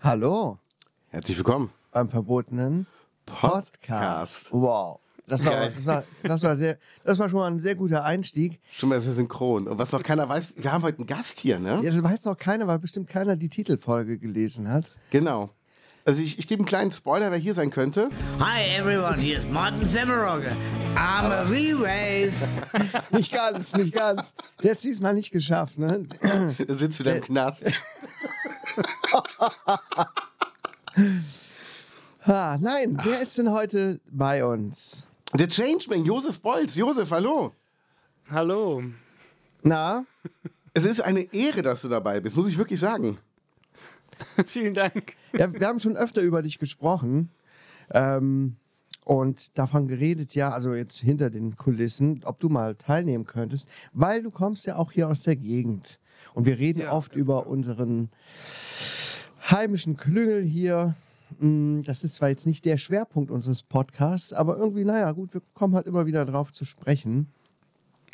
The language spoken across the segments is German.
Hallo Herzlich willkommen. beim verbotenen Podcast. Podcast. Wow. Das war, das, war, das, war sehr, das war schon mal ein sehr guter Einstieg. Schon mal sehr synchron. Und was noch keiner weiß, wir haben heute einen Gast hier, ne? Jetzt weiß noch keiner, weil bestimmt keiner die Titelfolge gelesen hat. Genau. Also ich, ich gebe einen kleinen Spoiler, wer hier sein könnte. Hi everyone, here's Martin Semmerogger. I'm a V-Wave. Nicht ganz, nicht ganz. Der hat diesmal nicht geschafft. Ne? Er sitzt wieder im Knast. Ha, nein, wer ist denn heute bei uns? Der Changeman, Josef Bolz. Josef, hallo. Hallo. Na, Es ist eine Ehre, dass du dabei bist, muss ich wirklich sagen. Vielen Dank. ja, wir haben schon öfter über dich gesprochen. Ähm, und davon geredet, ja, also jetzt hinter den Kulissen, ob du mal teilnehmen könntest, weil du kommst ja auch hier aus der Gegend. Und wir reden Ja, oft über genau. unseren heimischen Klüngel hier. Mm, Das ist zwar jetzt nicht der Schwerpunkt unseres Podcasts, aber irgendwie, naja, gut, wir kommen halt immer wieder drauf zu sprechen.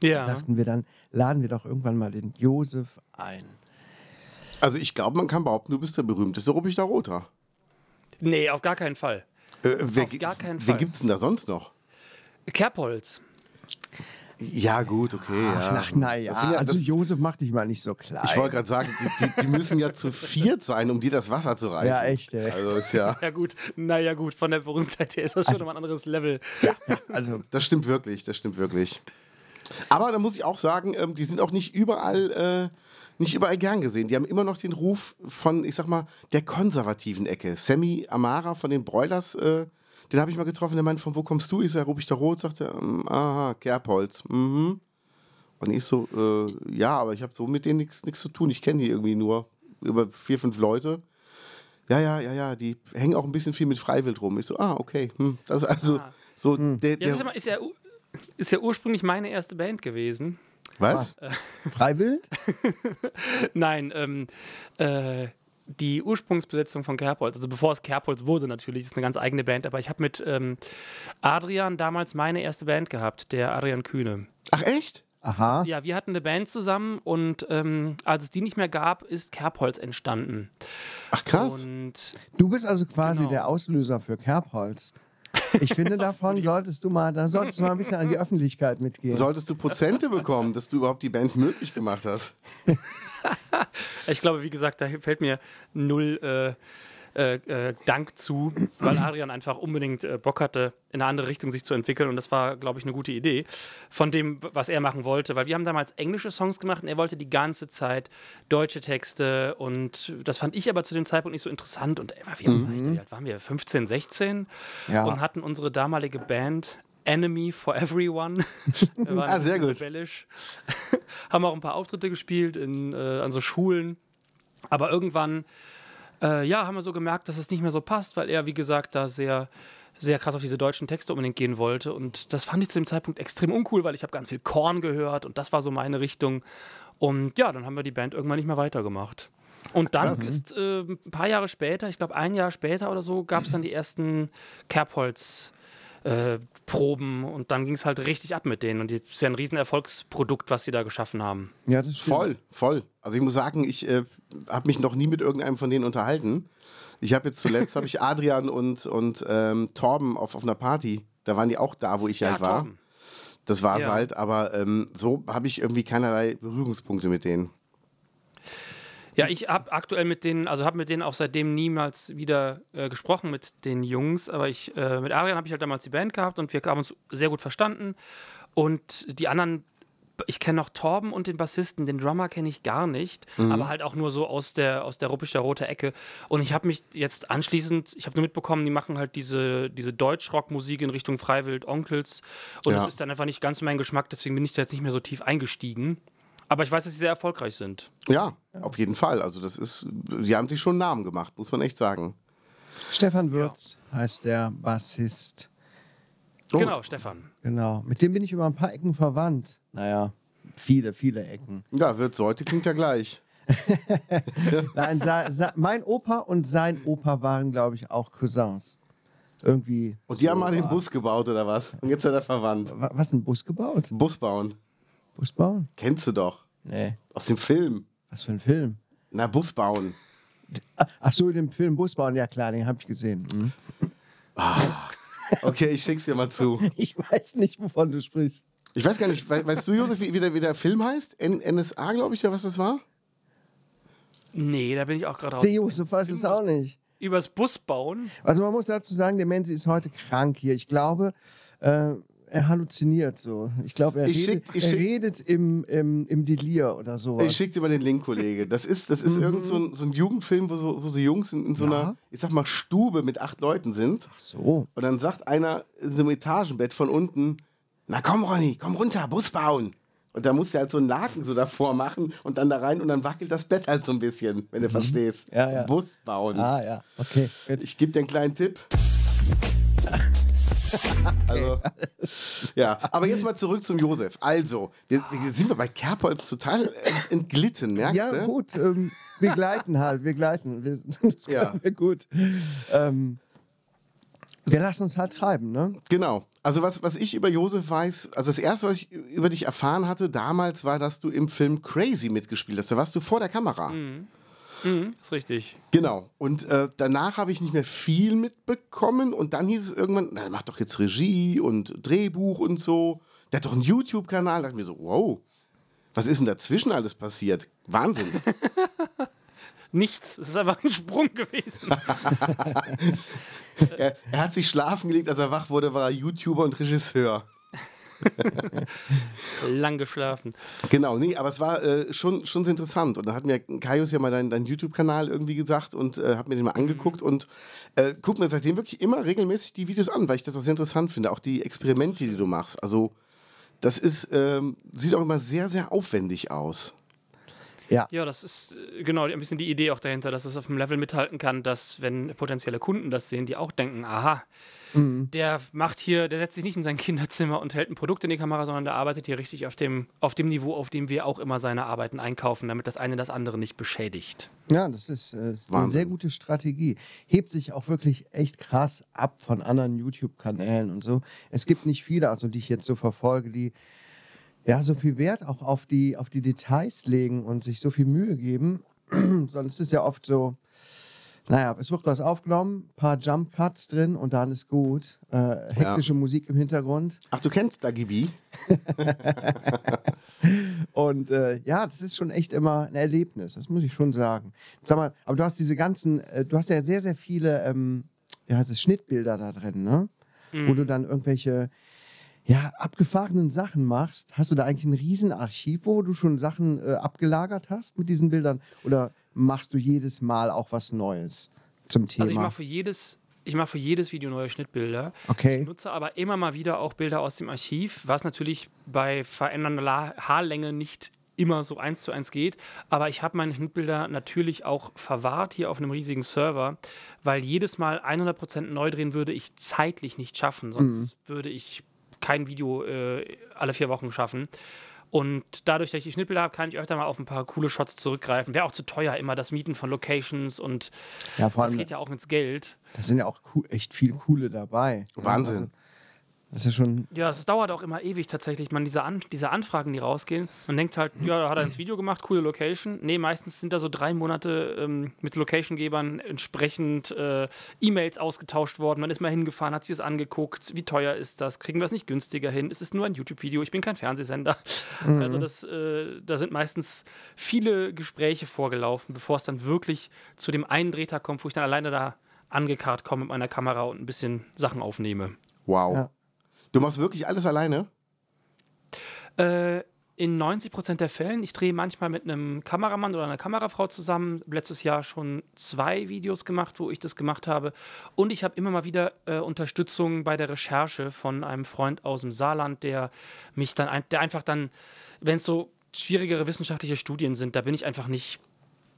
Ja. Dachten wir dann, laden wir doch irgendwann mal den Josef ein. Also ich glaube, man kann behaupten, du bist der berühmteste Ruppichter Roter. Nee, auf gar keinen Fall. Äh, wer Auf gar keinen Wen Fall. gibt's denn da sonst noch? Kerbholz. Ja, gut, okay. ja. Ach, naja, Das sind ja- also das- Josef, mach dich mal nicht so klein. Ich wollte gerade sagen, die, die, die müssen ja zu viert sein, um dir das Wasser zu reichen. Ja, echt, ey. Also ist ja, Ja gut, naja gut, von der Berühmtheit her ist das schon Also immer ein anderes Level. also, das stimmt wirklich, das stimmt wirklich. Aber da muss ich auch sagen, ähm, die sind auch nicht überall, äh, nicht überall gern gesehen. Die haben immer noch den Ruf von, ich sag mal, der konservativen Ecke. Sammy Amara von den Broilers, äh, den habe ich mal getroffen, der meinte, von wo kommst du? Ich sage, Rupich der Rot, sagte, er, ähm, aha, Kerbholz. Mhm. Und ich so, äh, ja, aber ich habe so mit denen nichts zu tun. Ich kenne die irgendwie nur über vier, fünf Leute. Ja, ja, ja, ja, die hängen auch ein bisschen viel mit Freiwild rum. Ich so, ah, okay. Hm. Das ist also Ah. so der, Ja, der ist, ja, ist, ja, ist ja ursprünglich meine erste Band gewesen. was? Freiwild? Nein, ähm, äh, die Ursprungsbesetzung von Kerbholz, also bevor es Kerbholz wurde natürlich, ist eine ganz eigene Band, aber ich habe mit ähm, Adrian damals meine erste Band gehabt, der Adrian Kühne. Ach echt? Aha. Ja, wir hatten eine Band zusammen und ähm, als es die nicht mehr gab, ist Kerbholz entstanden. Ach krass. Und Du bist also quasi Genau. der Auslöser für Kerbholz. Ich finde, davon solltest du mal, da solltest du mal ein bisschen an die Öffentlichkeit mitgehen. Solltest du Prozente bekommen, dass du überhaupt die Band möglich gemacht hast? Ich glaube, wie gesagt, da fällt mir null äh, äh, äh, Dank zu, weil Adrian einfach unbedingt äh, Bock hatte, in eine andere Richtung sich zu entwickeln. Und das war, glaube ich, eine gute Idee von dem, was er machen wollte. Weil wir haben damals englische Songs gemacht und er wollte die ganze Zeit deutsche Texte. Und das fand ich aber zu dem Zeitpunkt nicht so interessant. Und ey, wie, alt war ich wie alt waren wir? 15, 16? Ja. Und hatten unsere damalige Band Enemy for Everyone. Ah, sehr gut. Rebellisch. haben auch ein paar Auftritte gespielt in, äh, an so Schulen. Aber irgendwann, äh, ja, haben wir so gemerkt, dass es nicht mehr so passt, weil er, wie gesagt, da sehr, sehr krass auf diese deutschen Texte unbedingt gehen wollte. Und das fand ich zu dem Zeitpunkt extrem uncool, weil ich habe ganz viel Korn gehört und das war so meine Richtung. Und ja, dann haben wir die Band irgendwann nicht mehr weitergemacht. Und dann ist äh, ein paar Jahre später, ich glaube ein Jahr später oder so, gab es dann die ersten Kerbholz. Äh, Proben und dann ging es halt richtig ab mit denen und das ist ja ein riesen Erfolgsprodukt, was sie da geschaffen haben. Ja, das stimmt. Voll, voll. Also ich muss sagen, ich äh, habe mich noch nie mit irgendeinem von denen unterhalten. Ich habe jetzt zuletzt habe ich Adrian und, und ähm, Torben auf, auf einer Party. Da waren die auch da, wo ich halt war. Torben. Das war es Ja. halt, aber ähm, so habe ich irgendwie keinerlei Berührungspunkte mit denen. Ja, ich habe aktuell mit denen, also habe mit denen auch seitdem niemals wieder äh, gesprochen mit den Jungs, aber ich äh, mit Adrian habe ich halt damals die Band gehabt und wir haben uns sehr gut verstanden und die anderen ich kenne noch Torben und den Bassisten, den Drummer kenne ich gar nicht, aber halt auch nur so aus der aus der ruppischer rote Ecke und ich habe mich jetzt anschließend, ich habe nur mitbekommen, die machen halt diese diese Deutschrockmusik in Richtung Freiwild Onkels und Ja. das ist dann einfach nicht ganz mein Geschmack, deswegen bin ich da jetzt nicht mehr so tief eingestiegen. Aber ich weiß, dass sie sehr erfolgreich sind. Ja, auf jeden Fall. Also das ist, die haben sich schon einen Namen gemacht, muss man echt sagen. Stefan Würz heißt der Bassist. Oh, Genau, Stefan. Genau. Mit dem bin ich über ein paar Ecken verwandt. Naja, viele, viele Ecken. Ja, wird's heute klingt ja gleich. Nein, sa, sa, mein Opa und sein Opa waren, glaube ich, auch Cousins. Irgendwie. Und die so haben mal den. Bus gebaut oder was? Und jetzt hat er verwandt. Wa- Was, ein Bus gebaut? Bus bauen. Bus bauen? Kennst du doch. Nee. Aus dem Film. Was für ein Film? Na, Bus bauen. Ach so, den Film Bus bauen, ja klar, den habe ich gesehen. Hm. Okay, ich schick's dir mal zu. Ich weiß nicht, wovon du sprichst. Ich weiß gar nicht, we- weißt du, Josef, wie, der, wie der Film heißt? N NSA, glaube ich, ja, was das war? Nee, da bin ich auch gerade raus. Der Josef weiß es auch nicht. Übers Bus bauen. Also man muss dazu sagen, der Menzi ist heute krank hier. Ich glaube, äh, er halluziniert so. Ich glaube, er, Ich redet, schick- ich er schick- redet im, im, im Delir oder so. Ich schick dir mal den Link, Kollege. Das ist, das ist irgend so ein, so ein Jugendfilm, wo so, wo so Jungs in, in so Mhm. Ja. einer, ich sag mal, Stube mit acht Leuten sind. So. Und dann sagt einer in so einem Etagenbett von unten, na komm Ronny, komm runter, Bus bauen. Und da musst du halt so einen Laken so davor machen und dann da rein und dann wackelt das Bett halt so ein bisschen, wenn du verstehst. Mhm. Ja, ja. Bus bauen. Ah ja, okay. Ich gebe dir einen kleinen Tipp. Also, ja, aber jetzt mal zurück zum Josef. Also, wir, wir sind wir bei Kerbholz total ent- entglitten, merkst Ja, du? gut. Ähm, wir gleiten halt, wir gleiten. Wir, das Ja. wir gut. Ähm, wir lassen uns halt treiben, ne? Genau. Also was, was ich über Josef weiß, also das erste, was ich über dich erfahren hatte damals, war, dass du im Film Crazy mitgespielt hast. Da warst du vor der Kamera. Mhm, ist richtig. Genau. Und äh, danach habe ich nicht mehr viel mitbekommen. Und dann hieß es irgendwann, na, der macht doch jetzt Regie und Drehbuch und so. Der hat doch einen YouTube-Kanal. Da dachte ich mir so, wow, was ist denn dazwischen alles passiert? Wahnsinn. Nichts. Es ist einfach ein Sprung gewesen. er, er hat sich schlafen gelegt, als er wach wurde, war er YouTuber und Regisseur. Lang geschlafen. Genau, nee, aber es war äh, schon, schon sehr interessant. Und da hat mir Kaius ja mal deinen dein YouTube-Kanal irgendwie gesagt und äh, hat mir den mal angeguckt und äh, guck mir seitdem wirklich immer regelmäßig die Videos an, weil ich das auch sehr interessant finde. Auch die Experimente, die du machst. Also, das ist, ähm, sieht auch immer sehr, sehr aufwendig aus. Ja. Ja, das ist äh, genau ein bisschen die Idee auch dahinter, dass es auf dem Level mithalten kann, dass wenn potenzielle Kunden das sehen, die auch denken, aha, der macht hier, der setzt sich nicht in sein Kinderzimmer und hält ein Produkt in die Kamera, sondern der arbeitet hier richtig auf dem, auf dem Niveau, auf dem wir auch immer seine Arbeiten einkaufen, damit das eine das andere nicht beschädigt. Ja, das ist, äh, ist eine sehr gute Strategie. Hebt sich auch wirklich echt krass ab von anderen YouTube-Kanälen und so. Es gibt nicht viele, also die ich jetzt so verfolge, die ja so viel Wert auch auf die, auf die Details legen und sich so viel Mühe geben. Sondern es ist ja oft so, naja, es wird was aufgenommen, paar Jump Cuts drin und dann ist gut. Äh, hektische Musik im Hintergrund. Ach, du kennst Dagi B? Und äh, ja, das ist schon echt immer ein Erlebnis, das muss ich schon sagen. Sag mal, aber du hast diese ganzen, äh, du hast ja sehr, sehr viele, ähm, wie heißt es, Schnittbilder da drin, ne? Wo du dann irgendwelche, ja, abgefahrenen Sachen machst. Hast du da eigentlich ein Riesenarchiv, wo du schon Sachen äh, abgelagert hast mit diesen Bildern? Oder machst du jedes Mal auch was Neues zum Thema? Also ich mache für jedes, ich mache für jedes Video neue Schnittbilder. Okay. Ich nutze aber immer mal wieder auch Bilder aus dem Archiv, was natürlich bei verändernder Haarlänge nicht immer so eins zu eins geht. Aber ich habe meine Schnittbilder natürlich auch verwahrt hier auf einem riesigen Server, weil jedes Mal 100% neu drehen würde ich zeitlich nicht schaffen. Sonst würde ich kein Video äh, alle vier Wochen schaffen. Und dadurch, dass ich die Schnittbilder habe, kann ich öfter mal auf ein paar coole Shots zurückgreifen. Wäre auch zu teuer, immer das Mieten von Locations und ja, vor das geht ja auch ins Geld. da sind ja auch echt viel Coole dabei. Wahnsinn. Also, das ist ja schon Ja, es dauert auch immer ewig tatsächlich, man diese, An diese Anfragen, die rausgehen. Man denkt halt, ja, da hat er ins Video gemacht, coole Location. Nee, meistens sind da so drei Monate ähm, mit Location-Gebern entsprechend äh, E-Mails ausgetauscht worden. Man ist mal hingefahren, hat sich das angeguckt. Wie teuer ist das? Kriegen wir es nicht günstiger hin? Es ist nur ein YouTube-Video, ich bin kein Fernsehsender. Also das, äh, da sind meistens viele Gespräche vorgelaufen, bevor es dann wirklich zu dem einen Drehtag kommt, wo ich dann alleine da angekarrt komme mit meiner Kamera und ein bisschen Sachen aufnehme. Wow. Ja. Du machst wirklich alles alleine? Äh, in 90 Prozent der Fällen. Ich drehe manchmal mit einem Kameramann oder einer Kamerafrau zusammen. Letztes Jahr schon zwei Videos gemacht, wo ich das gemacht habe. Und ich habe immer mal wieder äh, Unterstützung bei der Recherche von einem Freund aus dem Saarland, der mich dann, ein, der einfach dann, wenn es so schwierigere wissenschaftliche Studien sind, da bin ich einfach nicht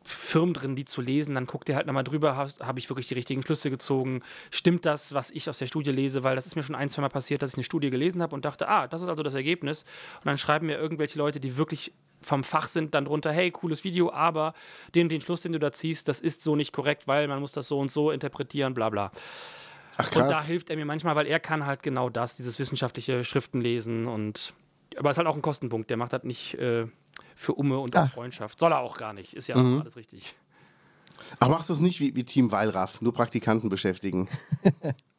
Firmen drin, die zu lesen. Dann guckt er halt nochmal drüber, habe hab ich wirklich die richtigen Schlüsse gezogen? Stimmt das, was ich aus der Studie lese? Weil das ist mir schon ein, zwei Mal passiert, dass ich eine Studie gelesen habe und dachte, ah, das ist also das Ergebnis. Und dann schreiben mir irgendwelche Leute, die wirklich vom Fach sind, dann drunter, hey, cooles Video, aber den, den Schluss, den du da ziehst, das ist so nicht korrekt, weil man muss das so und so interpretieren, bla bla. Ach Und da krass. hilft er mir manchmal, weil er kann halt genau das, dieses wissenschaftliche Schriften lesen und aber ist halt auch ein Kostenpunkt. Der macht das nicht äh, für Umme und aus Ach. Freundschaft. Soll er auch gar nicht. Ist ja Mhm. alles richtig. Ach, machst du es nicht wie, wie Team Wallraff, nur Praktikanten beschäftigen?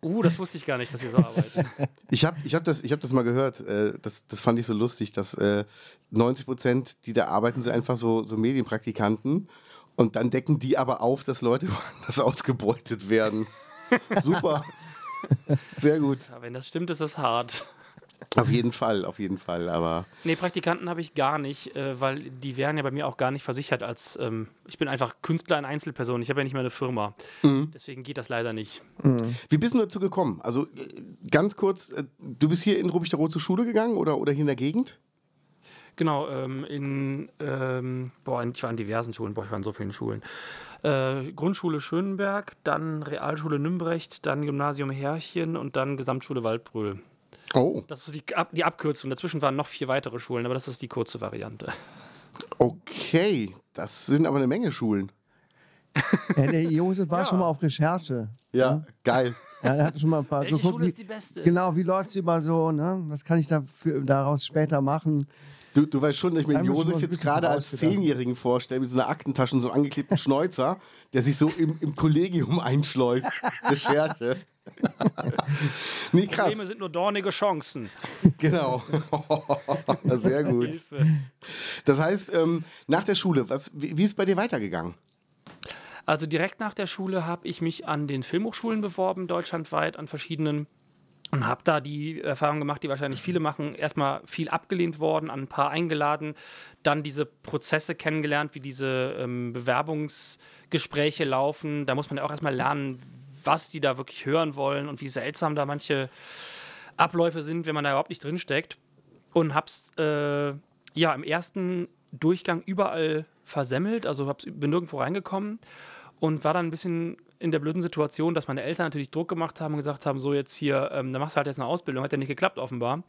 Uh, das wusste ich gar nicht, dass ihr so arbeitet. Ich habe ich hab das, ich hab das mal gehört, äh, das, das fand ich so lustig, dass äh, 90 Prozent, die da arbeiten, sind einfach so, so Medienpraktikanten und dann decken die aber auf, dass Leute woanders ausgebeutet werden. Super. Sehr gut. Ja, wenn das stimmt, ist das hart. Auf jeden Fall, auf jeden Fall. Aber Nee, Praktikanten habe ich gar nicht, äh, weil die wären ja bei mir auch gar nicht versichert als, ähm, ich bin einfach Künstler in Einzelperson, ich habe ja nicht mal eine Firma. Mhm. Deswegen geht das leider nicht. wie bist du dazu gekommen? Also äh, ganz kurz, äh, du bist hier in Rubichterow zur Schule gegangen oder, oder hier in der Gegend? Genau, ähm, in, ähm, boah, ich war in diversen Schulen, boah, ich war in so vielen Schulen. Äh, Grundschule Schönenberg, dann Realschule Nümbrecht, dann Gymnasium Herrchen und dann Gesamtschule Waldbröl. Oh, Das ist die, Ab die Abkürzung. Dazwischen waren noch vier weitere Schulen, aber das ist die kurze Variante. okay. Das sind aber eine Menge Schulen. Ja, der Josef war Ja. schon mal auf Recherche. Ja, geil. Ja, er hat schon mal ein paar Welche geguckt, Schule wie, ist die beste? Genau, wie läuft es überall so, ne? Was kann ich da für, daraus später machen? Du, du weißt schon, dass ich mir Josef jetzt gerade als. Zehnjährigen vorstelle, mit so einer Aktentasche und so einem angeklebten Schnäuzer, der sich so im, im Kollegium einschleust. Recherche. nee, krass. Probleme sind nur dornige Chancen. Genau. Sehr gut. Das heißt, ähm, nach der Schule, was, wie, wie ist es bei dir weitergegangen? Also direkt nach der Schule habe ich mich an den Filmhochschulen beworben, deutschlandweit, an verschiedenen. Und habe da die Erfahrung gemacht, die wahrscheinlich viele machen. Erstmal viel abgelehnt worden, an ein paar eingeladen, dann diese Prozesse kennengelernt, wie diese ähm, Bewerbungsgespräche laufen. Da muss man ja auch erstmal lernen, was die da wirklich hören wollen und wie seltsam da manche Abläufe sind, wenn man da überhaupt nicht drinsteckt. Und hab's äh, ja im ersten Durchgang überall versemmelt, also hab's, bin nirgendwo reingekommen und war dann ein bisschen in der blöden Situation, dass meine Eltern natürlich Druck gemacht haben und gesagt haben, so jetzt hier, ähm, da machst du halt jetzt eine Ausbildung, hat ja nicht geklappt offenbar.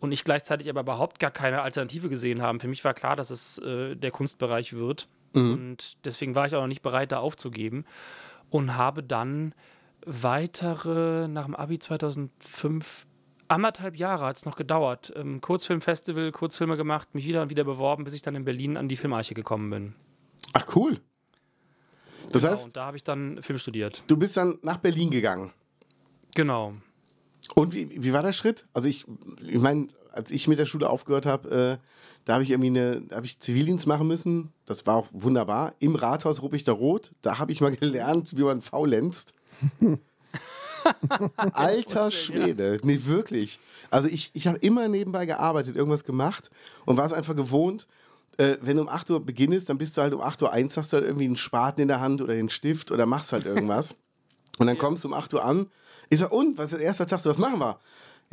Und ich gleichzeitig aber überhaupt gar keine Alternative gesehen haben. Für mich war klar, dass es äh, der Kunstbereich wird. Und deswegen war ich auch noch nicht bereit, da aufzugeben. Und habe dann weitere, nach dem Abi 2005, anderthalb Jahre hat es noch gedauert. Ähm, Kurzfilmfestival, Kurzfilme gemacht, mich wieder und wieder beworben, bis ich dann in Berlin an die Filmarche gekommen bin. Ach, cool. Das Genau, heißt, und da habe ich dann Film studiert. du bist dann nach Berlin gegangen. Genau. Und wie, wie war der Schritt? Also ich, ich meine, als ich mit der Schule aufgehört habe, äh, da habe ich irgendwie eine, habe ich Zivildienst machen müssen. Das war auch wunderbar. Im Rathaus Ruppichter Rot, da habe ich mal gelernt, wie man faulenzt. Alter Schwede. Nee, wirklich. Also ich, ich habe immer nebenbei gearbeitet, irgendwas gemacht und war es einfach gewohnt, äh, wenn du um 8 Uhr beginnst, dann bist du halt um 8 Uhr 1, hast du halt irgendwie einen Spaten in der Hand oder den Stift oder machst halt irgendwas. Und dann kommst du um 8 Uhr an. Ich sag, und, was ist der erste Tag? So, was machen wir?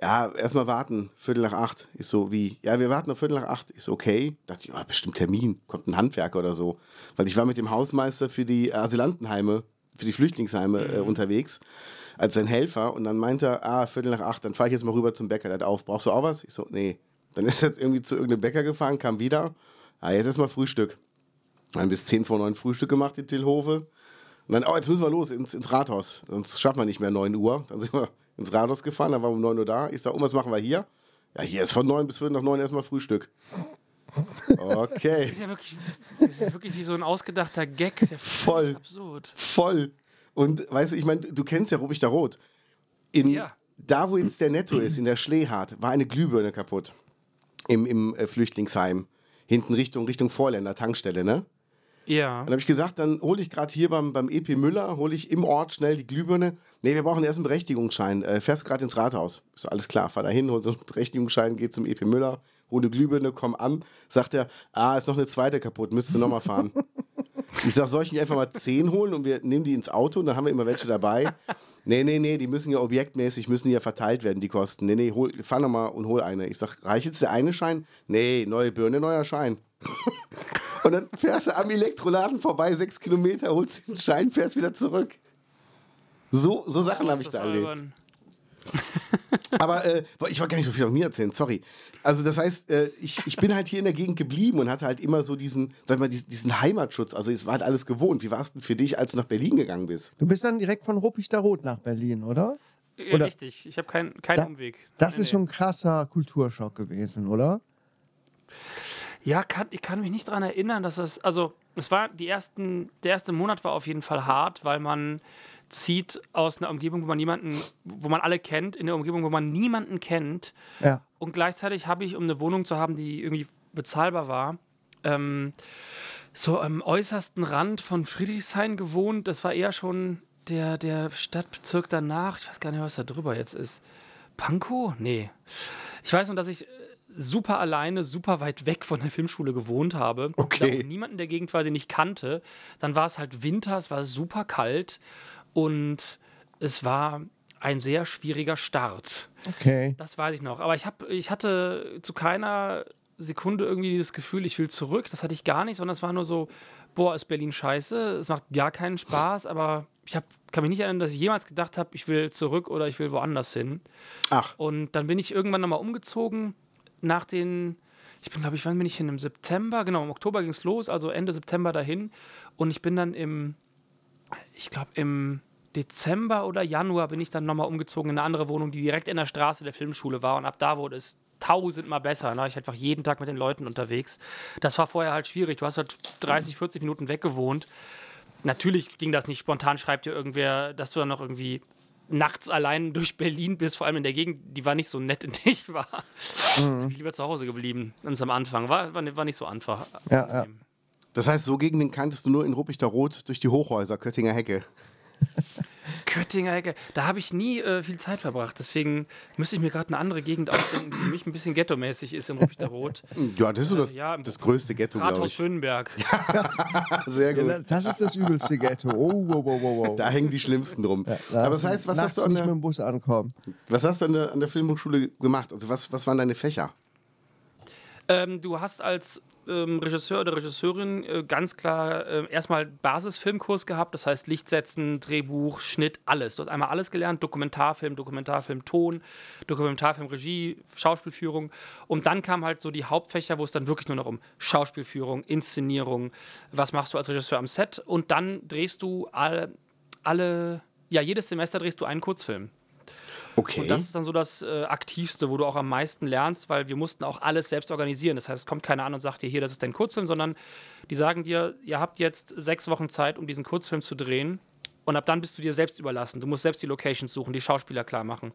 Ja, erstmal warten, Viertel nach acht. Ich so, wie? Ja, wir warten auf Viertel nach acht. So, okay. Dachte ich, oh, bestimmt Termin, kommt ein Handwerker oder so. Weil ich war mit dem Hausmeister für die Asylantenheime, für die Flüchtlingsheime äh, unterwegs, als sein Helfer. Und dann meinte er, ah, Viertel nach acht, dann fahre ich jetzt mal rüber zum Bäcker. Der hat auf, brauchst du auch was? Ich so, nee. Dann ist er jetzt irgendwie zu irgendeinem Bäcker gefahren, kam wieder. Ah, jetzt erstmal Frühstück. Dann bis 10 vor 9 Frühstück gemacht in Tilhove. Und dann, oh, jetzt müssen wir los ins, ins Rathaus. Sonst schaffen wir nicht mehr 9 Uhr. Dann sind wir ins Rathaus gefahren, dann waren wir um 9 Uhr da. Ich sag, oh, was machen wir hier? Ja, hier ist von 9 bis 5 nach 9 erstmal Frühstück. Das Okay, ist ja wirklich, das ist ja wirklich wie so ein ausgedachter Gag. Das ist ja Voll. absurd. voll. Und weißt du, ich meine, du kennst ja Rubik Rot. In, Ja. Da, wo jetzt der Netto ist, in der Schlehart, war eine Glühbirne kaputt. Im, im äh, Flüchtlingsheim. Hinten Richtung, Richtung Vorländer, Tankstelle, ne? Ja. Dann habe ich gesagt, dann hole ich gerade hier beim, beim EP Müller, hole ich im Ort schnell die Glühbirne. Nee, wir brauchen erst einen Berechtigungsschein. Äh, fährst gerade ins Rathaus. Ist alles klar, fahr da hin, hol so einen Berechtigungsschein, geh zum EP Müller, hol eine Glühbirne, komm an. Sagt er, ah, ist noch eine zweite kaputt, müsstest du nochmal fahren. ich sag, soll ich nicht einfach mal zehn holen und wir nehmen die ins Auto und dann haben wir immer welche dabei. Nee, nee, nee, die müssen ja objektmäßig, müssen ja verteilt werden, die Kosten. Nee, nee, hol, fahr nochmal und hol eine. Ich sag, reicht jetzt der eine Schein? Nee, neue Birne, neuer Schein. Und dann fährst du am Elektroladen vorbei, sechs Kilometer, holst den Schein, fährst wieder zurück. So, so Sachen habe ich da ist erlebt. Aber äh, ich wollte gar nicht so viel von mir erzählen, sorry. Also das heißt, äh, ich, ich bin halt hier in der Gegend geblieben und hatte halt immer so diesen, sag mal, diesen, diesen Heimatschutz. Also es war halt alles gewohnt. Wie war es denn für dich, als du nach Berlin gegangen bist? Du bist dann direkt von Ruppig-Rot nach Berlin, oder? Ja, Oder- richtig, ich habe keinen keinen Da- Umweg. Das Nee, ist nee. schon ein krasser Kulturschock gewesen, oder? Ja, kann, ich kann mich nicht daran erinnern, dass das. Also, es war die ersten, der erste Monat war auf jeden Fall hart, weil man zieht aus einer Umgebung, wo man niemanden, wo man alle kennt, in eine Umgebung, wo man niemanden kennt. Ja. Und gleichzeitig habe ich, um eine Wohnung zu haben, die irgendwie bezahlbar war, ähm, so am äußersten Rand von Friedrichshain gewohnt. Das war eher schon der, der Stadtbezirk danach. Ich weiß gar nicht, was da drüber jetzt ist. Pankow? Nee. Ich weiß nur, dass ich äh, super alleine, super weit weg von der Filmschule gewohnt habe. Okay. Da auch niemand in der Gegend war, den ich kannte. Dann war es halt Winter, es war super kalt und es war ein sehr schwieriger Start. Okay. Das weiß ich noch. Aber ich, hab, ich hatte zu keiner Sekunde irgendwie das Gefühl, ich will zurück. Das hatte ich gar nicht, sondern es war nur so, boah, ist Berlin scheiße. Es macht gar keinen Spaß, aber ich hab, kann mich nicht erinnern, dass ich jemals gedacht habe, ich will zurück oder ich will woanders hin. Ach, Und dann bin ich irgendwann nochmal umgezogen nach den, ich bin glaube ich, wann bin ich hin? Im September, genau, im Oktober ging es los, also Ende September dahin. Und ich bin dann im, ich glaube im Dezember oder Januar bin ich dann nochmal umgezogen in eine andere Wohnung, die direkt in der Straße der Filmschule war. Und ab da wurde es tausendmal besser. Da war ich einfach jeden Tag mit den Leuten unterwegs. Das war vorher halt schwierig. Du hast halt 30, 40 Minuten weggewohnt. Natürlich ging das nicht spontan, schreibt dir irgendwer, dass du dann noch irgendwie nachts allein durch Berlin bist, vor allem in der Gegend, die war nicht so nett, in der ich war. Bin ich lieber zu Hause geblieben, ganz am Anfang. War, war, war nicht so einfach. Ja, ja. das heißt, so Gegenden kanntest du nur in Ruppichter-Rot durch die Hochhäuser, Köttinger Hecke. Köttinger Ecke, da habe ich nie äh, viel Zeit verbracht. Deswegen müsste ich mir gerade eine andere Gegend ausdenken, die für mich ein bisschen ghetto-mäßig ist in Ruppichterrot. Ja, das ist so das, ja, im das größte Ghetto, glaube Rathaus ich. Schönberg. Sehr gut. Ja, Das ist das übelste Ghetto. Oh, wow, wow, wow, wow. Da hängen die Schlimmsten drum. Da Aber das heißt, was hast du an nicht mit der, dem Bus ankommen. was hast du an der, an der Filmhochschule gemacht? Also was, was waren deine Fächer? Ähm, du hast als ähm, Regisseur oder Regisseurin äh, ganz klar äh, erstmal Basisfilmkurs gehabt, das heißt Lichtsetzen, Drehbuch, Schnitt, alles. Du hast einmal alles gelernt, Dokumentarfilm, Dokumentarfilm, Ton, Dokumentarfilm, Regie, Schauspielführung. Und dann kamen halt so die Hauptfächer, wo es dann wirklich nur noch um Schauspielführung, Inszenierung, was machst du als Regisseur am Set und dann drehst du alle, alle ja, jedes Semester drehst du einen Kurzfilm. Okay. Und das ist dann so das äh, Aktivste, wo du auch am meisten lernst, weil wir mussten auch alles selbst organisieren. Das heißt, es kommt keiner an und sagt dir, hier, das ist dein Kurzfilm, sondern die sagen dir, ihr habt jetzt sechs Wochen Zeit, um diesen Kurzfilm zu drehen. Und ab dann bist du dir selbst überlassen. Du musst selbst die Locations suchen, die Schauspieler klar machen.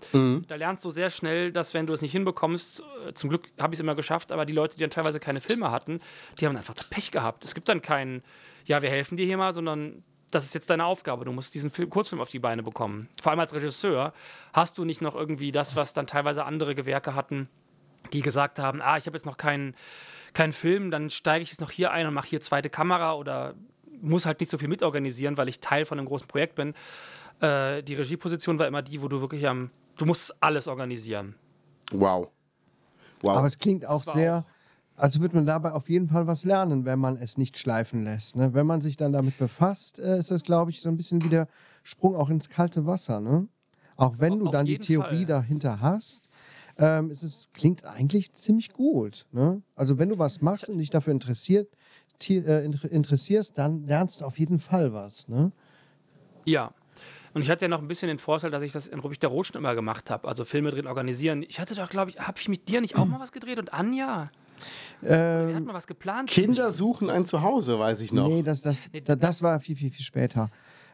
Da lernst du sehr schnell, dass wenn du es nicht hinbekommst, äh, zum Glück habe ich es immer geschafft, aber die Leute, die dann teilweise keine Filme hatten, die haben einfach Pech gehabt. Es gibt dann keinen, ja, wir helfen dir hier mal, sondern das ist jetzt deine Aufgabe. Du musst diesen Film, Kurzfilm auf die Beine bekommen. Vor allem als Regisseur hast du nicht noch irgendwie das, was dann teilweise andere Gewerke hatten, die gesagt haben, ah, ich habe jetzt noch keinen keinen Film, dann steige ich jetzt noch hier ein und mache hier zweite Kamera oder muss halt nicht so viel mitorganisieren, weil ich Teil von einem großen Projekt bin. Äh, die Regieposition war immer die, wo du wirklich am, du musst alles organisieren. wow. Wow. Aber es klingt auch sehr, als würde man dabei auf jeden Fall was lernen, wenn man es nicht schleifen lässt. Ne? Wenn man sich dann damit befasst, äh, ist das, glaube ich, so ein bisschen wie der Sprung auch ins kalte Wasser. Ne? Auch wenn du Auf dann die Theorie Fall. dahinter hast, ähm, ist es klingt eigentlich ziemlich gut. Ne? Also wenn du was machst und dich dafür interessiert, äh, inter- interessierst, dann lernst du auf jeden Fall was. Ne? Ja. Und ich hatte ja noch ein bisschen den Vorteil, dass ich das in Rubik der Rot schon immer gemacht habe. Also Filme drehen, organisieren. Ich hatte doch, glaube ich, habe ich mit dir nicht auch mal was gedreht? Und Anja? Wir Ähm, hatten mal was geplant. Kinder suchen ein Zuhause, weiß ich noch. nee, das, das, Nee, da- das das- war viel, viel, viel später.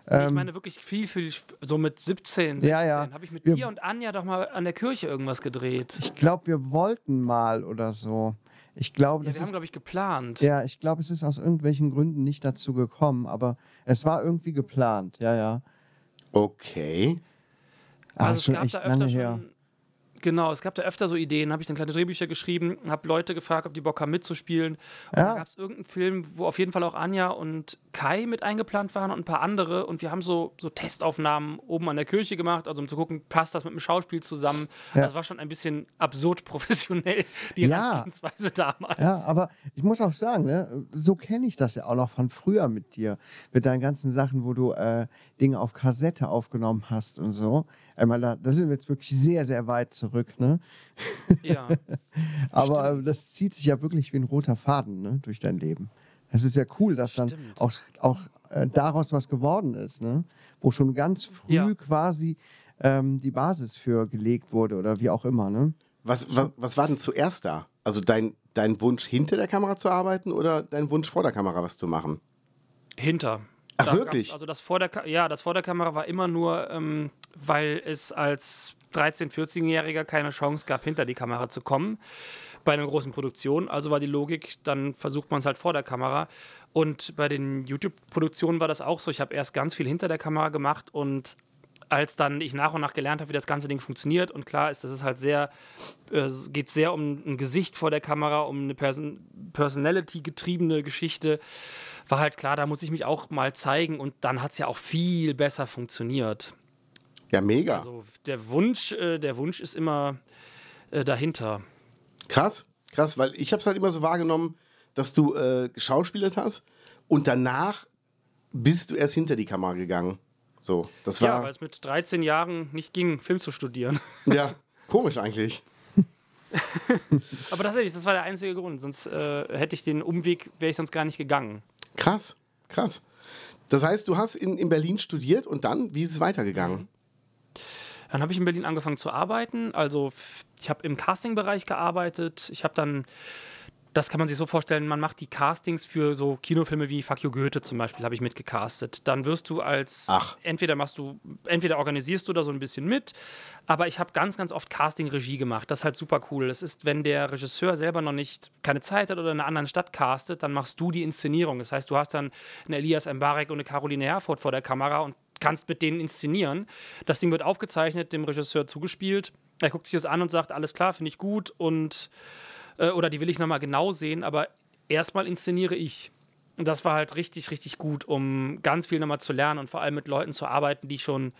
Nee, ich meine wirklich viel, viel, so mit 17, 16 Ja, ja. habe ich mit Wir- dir und Anja doch mal an der Kirche irgendwas gedreht. Ich glaube, wir wollten mal oder so. Ich glaube, Ja, das wir haben, ist glaube ich, geplant. Ja, ich glaube, es ist aus irgendwelchen Gründen nicht dazu gekommen, aber es war irgendwie geplant, ja, ja. Okay. Ah, also ist schon es gab echt da öfter schon. Genau, es gab da öfter so Ideen, habe ich dann kleine Drehbücher geschrieben, habe Leute gefragt, ob die Bock haben mitzuspielen. Und Ja. da gab es irgendeinen Film, wo auf jeden Fall auch Anja und Kai mit eingeplant waren und ein paar andere. Und wir haben so, so Testaufnahmen oben an der Kirche gemacht, also um zu gucken, passt das mit dem Schauspiel zusammen. Ja. Das war schon ein bisschen absurd professionell, die Ja. Herangehensweise damals. Ja, aber ich muss auch sagen, ne, so kenne ich das ja auch noch von früher mit dir. Mit deinen ganzen Sachen, wo du äh, Dinge auf Kassette aufgenommen hast und so. Einmal da, da sind wir jetzt wirklich sehr, sehr weit zurück, ne? ja. Aber äh, das zieht sich ja wirklich wie ein roter Faden ne, durch dein Leben. Das ist ja cool, dass dann Stimmt. auch, auch äh, daraus was geworden ist, ne? Wo schon ganz früh Ja. quasi ähm, die Basis für gelegt wurde oder wie auch immer, ne? Was, was, was war denn zuerst da? Also dein, dein Wunsch, hinter der Kamera zu arbeiten oder dein Wunsch, vor der Kamera was zu machen? Hinter. Ach, wirklich? Also das vor der, ja, das vor der Kamera war immer nur, ähm, weil es als 13-, 14-Jähriger keine Chance gab, hinter die Kamera zu kommen bei einer großen Produktion. Also war die Logik, dann versucht man es halt vor der Kamera. Und bei den YouTube-Produktionen war das auch so. Ich habe erst ganz viel hinter der Kamera gemacht und als dann ich nach und nach gelernt habe, wie das ganze Ding funktioniert und klar ist, das ist halt sehr, äh, es geht sehr um ein Gesicht vor der Kamera, um eine Person Personality-getriebene Geschichte, war halt klar, da muss ich mich auch mal zeigen und dann hat es ja auch viel besser funktioniert. Ja, mega. Also der Wunsch, äh, der Wunsch ist immer äh, dahinter. Krass, krass, weil ich habe es halt immer so wahrgenommen, dass du äh, geschauspielert hast und danach bist du erst hinter die Kamera gegangen. So, das Ja, weil war es mit 13 Jahren nicht ging, Film zu studieren. ja, komisch eigentlich. Aber tatsächlich, das war der einzige Grund. Sonst äh, hätte ich den Umweg, wäre ich sonst gar nicht gegangen. Krass, krass. Das heißt, du hast in, in Berlin studiert und dann, wie ist es weitergegangen? Dann habe ich in Berlin angefangen zu arbeiten. Also ich habe im Casting-Bereich gearbeitet. Ich habe dann, das kann man sich so vorstellen, man macht die Castings für so Kinofilme wie Fuck You Goethe zum Beispiel, habe ich mitgecastet. Dann wirst du als, Ach. entweder machst du, entweder organisierst du da so ein bisschen mit, aber ich habe ganz, ganz oft Casting-Regie gemacht. Das ist halt super cool. Das ist, wenn der Regisseur selber noch nicht keine Zeit hat oder in einer anderen Stadt castet, dann machst du die Inszenierung. Das heißt, du hast dann einen Elias Mbarek und eine Caroline Herford vor der Kamera und kannst mit denen inszenieren. Das Ding wird aufgezeichnet, dem Regisseur zugespielt. Er guckt sich das an und sagt, alles klar, finde ich gut und äh, oder die will ich nochmal genau sehen, aber erstmal inszeniere ich. Und das war halt richtig, richtig gut, um ganz viel nochmal zu lernen und vor allem mit Leuten zu arbeiten, die schon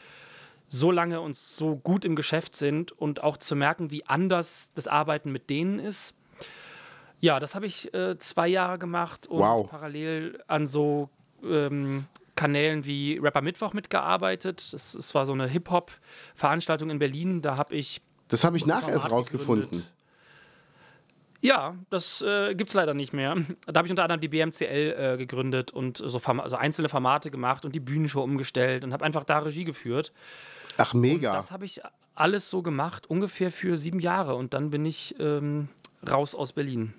so lange und so gut im Geschäft sind und auch zu merken, wie anders das Arbeiten mit denen ist. Ja, das habe ich äh, zwei Jahre gemacht und Wow. parallel an so ähm, Kanälen wie Rapper Mittwoch mitgearbeitet. Das, das war so eine Hip-Hop-Veranstaltung in Berlin. Da habe ich Das habe ich nachher erst rausgefunden. gegründet. Ja, das äh, gibt es leider nicht mehr. Da habe ich unter anderem die BMCL äh, gegründet und so also einzelne Formate gemacht und die Bühnenshow umgestellt und habe einfach da Regie geführt. Ach, mega. Das habe ich alles so gemacht, ungefähr für sieben Jahre und dann bin ich ähm, raus aus Berlin.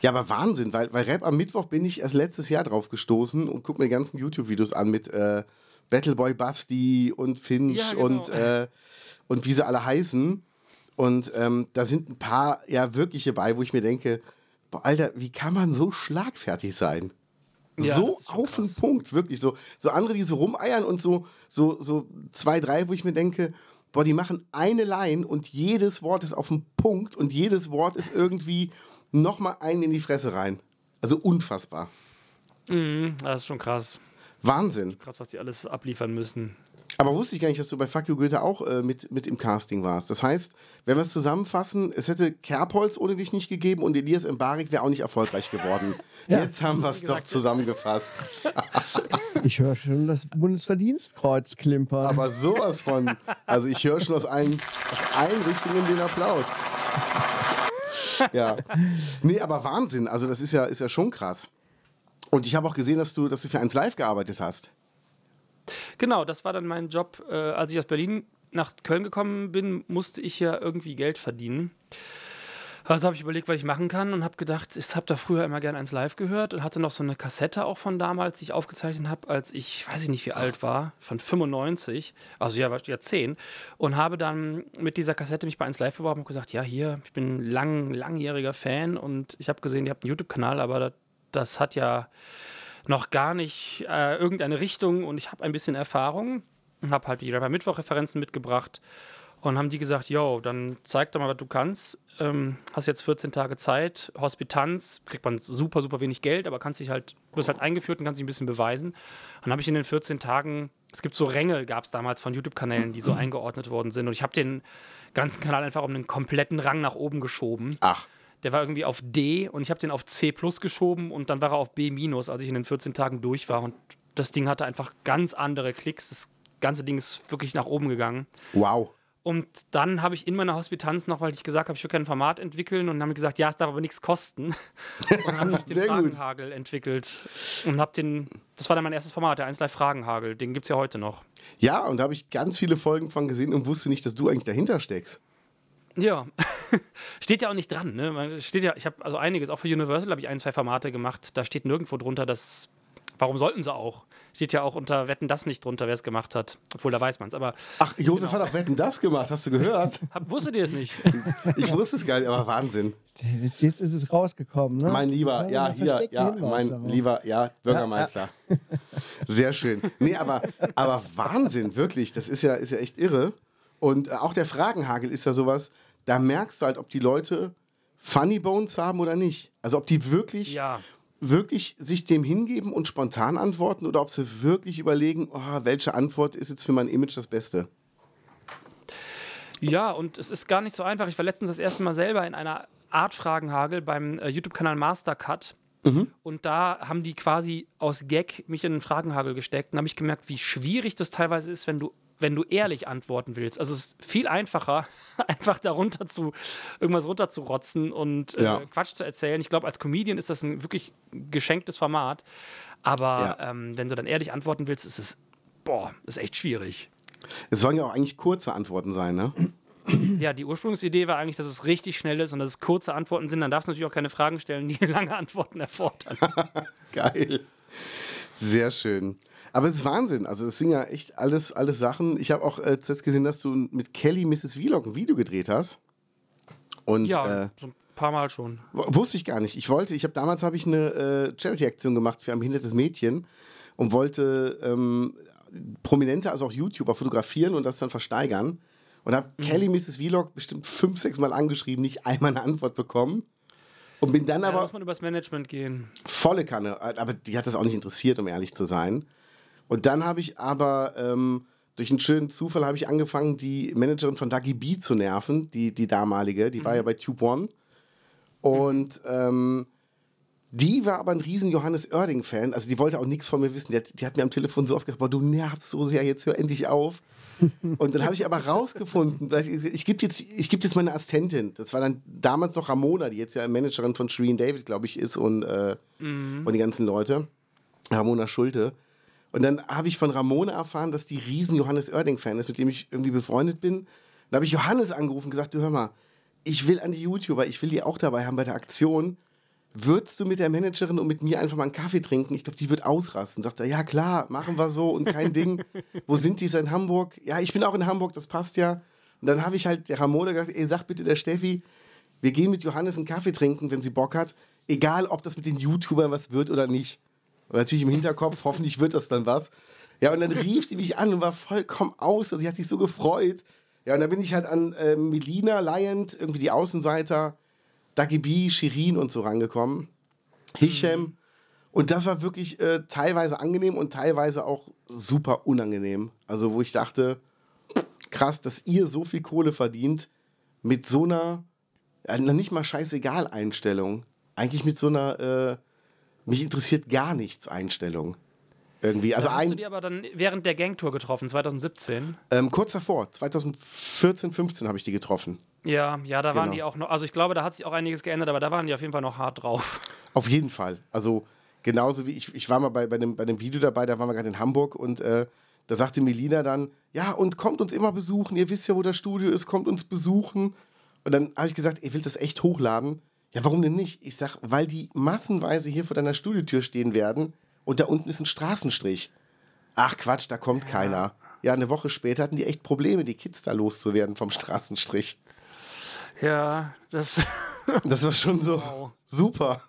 Ja, aber Wahnsinn, weil, weil Rap am Mittwoch bin ich erst letztes Jahr drauf gestoßen und guck mir die ganzen YouTube-Videos an mit äh, Battleboy Basti und Finch Ja, genau. und, äh, und wie sie alle heißen. Und ähm, da sind ein paar ja wirkliche bei, wo ich mir denke, boah, Alter, wie kann man so schlagfertig sein? Ja, so auf den. Punkt, wirklich so. So andere, die so rumeiern und so, so, so zwei, drei, wo ich mir denke, boah, die machen eine Line und jedes Wort ist auf den Punkt und jedes Wort ist irgendwie nochmal einen in die Fresse rein. Also unfassbar. Mhm, das ist schon krass. Wahnsinn. Krass, was die alles abliefern müssen. Aber wusste ich gar nicht, dass du bei Fuck You Goethe auch äh, mit, mit im Casting warst. Das heißt, wenn wir es zusammenfassen, es hätte Kerbholz ohne dich nicht gegeben und Elias Mbarek wäre auch nicht erfolgreich geworden. Ja. Jetzt haben wir es doch zusammengefasst. Ich höre schon das Bundesverdienstkreuz klimpern. Aber sowas von. Also ich höre schon aus allen, aus allen Richtungen den Applaus. Ja. Nee, aber Wahnsinn. Also das ist ja, ist ja schon krass. Und ich habe auch gesehen, dass du, dass du für eins live gearbeitet hast. Genau, das war dann mein Job. Äh, als ich aus Berlin nach Köln gekommen bin, musste ich ja irgendwie Geld verdienen. Also habe ich überlegt, was ich machen kann und habe gedacht, ich habe da früher immer gerne eins live gehört und hatte noch so eine Kassette auch von damals, die ich aufgezeichnet habe, als ich, weiß ich nicht, wie alt war, von 95, also ja, war ja 10 und habe dann mit dieser Kassette mich bei eins live beworben und gesagt, ja, hier, ich bin lang, langjähriger Fan und ich habe gesehen, ihr habt einen YouTube-Kanal, aber das, das hat ja noch gar nicht äh, irgendeine Richtung und ich habe ein bisschen Erfahrung und habe halt die Rapper Mittwoch-Referenzen mitgebracht Und haben die gesagt, yo, dann zeig doch mal, was du kannst. Ähm, hast jetzt 14 Tage Zeit, Hospitanz, kriegt man super, super wenig Geld, aber kannst dich halt, wirst halt eingeführt und kannst dich ein bisschen beweisen. Und dann habe ich in den 14 Tagen, es gibt so Ränge, gab es damals von YouTube-Kanälen, die so eingeordnet worden sind. Und ich habe den ganzen Kanal einfach um einen kompletten Rang nach oben geschoben. Ach, Der war irgendwie auf D und ich habe den auf C plus geschoben und dann war er auf B minus, als ich in den 14 Tagen durch war. Und das Ding hatte einfach ganz andere Klicks. Das ganze Ding ist wirklich nach oben gegangen. wow. Und dann habe ich in meiner Hospitanz noch, weil ich gesagt habe, ich will kein Format entwickeln und haben gesagt, ja, es darf aber nichts kosten. Und dann habe ich den Sehr gut. Fragenhagel entwickelt und habe den, das war dann mein erstes Format, der 1 Live Fragenhagel, den gibt es ja heute noch. Ja, und da habe ich ganz viele Folgen von gesehen und wusste nicht, dass du eigentlich dahinter steckst. Ja, steht ja auch nicht dran. Ne? Man- Steht ja, ich habe also einiges, auch für Universal habe ich ein, zwei Formate gemacht. Da steht nirgendwo drunter, dass. Warum sollten sie auch? Steht ja auch unter Wetten das nicht drunter, wer es gemacht hat. Obwohl, da weiß man es. Aber Ach, Josef hat auch Wetten das gemacht, hast du gehört? hab, wusstet ihr es nicht? Ich wusste es gar nicht, aber Wahnsinn. Jetzt, jetzt ist es rausgekommen, ne? Mein lieber, ja, hier, ja, mein lieber, ja, Bürgermeister. Sehr schön. Nee, aber, aber Wahnsinn, wirklich, das ist ja, ist ja echt irre. Und äh, auch der Fragenhagel ist ja sowas, da merkst du halt, ob die Leute Funny Bones haben oder nicht. Also ob die wirklich, Ja. wirklich sich dem hingeben und spontan antworten oder ob sie wirklich überlegen, oh, welche Antwort ist jetzt für mein Image das Beste. Ja, und es ist gar nicht so einfach. Ich war letztens das erste Mal selber in einer Art Fragenhagel beim äh, YouTube-Kanal Mastercut. Und da haben die quasi aus Gag mich in den Fragenhagel gesteckt und habe ich gemerkt, wie schwierig das teilweise ist, wenn du, wenn du ehrlich antworten willst. Also es ist viel einfacher, einfach darunter zu irgendwas runterzurotzen und äh, Ja. Quatsch zu erzählen. Ich glaube, als Comedian ist das ein wirklich geschenktes Format. Aber Ja. ähm, wenn du dann ehrlich antworten willst, ist es, boah, ist echt schwierig. Es sollen ja auch eigentlich kurze Antworten sein, ne? Ja, die Ursprungsidee war eigentlich, dass es richtig schnell ist und dass es kurze Antworten sind. Dann darfst du natürlich auch keine Fragen stellen, die lange Antworten erfordern. Geil. Sehr schön. Aber es ist Wahnsinn. Also, das sind ja echt alles, alles Sachen. Ich habe auch äh, zuletzt gesehen, dass du mit Kelly Mrs. Vlog ein Video gedreht hast. Und Ja, äh, so ein paar Mal schon. wusste ich gar nicht. Ich wollte, ich habe damals habe ich eine äh, Charity-Aktion gemacht für ein behindertes Mädchen und wollte ähm, Prominente, also auch YouTuber, fotografieren und das dann versteigern. Und habe Mhm. Kelly Mrs. Vlog bestimmt fünf, sechs Mal angeschrieben, nicht einmal eine Antwort bekommen. Und bin dann Ja, da aber muss man übers Management gehen. volle Kanne, aber die hat das auch nicht interessiert, um ehrlich zu sein. Und dann habe ich aber ähm, durch einen schönen Zufall habe ich angefangen, die Managerin von Dagi B zu nerven, die, die damalige, die war ja bei Tube One. Und ähm, die war aber ein riesen Johannes Oerding-Fan, also die wollte auch nichts von mir wissen. Die hat, die hat mir am Telefon so oft gesagt, boah, du nervst so sehr, jetzt hör endlich auf. Und dann habe ich aber rausgefunden, dass ich, ich gebe jetzt, ich geb jetzt meine Assistentin. Das war dann damals noch Ramona, die jetzt ja Managerin von Shreen David, glaube ich, ist und, äh, und die ganzen Leute. Ramona Schulte. Und dann habe ich von Ramona erfahren, dass die riesen Johannes Oerding-Fan ist, mit dem ich irgendwie befreundet bin. Dann habe ich Johannes angerufen und gesagt, du hör mal, ich will an die YouTuber, ich will die auch dabei haben bei der Aktion. Würdest du mit der Managerin und mit mir einfach mal einen Kaffee trinken? Ich glaube, die wird ausrasten. Sagt er, ja klar, machen wir so und kein Ding. Wo sind die? Ist in Hamburg? Ja, ich bin auch in Hamburg, das passt ja. Und dann habe ich halt der Ramona gesagt, ey, sag bitte der Steffi, wir gehen mit Johannes einen Kaffee trinken, wenn sie Bock hat. Egal, ob das mit den YouTubern was wird oder nicht. Und natürlich im Hinterkopf, hoffentlich wird das dann was. Ja, und dann rief die mich an und war vollkommen aus. Also, sie hat sich so gefreut. Ja, und dann bin ich halt an äh, Melina, Lyant, irgendwie die Außenseiter, Dagi B, Shirin und so rangekommen. Hisham. Und das war wirklich äh, teilweise angenehm und teilweise auch super unangenehm. Also, wo ich dachte, krass, dass ihr so viel Kohle verdient mit so einer, noch nicht mal scheißegal Einstellung. Eigentlich mit so einer, äh, mich interessiert gar nichts Einstellung. Irgendwie. Also hast du ein, die aber dann während der Gangtour getroffen, 2017. ähm, kurz davor, 2014, 15 habe ich die getroffen. Ja, ja, da waren Genau. die auch noch, also ich glaube, da hat sich auch einiges geändert, aber da waren die auf jeden Fall noch hart drauf. Auf jeden Fall. Also genauso wie ich, ich war mal bei, bei, dem, bei dem Video dabei, da waren wir gerade in Hamburg und äh, da sagte Melina dann, ja, und kommt uns immer besuchen, ihr wisst ja, wo das Studio ist, kommt uns besuchen. Und dann habe ich gesagt, ihr wollt das echt hochladen? Ja, warum denn nicht? Ich sag, weil die massenweise hier vor deiner Studiotür stehen werden und da unten ist ein Straßenstrich. Ach Quatsch, da kommt keiner. Ja, eine Woche später hatten die echt Probleme, die Kids da loszuwerden vom Straßenstrich. Ja, das. Das war schon so Wow. super.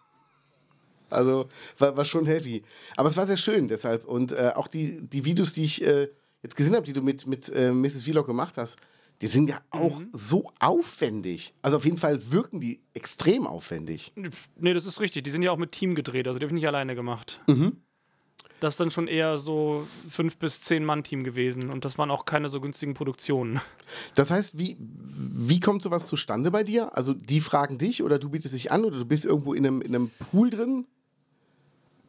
Also war, war schon heavy. Aber es war sehr schön deshalb. Und äh, auch die, die Videos, die ich äh, jetzt gesehen habe, die du mit, mit äh, Mrs. Vlog gemacht hast, die sind ja auch so aufwendig. Also auf jeden Fall wirken die extrem aufwendig. Nee, das ist richtig. Die sind ja auch mit Team gedreht, also die habe ich nicht alleine gemacht. Das ist dann schon eher so fünf bis zehn Mann-Team gewesen und das waren auch keine so günstigen Produktionen. Das heißt, wie, wie kommt sowas zustande bei dir? Also die fragen dich oder du bietest dich an oder du bist irgendwo in einem, in einem Pool drin?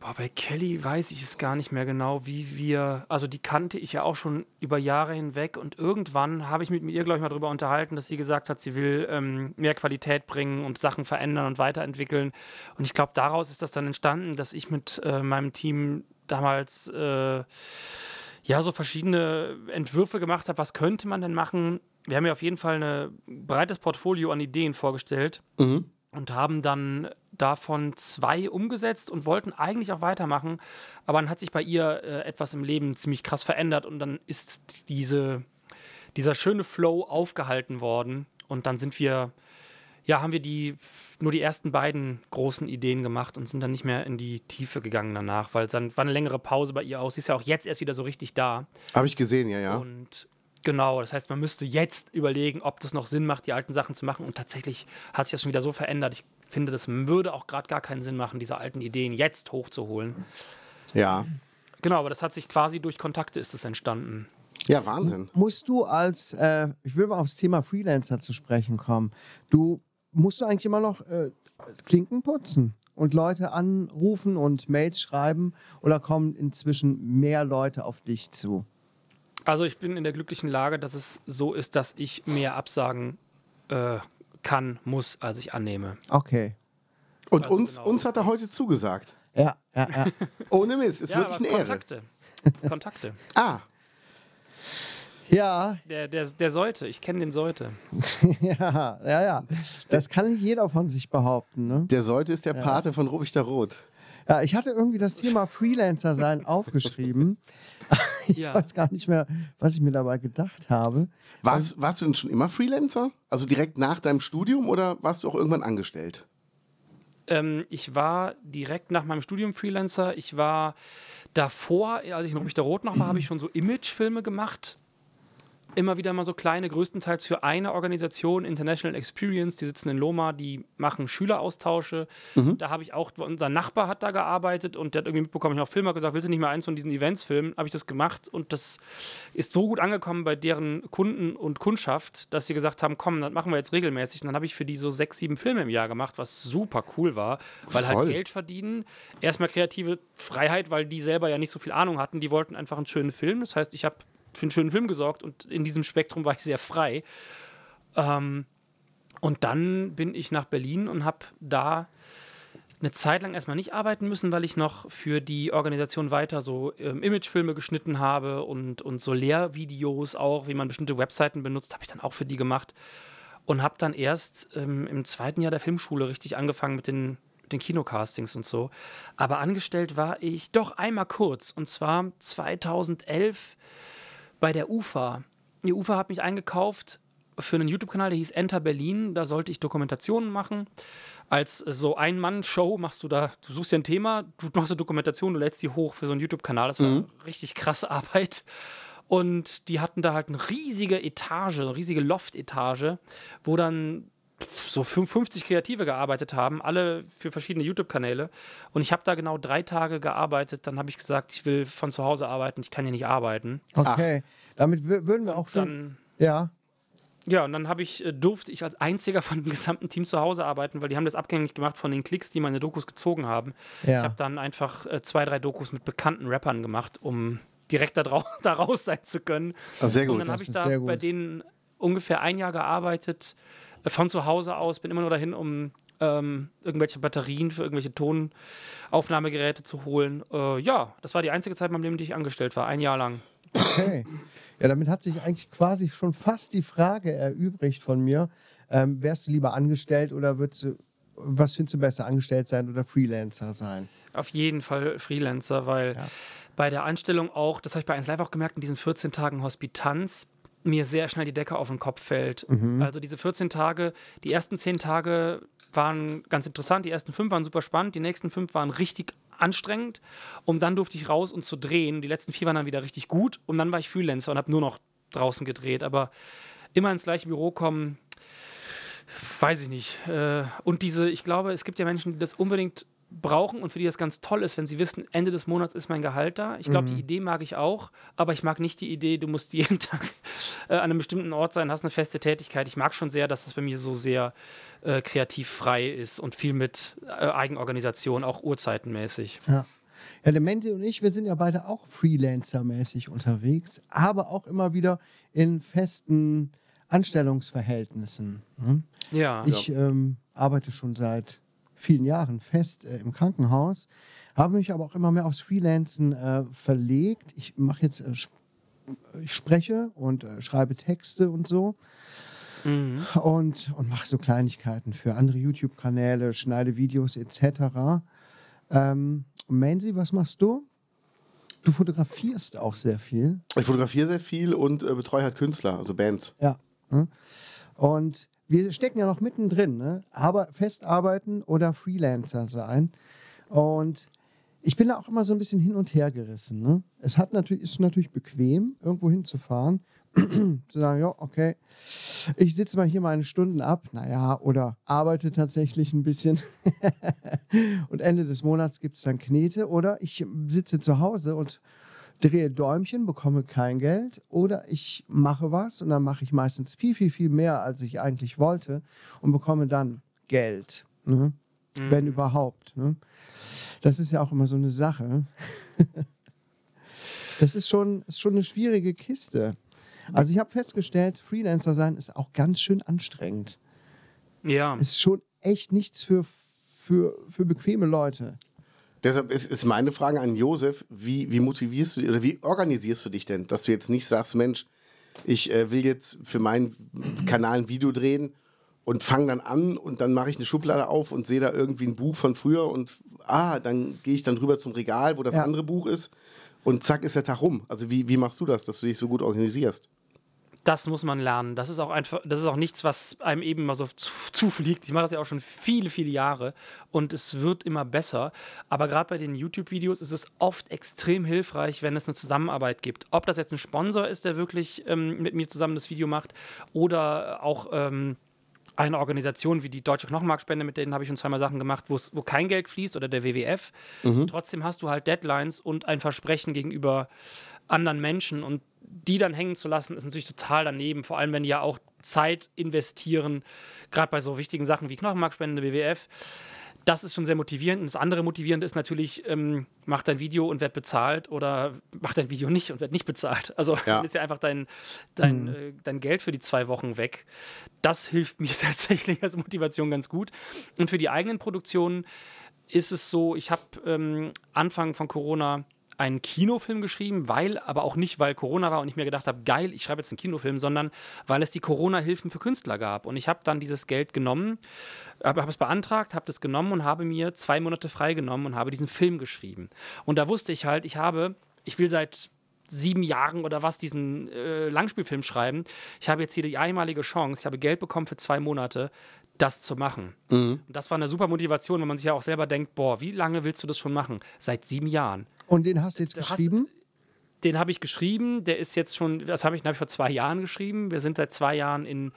Boah, bei Kelly weiß ich es gar nicht mehr genau, wie wir. Also, die kannte ich ja auch schon über Jahre hinweg und irgendwann habe ich mit ihr, glaube ich, mal darüber unterhalten, dass sie gesagt hat, sie will ähm, mehr Qualität bringen und Sachen verändern und weiterentwickeln. Und ich glaube, daraus ist das dann entstanden, dass ich mit äh, meinem Team damals äh, ja so verschiedene Entwürfe gemacht habe. Was könnte man denn machen? Wir haben ja auf jeden Fall ein breites Portfolio an Ideen vorgestellt und haben dann davon zwei umgesetzt und wollten eigentlich auch weitermachen. Aber dann hat sich bei ihr äh, etwas im Leben ziemlich krass verändert und dann ist diese, dieser schöne Flow aufgehalten worden. Und dann sind wir, ja, haben wir die nur die ersten beiden großen Ideen gemacht und sind dann nicht mehr in die Tiefe gegangen danach, weil dann war eine längere Pause bei ihr aus. Sie ist ja auch jetzt erst wieder so richtig da. Habe ich gesehen, ja, ja. Und genau, das heißt, man müsste jetzt überlegen, ob das noch Sinn macht, die alten Sachen zu machen. Und tatsächlich hat sich das schon wieder so verändert. Ich finde, das würde auch gerade gar keinen Sinn machen, diese alten Ideen jetzt hochzuholen. Ja. Genau, aber das hat sich quasi durch Kontakte ist es entstanden. Ja, Wahnsinn. Musst du als, äh, ich will mal aufs Thema Freelancer zu sprechen kommen, du musst du eigentlich immer noch äh, Klinken putzen und Leute anrufen und Mails schreiben oder kommen inzwischen mehr Leute auf dich zu? Also ich bin in der glücklichen Lage, dass es so ist, dass ich mehr absagen äh, kann, muss, als ich annehme. Okay. Und Also uns, genau, uns hat er heute zugesagt. Ja, ja, ja. Ohne Mist, ist Ja, wirklich eine Ehre. Kontakte. Kontakte. Ah, ja, Der, der, der sollte, ich kenne den sollte. ja, ja, ja. Das kann nicht jeder von sich behaupten. Ne? der sollte ist der Pate von Rubichter Rot. Ja, ich hatte irgendwie das Thema Freelancer sein aufgeschrieben. Ich Ja. weiß gar nicht mehr, was ich mir dabei gedacht habe. Warst, warst du denn schon immer Freelancer? Also direkt nach deinem Studium oder warst du auch irgendwann angestellt? Ähm, ich war direkt nach meinem Studium Freelancer. Ich war davor, als ich noch Richter Rot noch war, habe ich schon so Imagefilme gemacht. Immer wieder mal so kleine, größtenteils für eine Organisation, International Experience, die sitzen in Loma, die machen Schüleraustausche. Da habe ich auch, unser Nachbar hat da gearbeitet und der hat irgendwie mitbekommen, ich habe Filmer gesagt, willst du nicht mal eins von diesen Events filmen? Habe ich das gemacht und das ist so gut angekommen bei deren Kunden und Kundschaft, dass sie gesagt haben, komm, das machen wir jetzt regelmäßig. Und dann habe ich für die so sechs, sieben Filme im Jahr gemacht, was super cool war, weil Voll. halt Geld verdienen, erstmal kreative Freiheit, weil die selber ja nicht so viel Ahnung hatten, die wollten einfach einen schönen Film. Das heißt, ich habe für einen schönen Film gesorgt und in diesem Spektrum war ich sehr frei. Ähm, und dann bin ich nach Berlin und habe da eine Zeit lang erstmal nicht arbeiten müssen, weil ich noch für die Organisation weiter so ähm, Imagefilme geschnitten habe und, und so Lehrvideos auch, wie man bestimmte Webseiten benutzt, habe ich dann auch für die gemacht. Und habe dann erst ähm, im zweiten Jahr der Filmschule richtig angefangen mit den, mit den Kinocastings und so. Aber angestellt war ich doch einmal kurz, und zwar 2011 bei der UFA. Die UFA hat mich eingekauft für einen YouTube-Kanal, der hieß Enter Berlin. Da sollte ich Dokumentationen machen. Als so Ein-Mann-Show machst du da, du suchst dir ein Thema, du machst eine Dokumentation, du lädst die hoch für so einen YouTube-Kanal. Das war richtig krasse Arbeit. Und die hatten da halt eine riesige Etage, eine riesige Loft-Etage, wo dann so 50 Kreative gearbeitet haben, alle für verschiedene YouTube-Kanäle. Und ich habe da genau drei Tage gearbeitet. Dann habe ich gesagt, ich will von zu Hause arbeiten, ich kann hier nicht arbeiten. Okay. Damit wür- würden wir auch schon. Dann, Ja. ja, und dann habe ich, äh, durfte ich als einziger von dem gesamten Team zu Hause arbeiten, weil die haben das abhängig gemacht von den Klicks, die meine Dokus gezogen haben. Ich Ja. habe dann einfach äh, zwei, drei Dokus mit bekannten Rappern gemacht, um direkt da, drau da raus sein zu können. Ah, sehr Und gut. dann Das habe ich da bei denen ungefähr ein Jahr gearbeitet, von zu Hause aus, bin immer nur dahin, um ähm, irgendwelche Batterien für irgendwelche Tonaufnahmegeräte zu holen. Äh, ja, das war die einzige Zeit in meinem Leben, die ich angestellt war, ein Jahr lang. Okay. Ja, damit hat sich eigentlich quasi schon fast die Frage erübrigt von mir. Ähm, wärst du lieber angestellt oder würdest du, was findest du besser, angestellt sein oder Freelancer sein? Auf jeden Fall Freelancer, weil Ja. bei der Anstellung auch, das habe ich bei 1 Live auch gemerkt, in diesen 14 Tagen Hospitanz mir sehr schnell die Decke auf den Kopf fällt. Also diese 14 Tage, die ersten 10 Tage waren ganz interessant, die ersten 5 waren super spannend, die nächsten 5 waren richtig anstrengend und dann durfte ich raus und zu drehen. Die letzten 4 waren dann wieder richtig gut und dann war ich Freelancer und habe nur noch draußen gedreht, aber immer ins gleiche Büro kommen, weiß ich nicht. Äh, und diese, ich glaube, es gibt ja Menschen, die das unbedingt brauchen und für die das ganz toll ist, wenn sie wissen, Ende des Monats ist mein Gehalt da. Ich glaube, die Idee mag ich auch, aber ich mag nicht die Idee, du musst jeden Tag äh, an einem bestimmten Ort sein, hast eine feste Tätigkeit. Ich mag schon sehr, dass das bei mir so sehr äh, kreativ frei ist und viel mit äh, Eigenorganisation, auch uhrzeitenmäßig. Ja. Ja, der Menzi und ich, wir sind ja beide auch Freelancer-mäßig unterwegs, aber auch immer wieder in festen Anstellungsverhältnissen. Ne? Ja. Ich ähm, arbeite schon seit vielen Jahren fest äh, im Krankenhaus, habe mich aber auch immer mehr aufs Freelancen äh, verlegt. Ich mache jetzt, äh, sp ich spreche und äh, schreibe Texte und so Mhm. und, und mache so Kleinigkeiten für andere YouTube-Kanäle, schneide Videos etc. Ähm, Mansi, was machst du? Du fotografierst auch sehr viel. Ich fotografiere sehr viel und äh, betreue halt Künstler, also Bands. Ja. ne? Und wir stecken ja noch mittendrin, ne? aber festarbeiten oder Freelancer sein. Und ich bin da auch immer so ein bisschen hin und her gerissen. Ne? Es hat natürlich, ist natürlich bequem, irgendwo hinzufahren, zu sagen, ja, okay, ich sitze mal hier meine Stunden ab, naja, oder arbeite tatsächlich ein bisschen. und Ende des Monats gibt es dann Knete. Oder ich sitze zu Hause und drehe Däumchen, bekomme kein Geld. Oder ich mache was und dann mache ich meistens viel, viel, viel mehr, als ich eigentlich wollte und bekomme dann Geld. Ne? Wenn überhaupt. Ne? Das ist ja auch immer so eine Sache. das ist schon, ist schon eine schwierige Kiste. Also ich habe festgestellt, Freelancer sein ist auch ganz schön anstrengend. Ja. Ist schon echt nichts für, für, für bequeme Leute. Deshalb ist, ist meine Frage an Josef, wie, wie motivierst du oder wie organisierst du dich denn, dass du jetzt nicht sagst, Mensch, ich äh, will jetzt für meinen Kanal ein Video drehen und fange dann an und dann mache ich eine Schublade auf und sehe da irgendwie ein Buch von früher und ah, dann gehe ich dann rüber zum Regal, wo das Ja. andere Buch ist und zack ist der Tag rum. Also wie, wie machst du das, dass du dich so gut organisierst? Das muss man lernen. Das ist auch einfach, das ist auch nichts, was einem eben mal so zu, zufliegt. Ich mache das ja auch schon viele, viele Jahre und es wird immer besser. Aber gerade bei den YouTube-Videos ist es oft extrem hilfreich, wenn es eine Zusammenarbeit gibt. Ob das jetzt ein Sponsor ist, der wirklich ähm, mit mir zusammen das Video macht, oder auch ähm, eine Organisation wie die Deutsche Knochenmarkspende, mit denen habe ich schon zweimal Sachen gemacht, wo kein Geld fließt, oder der WWF. Trotzdem hast du halt Deadlines und ein Versprechen gegenüber anderen Menschen und die dann hängen zu lassen, ist natürlich total daneben, vor allem wenn die ja auch Zeit investieren, gerade bei so wichtigen Sachen wie Knochenmarkspende, WWF. Das ist schon sehr motivierend. Und das andere Motivierende ist natürlich, ähm, mach dein Video und werd bezahlt oder mach dein Video nicht und werd nicht bezahlt. Also Ja. dann ist ja einfach dein, dein, äh, dein Geld für die zwei Wochen weg. Das hilft mir tatsächlich als Motivation ganz gut. Und für die eigenen Produktionen ist es so, ich habe ähm, Anfang von Corona einen Kinofilm geschrieben, weil, aber auch nicht, weil Corona war und ich mir gedacht habe, geil, ich schreibe jetzt einen Kinofilm, sondern weil es die Corona-Hilfen für Künstler gab. Und ich habe dann dieses Geld genommen, habe hab es beantragt, habe das genommen und habe mir zwei Monate freigenommen und habe diesen Film geschrieben. Und da wusste ich halt, ich habe, ich will seit sieben Jahren oder was diesen äh, Langspielfilm schreiben. Ich habe jetzt hier die einmalige Chance, ich habe Geld bekommen für zwei Monate, das zu machen. Und das war eine super Motivation, wenn man sich ja auch selber denkt, boah, wie lange willst du das schon machen? Seit sieben Jahren. Und den hast du jetzt Du hast- geschrieben? Den habe ich geschrieben, der ist jetzt schon, das habe ich, habe ich vor zwei Jahren geschrieben. Wir sind seit zwei Jahren in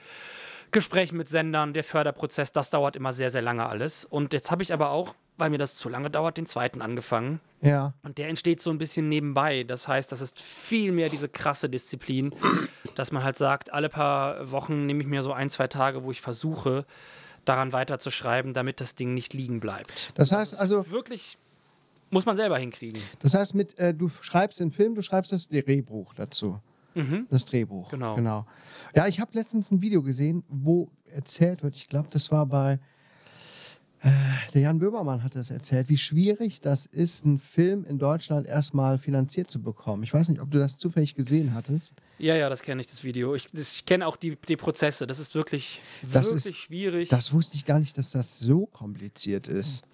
Gesprächen mit Sendern, der Förderprozess, das dauert immer sehr, sehr lange alles. Und jetzt habe ich aber auch, weil mir das zu lange dauert, den zweiten angefangen. Ja. Und der entsteht so ein bisschen nebenbei. Das heißt, das ist viel mehr diese krasse Disziplin, dass man halt sagt, alle paar Wochen nehme ich mir so ein, zwei Tage, wo ich versuche, daran weiterzuschreiben, damit das Ding nicht liegen bleibt. Das heißt also, Wirklich muss man selber hinkriegen. das heißt mit, äh, du schreibst den Film, du schreibst das Drehbuch dazu. Das Drehbuch. Genau. genau. Ja, ich habe letztens ein Video gesehen, wo erzählt wird, ich glaube, das war bei äh, der Jan Böhmermann hat das erzählt, wie schwierig das ist, einen Film in Deutschland erstmal finanziert zu bekommen. Ich weiß nicht, ob du das zufällig gesehen hattest. Ja, ja, das kenne ich, das Video. Ich, das- ich kenne auch die, die Prozesse. Das ist wirklich, Das wirklich ist- schwierig. Das wusste ich gar nicht, dass das so kompliziert ist.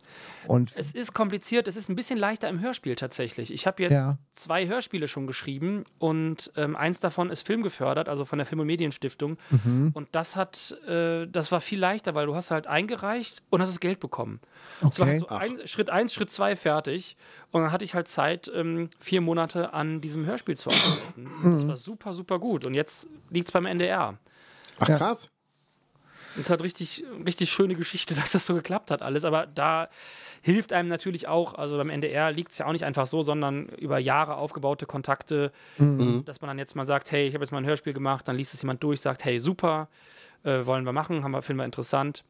Und Es ist kompliziert, es ist ein bisschen leichter im Hörspiel tatsächlich. Ich habe jetzt Ja. zwei Hörspiele schon geschrieben und ähm, eins davon ist filmgefördert, also von der Film- und Medienstiftung. Mhm. Und das hat, äh, das war viel leichter, weil du hast halt eingereicht und hast das Geld bekommen. Es war Okay. halt so ein, Schritt eins, Schritt zwei fertig. Und dann hatte ich halt Zeit, ähm, vier Monate an diesem Hörspiel zu arbeiten. Und Mhm. Das war super, super gut. Und jetzt liegt es beim NDR. Ach Ja. krass. Das ist halt richtig, richtig schöne Geschichte, dass das so geklappt hat alles. Aber da hilft einem natürlich auch, also beim NDR liegt es ja auch nicht einfach so, sondern über Jahre aufgebaute Kontakte, dass man dann jetzt mal sagt, hey, ich habe jetzt mal ein Hörspiel gemacht, dann liest es jemand durch, sagt, hey, super, äh, wollen wir machen, haben wir, finden wir interessant.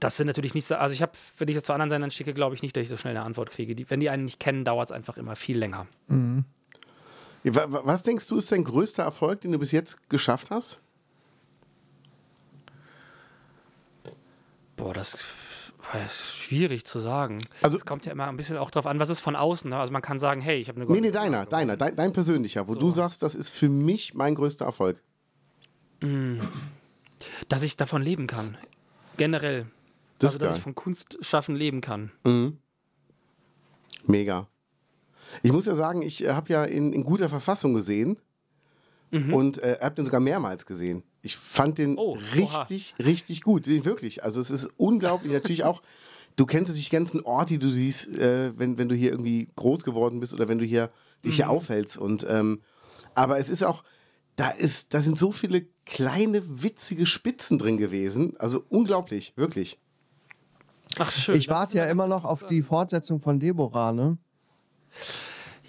Das sind natürlich nicht so, also ich habe, wenn ich das zu anderen Sendern schicke, glaube ich nicht, dass ich so schnell eine Antwort kriege. Die, wenn die einen nicht kennen, dauert es einfach immer viel länger. Wa- Was denkst du, ist dein größter Erfolg, den du bis jetzt geschafft hast? Boah, das ist schwierig zu sagen. Also- es kommt ja immer ein bisschen auch drauf an, was ist von außen. Ne? Also man kann sagen, hey, ich habe eine Nee, nee, deiner, deiner, dein, dein persönlicher, wo So. du sagst, das ist für mich mein größter Erfolg. dass ich davon leben kann. Generell. Das also, dass geil. ich von Kunst schaffen leben kann. Mega. Ich muss ja sagen, ich habe ja in, in guter Verfassung gesehen und äh, habe den sogar mehrmals gesehen. Ich fand den Oh, richtig, richtig gut. Wirklich. Also es ist unglaublich. Natürlich auch, du kennst natürlich die ganzen Orte, die du siehst, äh, wenn, wenn du hier irgendwie groß geworden bist oder wenn du hier dich hier aufhältst. Und, ähm, aber es ist auch, da, ist, da sind so viele kleine, witzige Spitzen drin gewesen. Also unglaublich, wirklich. Ach, schön. Ich warte ja immer noch auf die Fortsetzung von Deborah, ne?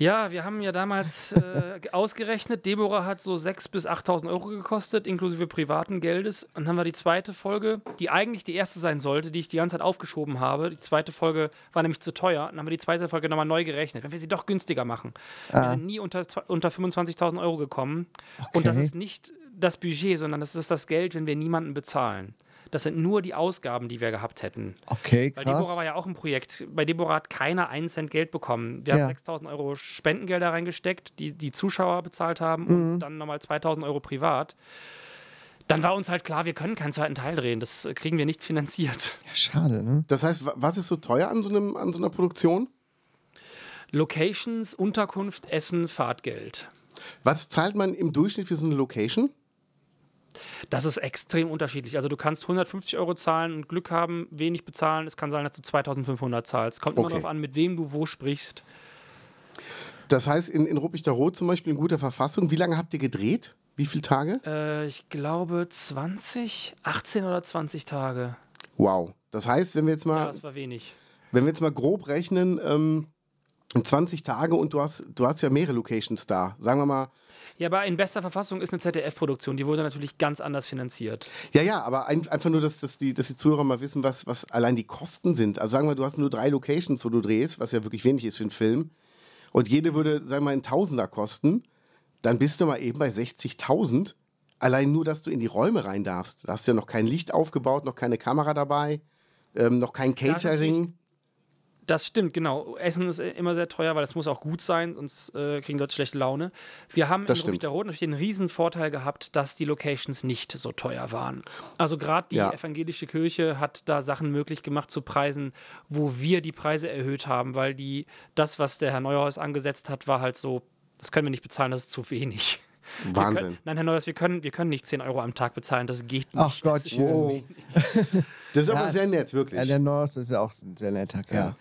Ja, wir haben ja damals äh, ausgerechnet, Deborah hat so 6.000 bis 8.000 Euro gekostet, inklusive privaten Geldes. Und dann haben wir die zweite Folge, die eigentlich die erste sein sollte, die ich die ganze Zeit aufgeschoben habe. Die zweite Folge war nämlich zu teuer. Dann haben wir die zweite Folge nochmal neu gerechnet, wenn wir sie doch günstiger machen. Wir sind nie unter, unter 25.000 Euro gekommen. Und das Okay. ist nicht das Budget, sondern das ist das Geld, wenn wir niemanden bezahlen. Das sind nur die Ausgaben, die wir gehabt hätten. Okay, Weil Deborah krass. war ja auch ein Projekt. Bei Deborah hat keiner einen Cent Geld bekommen. Wir Ja. haben 6000 Euro Spendengelder reingesteckt, die die Zuschauer bezahlt haben Mhm. und dann nochmal 2000 Euro privat. Dann war uns halt klar, wir können keinen zweiten Teil drehen. Das kriegen wir nicht finanziert. Ja, schade, ne? Das heißt, wa- was ist so teuer an so, einem, an so einer Produktion? Locations, Unterkunft, Essen, Fahrtgeld. Was zahlt man im Durchschnitt für so eine Location? Das ist extrem unterschiedlich. Also du kannst 150 Euro zahlen und Glück haben, wenig bezahlen. Es kann sein, dass du 2500 zahlst. Kommt immer Okay. darauf an, mit wem du wo sprichst. Das heißt, in, in Ruppichter Rot zum Beispiel in guter Verfassung. Wie lange habt ihr gedreht? Wie viele Tage? Äh, ich glaube 20, 18 oder 20 Tage. Wow. Das heißt, wenn wir jetzt Ja, mal, das war wenig. wenn wir jetzt mal grob rechnen, ähm, 20 Tage und du hast, du hast ja mehrere Locations da. Sagen wir mal, Ja, aber in bester Verfassung ist eine ZDF-Produktion. Die wurde natürlich ganz anders finanziert. ja, ja, aber ein, einfach nur, dass, dass, die, dass die Zuhörer mal wissen, was, was allein die Kosten sind. Also sagen wir, du hast nur drei Locations, wo du drehst, was ja wirklich wenig ist für einen Film. Und jede würde, sagen wir mal, ein Tausender kosten. Dann bist du mal eben bei 60.000. Allein nur, dass du in die Räume rein darfst. Da hast du ja noch kein Licht aufgebaut, noch keine Kamera dabei, ähm, noch kein Catering. Das stimmt, genau. Essen ist immer sehr teuer, weil es muss auch gut sein, sonst äh, kriegen Leute schlechte Laune. Wir haben Das in Ruppichter stimmt. Rot natürlich den riesen Vorteil gehabt, dass die Locations nicht so teuer waren. Also gerade die Ja. evangelische Kirche hat da Sachen möglich gemacht zu Preisen, wo wir die Preise erhöht haben, weil die das, was der Herr Neuhaus angesetzt hat, war halt so, das können wir nicht bezahlen, das ist zu wenig. Wahnsinn. Können, nein, Herr Neuhaus, wir können, wir können nicht 10 Euro am Tag bezahlen, das geht nicht. Ach Gott, das ist wow. Das ist aber Ja, sehr nett, wirklich. Ja, der Norris ist ja auch ein sehr netter Kerl. Ja,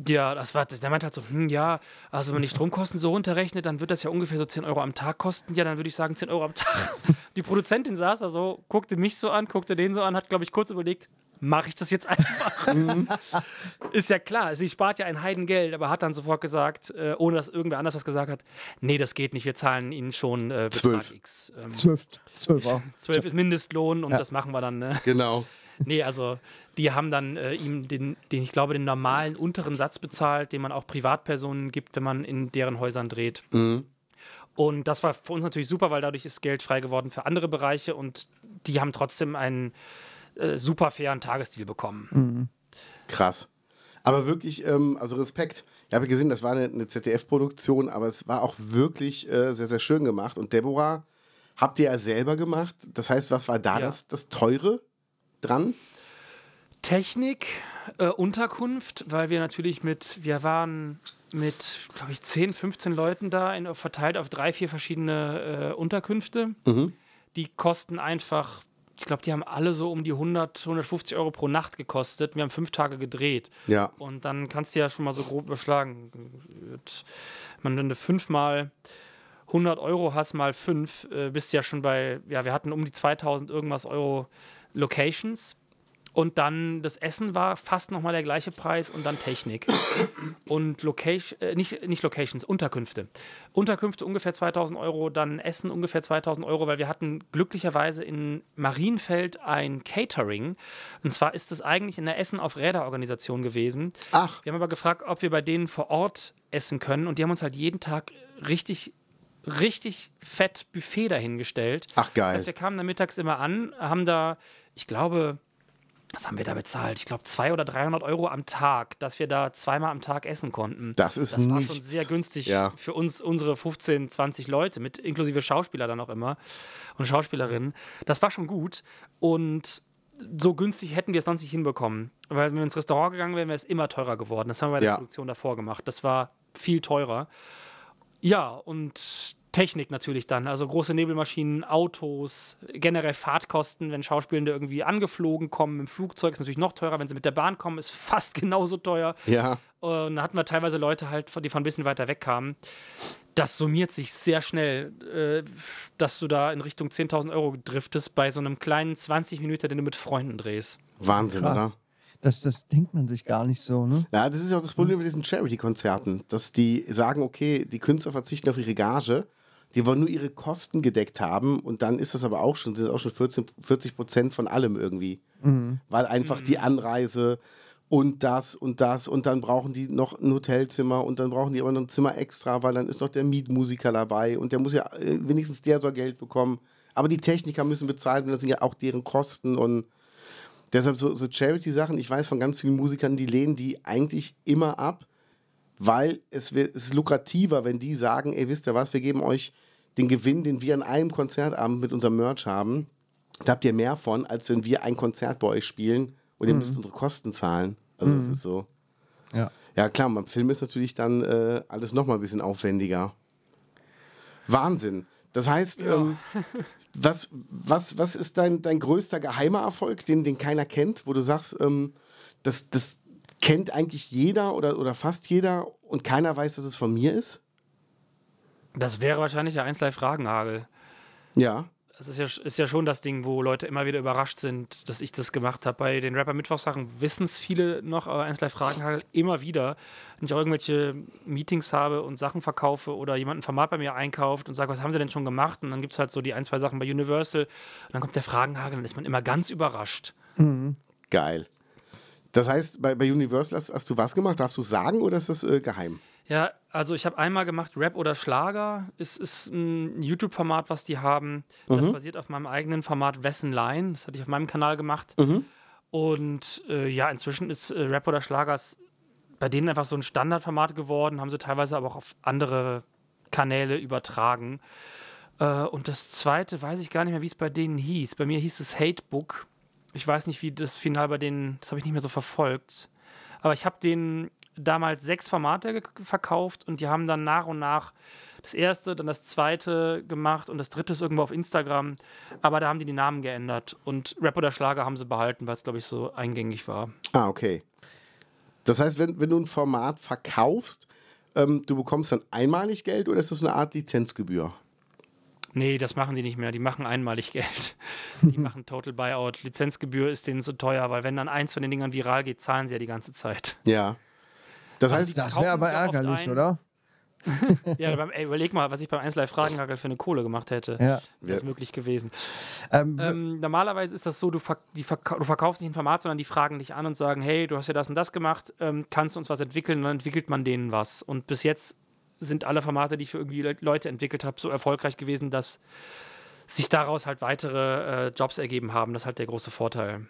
das war, der meinte halt so, hm, ja, also wenn ich Stromkosten so runterrechne, dann wird das ja ungefähr so 10 Euro am Tag kosten. Ja, dann würde ich sagen 10 Euro am Tag. Die Produzentin saß da so, guckte mich so an, guckte den so an, hat, glaube ich, kurz überlegt, mache ich das jetzt einfach? Ist ja klar, sie spart ja ein Heidengeld, aber hat dann sofort gesagt, äh, ohne dass irgendwer anders was gesagt hat, nee, das geht nicht, wir zahlen Ihnen schon äh, Betrag Zwölf. X. Ähm, Zwölf, zwölf auch. 12 ist Mindestlohn und Ja. das machen wir dann, ne? Genau. Nee, also die haben dann äh, ihm den, den, ich glaube, den normalen unteren Satz bezahlt, den man auch Privatpersonen gibt, wenn man in deren Häusern dreht. Und das war für uns natürlich super, weil dadurch ist Geld frei geworden für andere Bereiche und die haben trotzdem einen äh, super fairen Tagesstil bekommen. Krass. Aber wirklich, ähm, also Respekt. Ich habe gesehen, das war eine, eine ZDF-Produktion, aber es war auch wirklich äh, sehr, sehr schön gemacht. Und Deborah, habt ihr ja selber gemacht. Das heißt, was war da Ja. das, das Teure dran? Technik, äh, Unterkunft, weil wir natürlich mit, wir waren mit, glaube ich, 10, 15 Leuten da, in, verteilt auf drei, vier verschiedene äh, Unterkünfte. Die kosten einfach, ich glaube, die haben alle so um die 100, 150 Euro pro Nacht gekostet. Wir haben fünf Tage gedreht. Ja. Und dann kannst du ja schon mal so grob überschlagen. Man dann fünfmal 100 Euro hast mal 5, äh, bist ja schon bei, ja, wir hatten um die 2000 irgendwas Euro Locations. Und dann das Essen war fast nochmal der gleiche Preis und dann Technik. Und Location, äh, nicht, nicht Locations, Unterkünfte. Unterkünfte ungefähr 2000 Euro, dann Essen ungefähr 2000 Euro, weil wir hatten glücklicherweise in Marienfeld ein Catering. Und zwar ist es eigentlich in der Essen auf Räder-Organisation gewesen. Ach. Wir haben aber gefragt, ob wir bei denen vor Ort essen können. Und die haben uns halt jeden Tag richtig richtig fett Buffet dahingestellt. Ach, geil. Das heißt, wir kamen da mittags immer an, haben da, ich glaube, was haben wir da bezahlt? Ich glaube 200 oder 300 Euro am Tag, dass wir da zweimal am Tag essen konnten. Das ist Das war nichts. schon sehr günstig Ja. für uns, unsere 15, 20 Leute, mit inklusive Schauspieler dann auch immer und Schauspielerinnen. Das war schon gut und so günstig hätten wir es sonst nicht hinbekommen. Weil wenn wir ins Restaurant gegangen wären, wäre es immer teurer geworden. Das haben wir bei der Ja. Produktion davor gemacht. Das war viel teurer. Ja, und Technik natürlich dann. Also große Nebelmaschinen, Autos, generell Fahrtkosten, wenn Schauspielende irgendwie angeflogen kommen. Im Flugzeug ist natürlich noch teurer. Wenn sie mit der Bahn kommen, ist fast genauso teuer. Ja. Und da hatten wir teilweise Leute halt, die von ein bisschen weiter weg kamen. Das summiert sich sehr schnell, äh, dass du da in Richtung 10.000 Euro driftest bei so einem kleinen 20 Minuten, den du mit Freunden drehst. Wahnsinn, oder? Krass. Das, das denkt man sich gar nicht so, ne? Ja, das ist ja auch das Problem mit diesen Charity-Konzerten, dass die sagen, okay, die Künstler verzichten auf ihre Gage, die wollen nur ihre Kosten gedeckt haben und dann ist das aber auch schon, sind das auch schon 14, 40 Prozent von allem irgendwie. Weil einfach die Anreise und das und das und dann brauchen die noch ein Hotelzimmer und dann brauchen die aber noch ein Zimmer extra, weil dann ist noch der Mietmusiker dabei und der muss ja, äh, wenigstens der soll Geld bekommen. Aber die Techniker müssen bezahlt werden, das sind ja auch deren Kosten und Deshalb so, so Charity-Sachen, ich weiß von ganz vielen Musikern, die lehnen die eigentlich immer ab, weil es, wird- es ist lukrativer, wenn die sagen, ey, wisst ihr was, wir geben euch den Gewinn, den wir an einem Konzertabend mit unserem Merch haben, da habt ihr mehr von, als wenn wir ein Konzert bei euch spielen und ihr müsst unsere Kosten zahlen. Also das ist so. Ja. Ja klar, beim Film ist natürlich dann äh, alles nochmal ein bisschen aufwendiger. Wahnsinn. Das heißt, ähm, was, was, was ist dein, dein größter geheimer Erfolg, den, den keiner kennt, wo du sagst, ähm, das, das kennt eigentlich jeder oder, oder fast jeder und keiner weiß, dass es von mir ist? Das wäre wahrscheinlich der 1 Live Fragenhagel. Ja. Das ist ja, ist ja schon das Ding, wo Leute immer wieder überrascht sind, dass ich das gemacht habe. Bei den Rapper Mittwochsachen wissen es viele noch, aber 1 Live Fragenhagel immer wieder, wenn ich auch irgendwelche Meetings habe und Sachen verkaufe oder jemand ein Format bei mir einkauft und sagt, was haben sie denn schon gemacht? Und dann gibt es halt so die ein, zwei Sachen bei Universal und dann kommt der Fragenhagel und dann ist man immer ganz überrascht. Geil. Das heißt, bei, bei Universal hast, hast du was gemacht? Darfst du sagen oder ist das äh, geheim? Ja, also ich habe einmal gemacht Rap oder Schlager. Es ist ein YouTube-Format, was die haben. Das basiert auf meinem eigenen Format Wessen Line. Das hatte ich auf meinem Kanal gemacht. Und äh, ja, inzwischen ist äh, Rap oder Schlager s- bei denen einfach so ein Standardformat geworden. Haben sie teilweise aber auch auf andere Kanäle übertragen. Äh, und das zweite weiß ich gar nicht mehr, wie es bei denen hieß. Bei mir hieß es Hatebook. Ich weiß nicht, wie das Final bei denen, das habe ich nicht mehr so verfolgt. Aber ich habe denen damals sechs Formate verkauft und die haben dann nach und nach das erste, dann das zweite gemacht und das dritte ist irgendwo auf Instagram. Aber da haben die die Namen geändert und Rap oder Schlager haben sie behalten, weil es, glaube ich, so eingängig war. Ah, okay. Das heißt, wenn, wenn du ein Format verkaufst, ähm, du bekommst dann einmalig Geld oder ist das eine Art Lizenzgebühr? Nee, das machen die nicht mehr. Die machen einmalig Geld. Die machen Total Buyout. Lizenzgebühr ist denen so teuer, weil wenn dann eins von den Dingern viral geht, zahlen sie ja die ganze Zeit. Ja. Das heißt, Das wäre aber ärgerlich, ein. oder? Ja, beim, ey, überleg mal, was ich beim 1 Live Fragenhagel für eine Kohle gemacht hätte. Ja. Wäre es möglich gewesen. Ähm, Ähm, normalerweise ist das so, du, verk die verka du verkaufst nicht ein Format, sondern die fragen dich an und sagen, hey, du hast ja das und das gemacht, ähm, kannst du uns was entwickeln? Und dann entwickelt man denen was. Und bis jetzt sind alle Formate, die ich für irgendwie Le Leute entwickelt habe, so erfolgreich gewesen, dass sich daraus halt weitere äh, Jobs ergeben haben. Das ist halt der große Vorteil.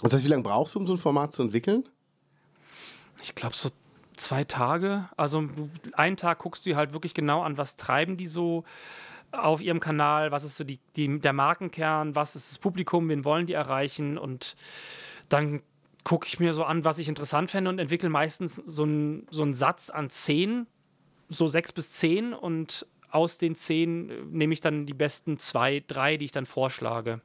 das heißt, wie lange brauchst du, um so ein Format zu entwickeln? Ich glaube so zwei Tage. Also einen Tag guckst du halt wirklich genau an, was treiben die so auf ihrem Kanal, was ist so die, die, der Markenkern, was ist das Publikum, wen wollen die erreichen und dann gucke ich mir so an, was ich interessant fände und entwickle meistens so einen so einen Satz an zehn, so sechs bis zehn und aus den zehn äh, nehme ich dann die besten zwei, drei, die ich dann vorschlage.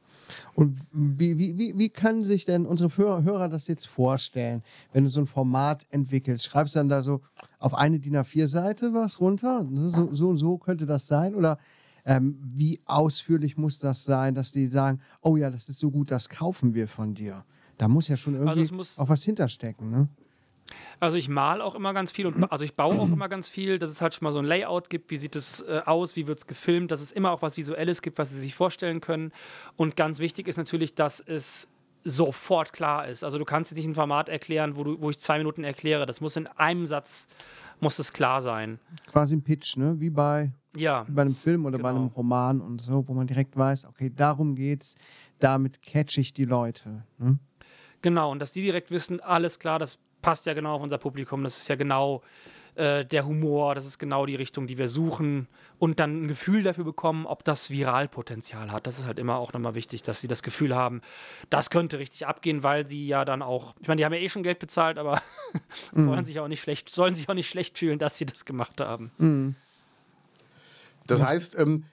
Und wie, wie, wie, können sich denn unsere Hörer, das jetzt vorstellen, wenn du so ein Format entwickelst? Schreibst du dann da so auf eine DIN A4-Seite was runter? So, so und so könnte das sein? Oder ähm, wie ausführlich muss das sein, dass die sagen, oh ja, das ist so gut, das kaufen wir von dir? Da muss ja schon irgendwie es muss- auch was hinterstecken, ne? Also ich mal auch immer ganz viel und also ich baue auch immer ganz viel, dass es halt schon mal so ein Layout gibt, wie sieht es äh, aus, wie wird es gefilmt, dass es immer auch was Visuelles gibt, was sie sich vorstellen können. Und ganz wichtig ist natürlich, dass es sofort klar ist. Also du kannst jetzt nicht ein Format erklären, wo, du, wo ich zwei Minuten erkläre. Das muss in einem Satz, muss es klar sein. Quasi ein Pitch, ne? Wie bei, Ja, wie bei einem Film oder bei Genau. einem Roman und so, wo man direkt weiß, okay, darum geht's, damit catch ich die Leute. Ne? genau. Und dass die direkt wissen, alles klar, das passt ja genau auf unser Publikum, das ist ja genau äh, der Humor, das ist genau die Richtung, die wir suchen und dann ein Gefühl dafür bekommen, ob das Viralpotenzial hat. Das ist halt immer auch nochmal wichtig, dass sie das Gefühl haben, das könnte richtig abgehen, weil sie ja dann auch, ich meine, die haben ja eh schon Geld bezahlt, aber wollen sich auch nicht schlecht, sollen sich auch nicht schlecht fühlen, dass sie das gemacht haben. Das heißt, ähm,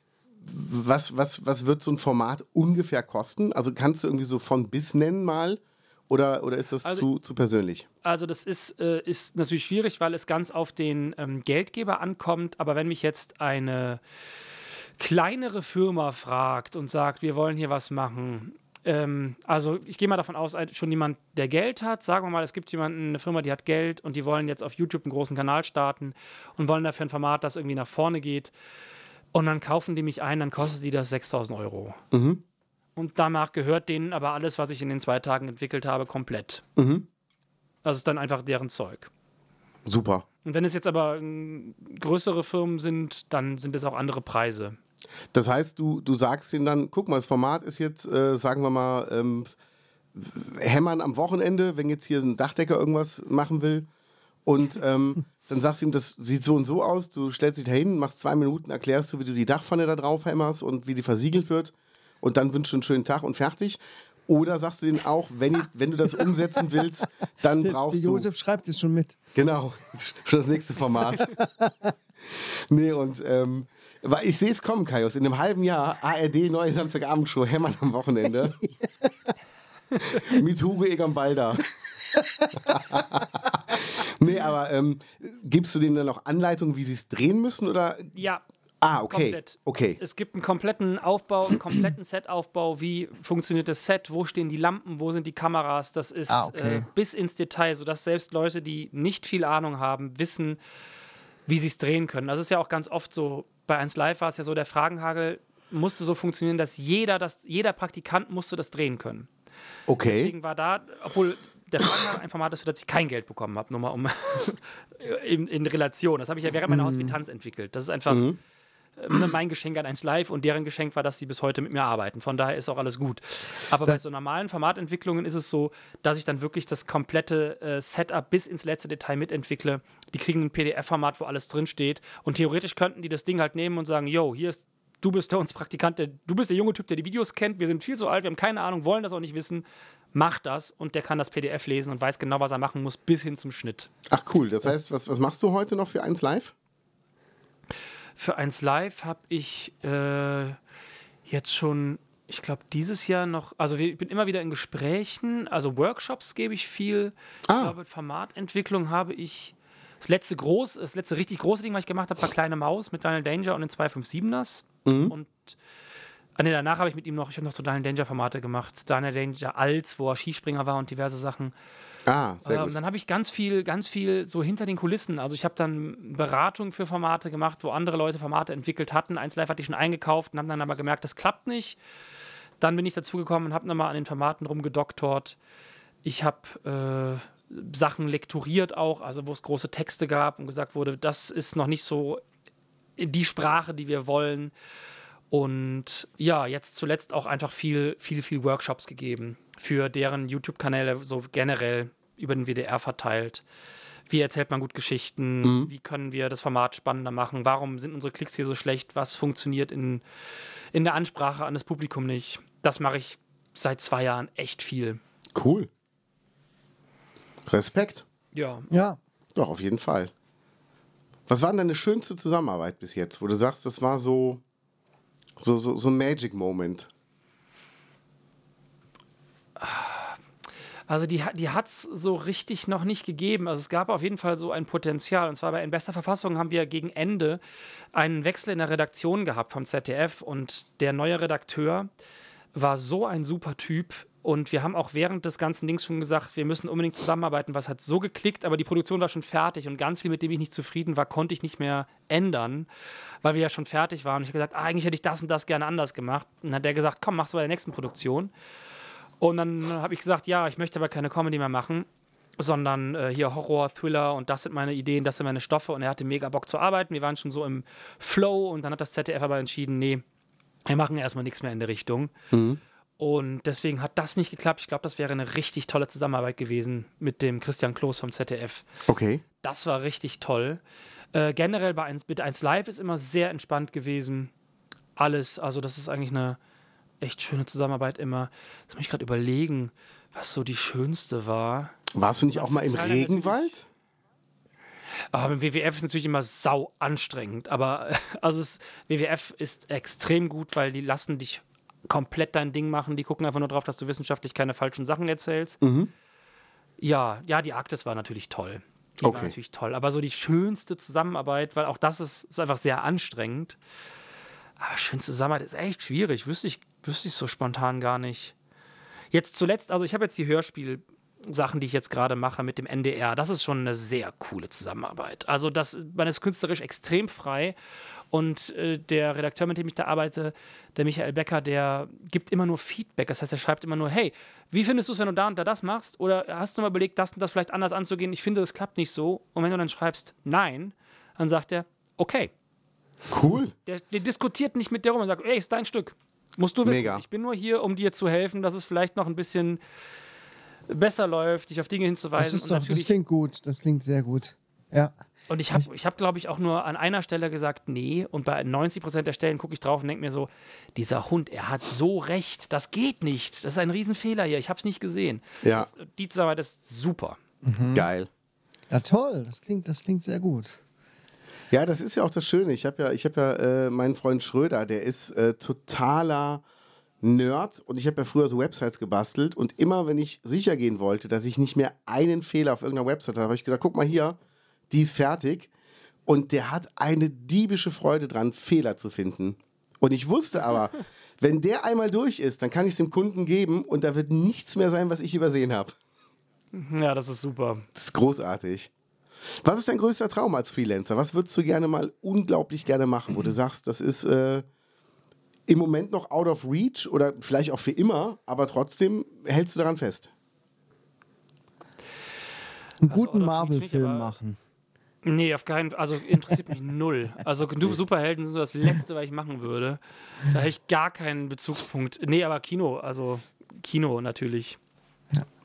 was, was, was wird so ein Format ungefähr kosten? Also kannst du irgendwie so von bis nennen mal? Oder, oder ist das Also- zu, zu persönlich? Also das ist, äh, ist natürlich schwierig, weil es ganz auf den ähm, Geldgeber ankommt. Aber wenn mich jetzt eine kleinere Firma fragt und sagt, wir wollen hier was machen, ähm, also ich gehe mal davon aus, schon jemand, der Geld hat, sagen wir mal, es gibt jemanden, eine Firma, die hat Geld und die wollen jetzt auf YouTube einen großen Kanal starten und wollen dafür ein Format, das irgendwie nach vorne geht. Und dann kaufen die mich ein, dann kostet die das 6000 Euro. Und danach gehört denen aber alles, was ich in den zwei Tagen entwickelt habe, komplett. Das ist dann einfach deren Zeug. Super. Und wenn es jetzt aber ähm, größere Firmen sind, dann sind es auch andere Preise. Das heißt, du, du sagst ihnen dann, guck mal, das Format ist jetzt, äh, sagen wir mal, ähm, Hämmern am Wochenende, wenn jetzt hier ein Dachdecker irgendwas machen will. Und ähm, dann sagst du ihm, das sieht so und so aus. Du stellst dich dahin, machst zwei Minuten, erklärst du, wie du die Dachpfanne da drauf hämmerst und wie die versiegelt wird. Und dann wünschst du einen schönen Tag und fertig. Oder sagst du denen auch, wenn, wenn du das umsetzen willst, dann brauchst du. Josef schreibt es schon mit. Genau, schon das nächste Format. nee, und ähm, aber ich sehe es kommen, Kaius. In einem halben Jahr ARD neue Samstagabendshow Hämmern am Wochenende. Mit Hugo Egon Balder. nee, aber ähm, gibst du denen dann auch Anleitungen, wie sie es drehen müssen? Oder? Ja, Ah, okay. komplett. Okay. Es gibt einen kompletten Aufbau, einen kompletten Setaufbau. Wie funktioniert das Set? Wo stehen die Lampen? Wo sind die Kameras? Das ist Ah, okay. äh, bis ins Detail, sodass selbst Leute, die nicht viel Ahnung haben, wissen, wie sie es drehen können. Das ist ja auch ganz oft so. Bei 1 Live war es ja so, der Fragenhagel musste so funktionieren, dass jeder, das, jeder Praktikant musste das drehen können. Okay. Deswegen war da, obwohl der Fragenhagel ein Format ist, für das ich kein Geld bekommen habe, nur mal um in, in Relation. Das habe ich ja während meiner Hospitanz entwickelt. Das ist einfach äh, mein Geschenk an 1 Live und deren Geschenk war, dass sie bis heute mit mir arbeiten. Von daher ist auch alles gut. Aber bei so normalen Formatentwicklungen ist es so, dass ich dann wirklich das komplette äh, Setup bis ins letzte Detail mitentwickle. Die kriegen ein PDF-Format, wo alles drinsteht. Und theoretisch könnten die das Ding halt nehmen und sagen, yo, hier ist du bist der uns Praktikant, der, du bist der junge Typ, der die Videos kennt, wir sind viel zu alt, wir haben keine Ahnung, wollen das auch nicht wissen, mach das und der kann das PDF lesen und weiß genau, was er machen muss, bis hin zum Schnitt. Ach cool. Das, heißt, was, was machst du heute noch für eins live? Für 1 Live habe ich äh, jetzt schon, ich glaube, dieses Jahr noch, also ich bin immer wieder in Gesprächen, also Workshops gebe ich viel. Ah. Ich glaube, Formatentwicklung habe ich. Das letzte groß, das letzte richtig große Ding, was ich gemacht habe, war Kleine Maus mit Daniel Danger und den 257ers. Und ah, nee, danach habe ich mit ihm noch, ich habe noch so Daniel Danger-Formate gemacht. Daniel Danger als, wo er Skispringer war und diverse Sachen. Ah, sehr Ähm, gut. dann habe ich ganz viel, ganz viel so hinter den Kulissen. Also ich habe dann Beratung für Formate gemacht, wo andere Leute Formate entwickelt hatten. Eins Live hatte ich schon eingekauft und haben dann aber gemerkt, das klappt nicht. Dann bin ich dazugekommen und habe nochmal an den Formaten rumgedoktort. Ich habe äh, Sachen lektoriert auch, also wo es große Texte gab und gesagt wurde, das ist noch nicht so die Sprache, die wir wollen. Und ja, jetzt zuletzt auch einfach viel, viel, viel Workshops gegeben für deren YouTube-Kanäle, so generell über den WDR verteilt. Wie erzählt man gut Geschichten? Wie können wir das Format spannender machen? Warum sind unsere Klicks hier so schlecht? Was funktioniert in, in der Ansprache an das Publikum nicht? Das mache ich seit zwei Jahren echt viel. Cool. Respekt. Ja, Ja, Doch, auf jeden Fall. Was war denn deine schönste Zusammenarbeit bis jetzt, wo du sagst, das war so, so, so, so ein Magic Moment? Also die, die hat es so richtig noch nicht gegeben. Also es gab auf jeden Fall so ein Potenzial. Und zwar bei In bester Verfassung haben wir gegen Ende einen Wechsel in der Redaktion gehabt vom ZDF. Und der neue Redakteur war so ein super Typ. Und wir haben auch während des ganzen Dings schon gesagt, wir müssen unbedingt zusammenarbeiten. Was hat so geklickt, aber die Produktion war schon fertig. Und ganz viel, mit dem ich nicht zufrieden war, konnte ich nicht mehr ändern, weil wir ja schon fertig waren. Und ich habe gesagt, ah, eigentlich hätte ich das und das gerne anders gemacht. Und dann hat der gesagt, komm, machst du bei der nächsten Produktion. Und dann habe ich gesagt, ja, ich möchte aber keine Comedy mehr machen, sondern äh, hier Horror, Thriller und das sind meine Ideen, das sind meine Stoffe. Und er hatte mega Bock zu arbeiten. Wir waren schon so im Flow und dann hat das ZDF aber entschieden, nee, wir machen erstmal nichts mehr in der Richtung. Und deswegen hat das nicht geklappt. Ich glaube, das wäre eine richtig tolle Zusammenarbeit gewesen mit dem Christian Kloß vom ZDF. Okay. Das war richtig toll. Äh, generell bei 1 mit 1 Live ist immer sehr entspannt gewesen. Alles, also das ist eigentlich eine echt schöne Zusammenarbeit immer. Jetzt muss ich gerade überlegen, was so die schönste war. Warst du nicht auch mal im Regenwald? Aber im WWF ist natürlich immer sau anstrengend. Aber also es, WWF ist extrem gut, weil die lassen dich komplett dein Ding machen. Die gucken einfach nur drauf, dass du wissenschaftlich keine falschen Sachen erzählst. Ja, ja, die Arktis war natürlich toll. Die Okay. war natürlich toll. Aber so die schönste Zusammenarbeit, weil auch das ist, ist einfach sehr anstrengend. Aber schönste Zusammenarbeit ist echt schwierig. Wüsste ich, wüsste ich so spontan gar nicht. Jetzt zuletzt, also ich habe jetzt die Hörspiel-Sachen, die ich jetzt gerade mache mit dem NDR. Das ist schon eine sehr coole Zusammenarbeit. Also das, man ist künstlerisch extrem frei und äh, der Redakteur, mit dem ich da arbeite, der Michael Becker, der gibt immer nur Feedback. Das heißt, er schreibt immer nur, hey, wie findest du es, wenn du da und da das machst? Oder hast du mal überlegt, das und das vielleicht anders anzugehen? Ich finde, das klappt nicht so. Und wenn du dann schreibst, nein, dann sagt er, okay. Cool. Der, der diskutiert nicht mit dir rum und sagt, ey, ist dein Stück. Musst du wissen. Mega. Ich bin nur hier, um dir zu helfen, dass es vielleicht noch ein bisschen besser läuft, dich auf Dinge hinzuweisen. Das ist und doch, das klingt gut. Das klingt sehr gut. Ja. und ich habe, ich hab, glaube ich, auch nur an einer Stelle gesagt, nee. Und bei 90 Prozent der Stellen gucke ich drauf und denke mir so, dieser Hund, er hat so recht. Das geht nicht. Das ist ein Riesenfehler hier. Ich habe es nicht gesehen. Ja. Das, die Zusammenarbeit ist super. Geil. Ja, toll. Das klingt, das klingt sehr gut. Ja, das ist ja auch das Schöne. Ich habe ja, ich hab ja äh, meinen Freund Schröder, der ist äh, totaler Nerd und ich habe ja früher so Websites gebastelt und immer, wenn ich sicher gehen wollte, dass ich nicht mehr einen Fehler auf irgendeiner Website habe, habe ich gesagt, guck mal hier, die ist fertig und der hat eine diebische Freude dran, Fehler zu finden. Und ich wusste aber, wenn der einmal durch ist, dann kann ich es dem Kunden geben und da wird nichts mehr sein, was ich übersehen habe. Ja, das ist super. Das ist großartig. Was ist dein größter Traum als Freelancer? Was würdest du gerne mal unglaublich gerne machen, wo du sagst, das ist äh, im Moment noch out of reach oder vielleicht auch für immer, aber trotzdem hältst du daran fest? Einen Also, guten Marvel-Film machen. Nee, auf keinen Fall. Also interessiert mich null. Also genug Superhelden sind so das Letzte, was ich machen würde. Da habe ich gar keinen Bezugspunkt. Nee, aber Kino, also Kino natürlich.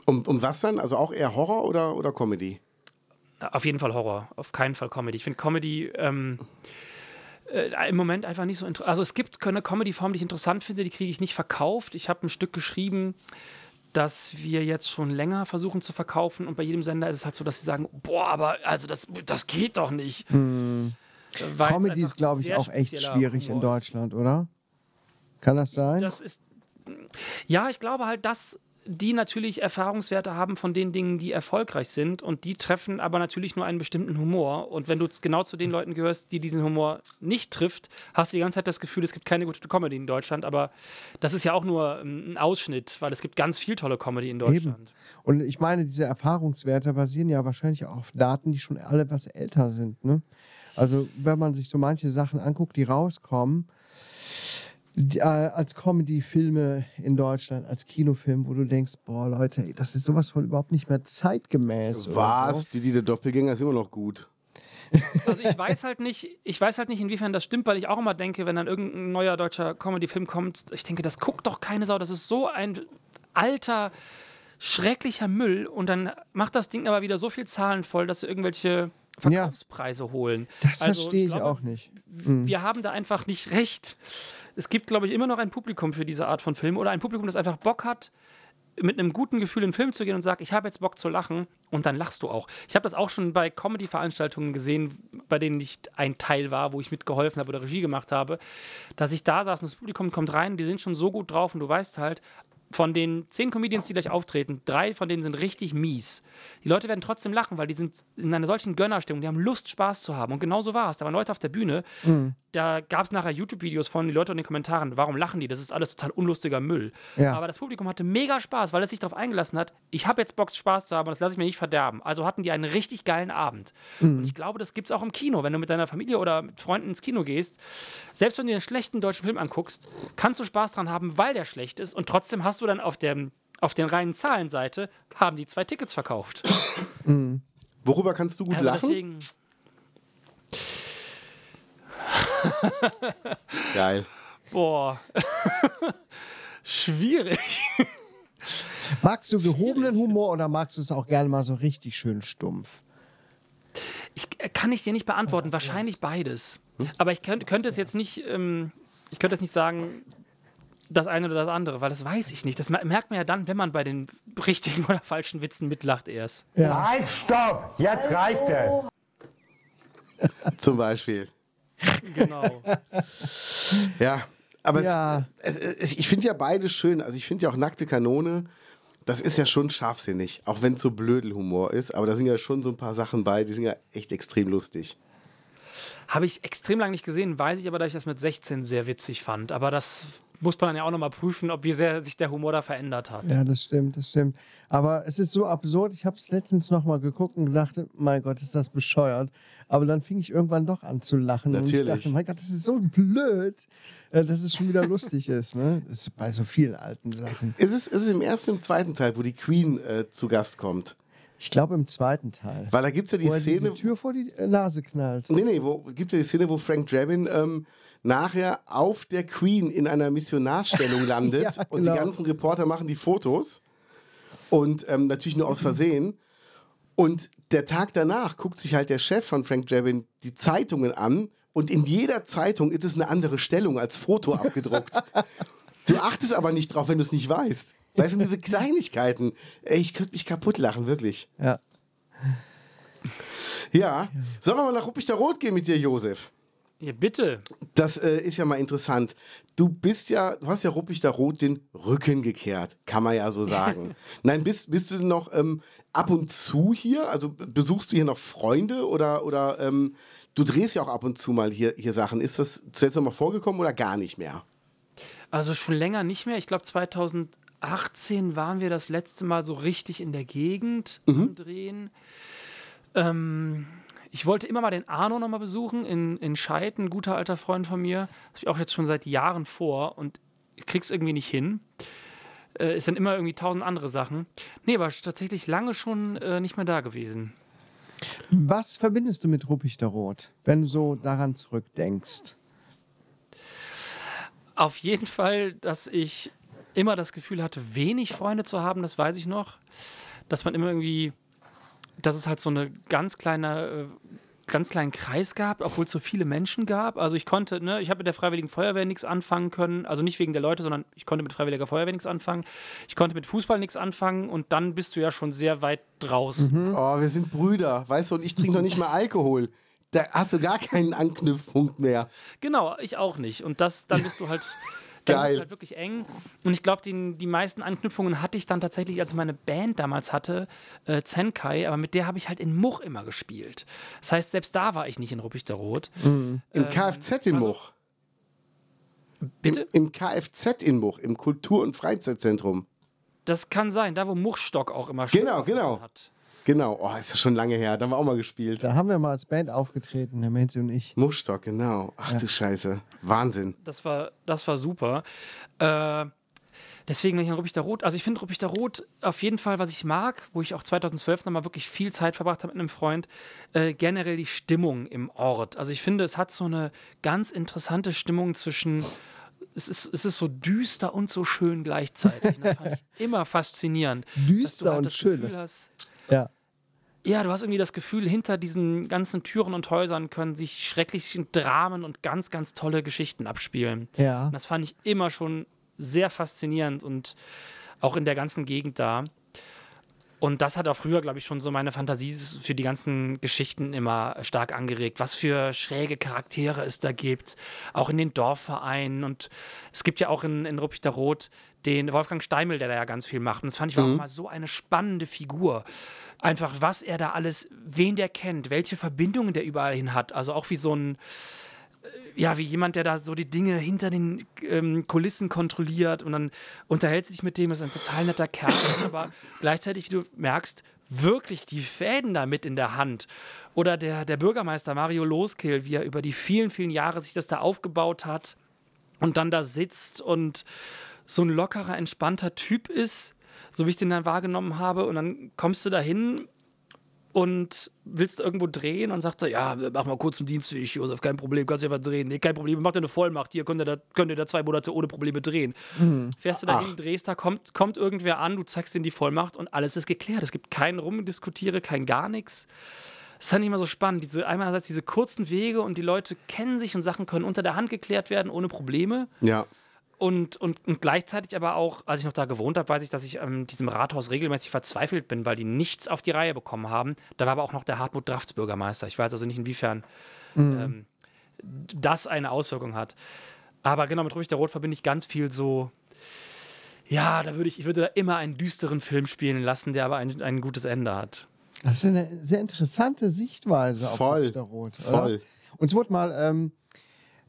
Um, um was dann? Also auch eher Horror oder, oder Comedy? Auf jeden Fall Horror, auf keinen Fall Comedy. Ich finde Comedy ähm, äh, im Moment einfach nicht so interessant. Also es gibt eine Comedy-Form, die ich interessant finde, die kriege ich nicht verkauft. Ich habe ein Stück geschrieben, das wir jetzt schon länger versuchen zu verkaufen und bei jedem Sender ist es halt so, dass sie sagen, boah, aber also das, das geht doch nicht. Es Comedy ist, glaube ich, auch echt schwierig in ist. Deutschland, oder? Kann das sein? Das ist. Ja, ich glaube halt, dass die natürlich Erfahrungswerte haben von den Dingen, die erfolgreich sind und die treffen aber natürlich nur einen bestimmten Humor. Und wenn du genau zu den Leuten gehörst, die diesen Humor nicht trifft, hast du die ganze Zeit das Gefühl, es gibt keine gute Comedy in Deutschland. Aber das ist ja auch nur ähm, ein Ausschnitt, weil es gibt ganz viel tolle Comedy in Deutschland. Und ich meine, diese Erfahrungswerte basieren ja wahrscheinlich auch auf Daten, die schon alle was älter sind. Ne? Also, wenn man sich so manche Sachen anguckt, die rauskommen, die, äh, als Comedy-Filme in Deutschland, als Kinofilm, wo du denkst, boah, Leute, ey, das ist sowas von überhaupt nicht mehr zeitgemäß. Was? So. Die, die der Doppelgänger ist immer noch gut. Also ich weiß halt nicht, ich weiß halt nicht, inwiefern das stimmt, weil ich auch immer denke, wenn dann irgendein neuer deutscher Comedy-Film kommt, ich denke, das guckt doch keine Sau, das ist so ein alter, schrecklicher Müll und dann macht das Ding aber wieder so viel Zahlen voll, dass irgendwelche Verkaufspreise holen. Das Also, verstehe ich glaube, auch nicht. Wir haben da einfach nicht recht. Es gibt, glaube ich, immer noch ein Publikum für diese Art von Film oder ein Publikum, das einfach Bock hat, mit einem guten Gefühl in den Film zu gehen und sag, ich habe jetzt Bock zu lachen und dann lachst du auch. Ich habe das auch schon bei Comedy-Veranstaltungen gesehen, bei denen ich ein Teil war, wo ich mitgeholfen habe oder Regie gemacht habe, dass ich da saß und das Publikum kommt rein, die sind schon so gut drauf und du weißt halt, von den zehn Comedians, die gleich auftreten, drei von denen sind richtig mies. Die Leute werden trotzdem lachen, weil die sind in einer solchen Gönnerstimmung, die haben Lust, Spaß zu haben. Und genau so war es. Da waren Leute auf der Bühne, da gab es nachher YouTube-Videos von den Leuten in den Kommentaren, warum lachen die? Das ist alles total unlustiger Müll. Ja. Aber das Publikum hatte mega Spaß, weil es sich darauf eingelassen hat, ich habe jetzt Bock, Spaß zu haben und das lasse ich mir nicht verderben. Also hatten die einen richtig geilen Abend. Und ich glaube, das gibt es auch im Kino. Wenn du mit deiner Familie oder mit Freunden ins Kino gehst, selbst wenn du dir einen schlechten deutschen Film anguckst, kannst du Spaß dran haben, weil der schlecht ist und trotzdem hast du dann auf der auf den reinen Zahlenseite haben die zwei Tickets verkauft. Worüber kannst du gut Also lachen? deswegen, Geil. boah, schwierig. Magst du gehobenen Humor oder magst du es auch gerne mal so richtig schön stumpf? Ich, äh, kann ich dir nicht beantworten. Wahrscheinlich beides. Aber ich könnt, könnte es jetzt nicht, ähm, ich könnte es nicht sagen, das eine oder das andere, weil das weiß ich nicht. Das mer- merkt man ja dann, wenn man bei den richtigen oder falschen Witzen mitlacht erst. Ja. Halt, stopp! Jetzt reicht es! Zum Beispiel. Genau. Ja, aber Ja. Es, es, ich finde ja beide schön. Also ich finde ja auch nackte Kanone, das ist ja schon scharfsinnig, auch wenn es so Blödelhumor ist. Aber da sind ja schon so ein paar Sachen bei, die sind ja echt extrem lustig. Habe ich extrem lange nicht gesehen, weiß ich aber, dass ich das mit 16 sehr witzig fand. Aber das muss man dann ja auch nochmal prüfen, ob wie sehr sich der Humor da verändert hat. Ja, das stimmt, das stimmt. Aber es ist so absurd. Ich habe es letztens noch mal geguckt und dachte, mein Gott, ist das bescheuert. Aber dann fing ich irgendwann doch an zu lachen. Und ich Natürlich. dachte, mein Gott, das ist so blöd, äh, dass es schon wieder lustig ist. Ne? Das ist bei so vielen alten Sachen. Ist es, ist es im ersten und im zweiten Teil, wo die Queen äh, zu Gast kommt? Ich glaube im zweiten Teil. Weil da gibt es ja die wo die, Szene. die Tür vor die äh, Nase knallt. Nee, nee, wo gibt ja die Szene, wo Frank Drabin ähm, nachher auf der Queen in einer Missionarstellung landet Ja, und die genau. ganzen Reporter machen die Fotos und ähm, natürlich nur aus Versehen. Und der Tag danach guckt sich halt der Chef von Frank Drabin die Zeitungen an und in jeder Zeitung ist es eine andere Stellung als Foto abgedruckt. du achtest aber nicht drauf, wenn du es nicht weißt. Weißt du, diese Kleinigkeiten. Ey, ich könnte mich kaputt lachen, wirklich. Ja. Ja. Sollen wir mal nach Ruppichter Rot gehen mit dir, Josef? Ja, bitte. Das äh, ist ja mal interessant. Du bist ja, du hast ja Ruppichter Rot den Rücken gekehrt, kann man ja so sagen. Nein, bist, bist du noch ähm, ab und zu hier? Also besuchst du hier noch Freunde oder, oder ähm, du drehst ja auch ab und zu mal hier, hier Sachen. Ist das zuletzt noch mal vorgekommen oder gar nicht mehr? Also schon länger nicht mehr. Ich glaube 2018 waren wir das letzte Mal so richtig in der Gegend am Drehen. Ähm, ich wollte immer mal den Arno noch mal besuchen in, in Scheid, ein guter alter Freund von mir. Das habe ich auch jetzt schon seit Jahren vor und krieg's irgendwie nicht hin. Äh, ist dann immer irgendwie tausend andere Sachen. Nee, aber tatsächlich lange schon äh, nicht mehr da gewesen. Was verbindest du mit Ruppichter Rot, wenn du so daran zurückdenkst? Auf jeden Fall, dass ich immer das Gefühl hatte, wenig Freunde zu haben, das weiß ich noch. Dass man immer irgendwie, dass es halt so eine ganz kleine, äh, ganz kleinen Kreis gab, obwohl es so viele Menschen gab. Also ich konnte, ne, ich habe mit der Freiwilligen Feuerwehr nichts anfangen können, also nicht wegen der Leute, sondern ich konnte mit Freiwilliger Feuerwehr nichts anfangen. Ich konnte mit Fußball nichts anfangen und dann bist du ja schon sehr weit draußen. Oh, wir sind Brüder, weißt du, und ich trinke noch nicht mal Alkohol. Da hast du gar keinen Anknüpfpunkt mehr. Genau, ich auch nicht. Und das, dann bist du halt. Dann Geil. halt wirklich eng. Und ich glaube, die, die meisten Anknüpfungen hatte ich dann tatsächlich, als ich meine Band damals hatte, äh, Zenkai, aber mit der habe ich halt in Much immer gespielt. Das heißt, selbst da war ich nicht in Ruppichter Rot. Im Kfz in Much. Bitte? Im, Im Kfz in Much, im Kultur- und Freizeitzentrum. Das kann sein, da wo Muchstock auch immer Genau, genau. hat. Genau, oh, ist ja schon lange her, da haben wir auch mal gespielt. Da haben wir mal als Band aufgetreten, der Menzi und ich. Muschstock, genau. Ach du Scheiße. Wahnsinn. Das war, das war super. Äh, deswegen, wenn ich an Ruppichter Rot, also ich finde Ruppichter Rot auf jeden Fall, was ich mag, wo ich auch 2012 nochmal wirklich viel Zeit verbracht habe mit einem Freund, äh, generell die Stimmung im Ort. Also ich finde, es hat so eine ganz interessante Stimmung zwischen. Es ist, es ist so düster und so schön gleichzeitig. Und das fand ich immer faszinierend. dass du Düster und das schön, hast, Ja. ja, du hast irgendwie das Gefühl, hinter diesen ganzen Türen und Häusern können sich schreckliche Dramen und ganz, ganz tolle Geschichten abspielen. Ja. Und das fand ich immer schon sehr faszinierend und auch in der ganzen Gegend da. Und das hat auch früher, glaube ich, schon so meine Fantasie für die ganzen Geschichten immer stark angeregt. Was für schräge Charaktere es da gibt, auch in den Dorfvereinen. Und es gibt ja auch in, in Ruppichterrot den Wolfgang Steimel, der da ja ganz viel macht. Und das fand ich war auch mal so eine spannende Figur. Einfach, was er da alles, wen der kennt, welche Verbindungen der überall hin hat. Also auch wie so ein, ja, wie jemand, der da so die Dinge hinter den ähm, Kulissen kontrolliert und dann unterhält sich mit dem, ist ein total netter Kerl, aber gleichzeitig, wie du merkst, wirklich die Fäden da mit in der Hand. Oder der, der Bürgermeister Mario Loskill, wie er über die vielen, vielen Jahre sich das da aufgebaut hat und dann da sitzt und so ein lockerer, entspannter Typ ist, so wie ich den dann wahrgenommen habe. Und dann kommst du da hin und willst irgendwo drehen und sagt so, ja, mach mal kurz einen Dienstweg, Josef, kein Problem, kannst du einfach drehen. Nee, kein Problem, mach dir eine Vollmacht, hier könnt ihr da, könnt ihr da zwei Monate ohne Probleme drehen. Fährst du da hin, drehst, da kommt, kommt irgendwer an, du zeigst ihm die Vollmacht und alles ist geklärt. Es gibt kein Rumdiskutiere, kein gar nichts. Das fand ich immer so spannend. Diese, einerseits diese kurzen Wege und die Leute kennen sich und Sachen können unter der Hand geklärt werden, ohne Probleme. Ja. Und, und, und gleichzeitig aber auch, als ich noch da gewohnt habe, weiß ich, dass ich ähm, diesem Rathaus regelmäßig verzweifelt bin, weil die nichts auf die Reihe bekommen haben. Da war aber auch noch der Hartmut Drafts Bürgermeister. Ich weiß also nicht, inwiefern ähm, das eine Auswirkung hat. Aber genau, mit Ruhig der Rot verbinde ich ganz viel so. Ja, da würde ich, ich würde da immer einen düsteren Film spielen lassen, der aber ein, ein gutes Ende hat. Das ist eine sehr interessante Sichtweise auf Voll. Rot. Oder? Voll. Uns wurde mal ähm,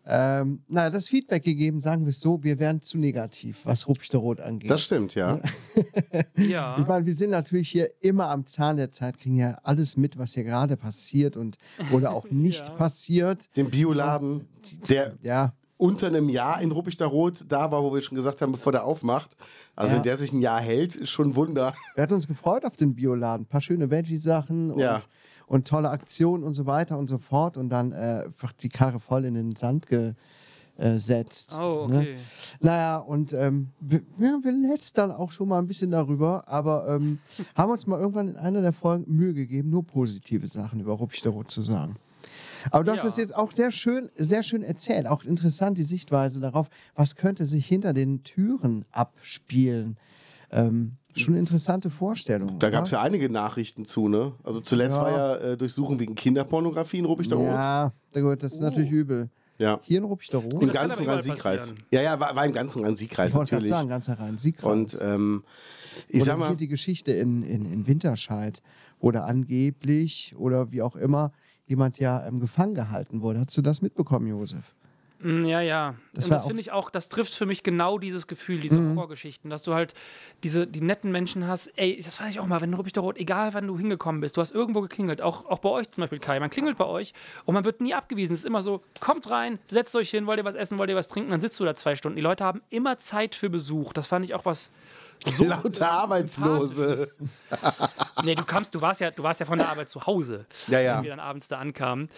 ähm, naja, das Feedback gegeben, sagen wir es so, wir wären zu negativ, was Rot angeht. Das stimmt, ja. Ja. ich meine, wir sind natürlich hier immer am Zahn der Zeit, kriegen ja alles mit, was hier gerade passiert und oder auch nicht Ja. passiert. Den Bioladen, der Ja, unter einem Jahr in Ruppichter Rot da war, wo wir schon gesagt haben, bevor der aufmacht. Also Ja. wenn der sich ein Jahr hält, ist schon ein Wunder. wir hatten uns gefreut auf den Bioladen. Ein paar schöne Veggie-Sachen und, Ja. und tolle Aktionen und so weiter und so fort. Und dann äh, einfach die Karre voll in den Sand gesetzt. Oh, ne? okay. Naja, und ähm, wir, ja, wir lästern auch schon mal ein bisschen darüber, aber ähm, haben uns mal irgendwann in einer der Folgen Mühe gegeben, nur positive Sachen über Ruppichterrot zu sagen. Aber du hast Ja. das jetzt auch sehr schön, sehr schön erzählt. Auch interessant die Sichtweise darauf, was könnte sich hinter den Türen abspielen. Ähm, schon eine interessante Vorstellung. Da gab es oder? ja einige Nachrichten zu, ne? Also zuletzt Ja. war ja äh, Durchsuchung wegen Kinderpornografie in Ruppichter Rot. Ja, gut, das ist natürlich übel. Ja. Hier in Ruppichterrot. Im das kann ganzen Rhein-Sieg-Kreis. Ja, ja, war, war im ganzen Rhein-Sieg-Kreis Ich wollte gerade natürlich. sagen, ganzer Rhein, Siegkreis. Und ähm, ich oder sag mal, hier die Geschichte in, in, in Winterscheid, wo da angeblich oder wie auch immer jemand ja ähm, gefangen gehalten wurde. Hast du das mitbekommen, Josef? Mm, Ja, ja. Das das finde ich auch, das trifft für mich genau dieses Gefühl, diese Mhm. Horrorgeschichten, dass du halt diese, die netten Menschen hast. Ey, das weiß ich auch mal, wenn du Ruppichter Rot, egal wann du hingekommen bist, du hast irgendwo geklingelt, auch, auch bei euch zum Beispiel, Kai, man klingelt bei euch und man wird nie abgewiesen. Es ist immer so, kommt rein, setzt euch hin, wollt ihr was essen, wollt ihr was trinken, dann sitzt du da zwei Stunden. Die Leute haben immer Zeit für Besuch. Das fand ich auch was so lauter Arbeitslose. Nee, du kamst, du warst ja, du warst ja von der Arbeit zu Hause, Ja, ja. wenn wir dann abends da ankamen.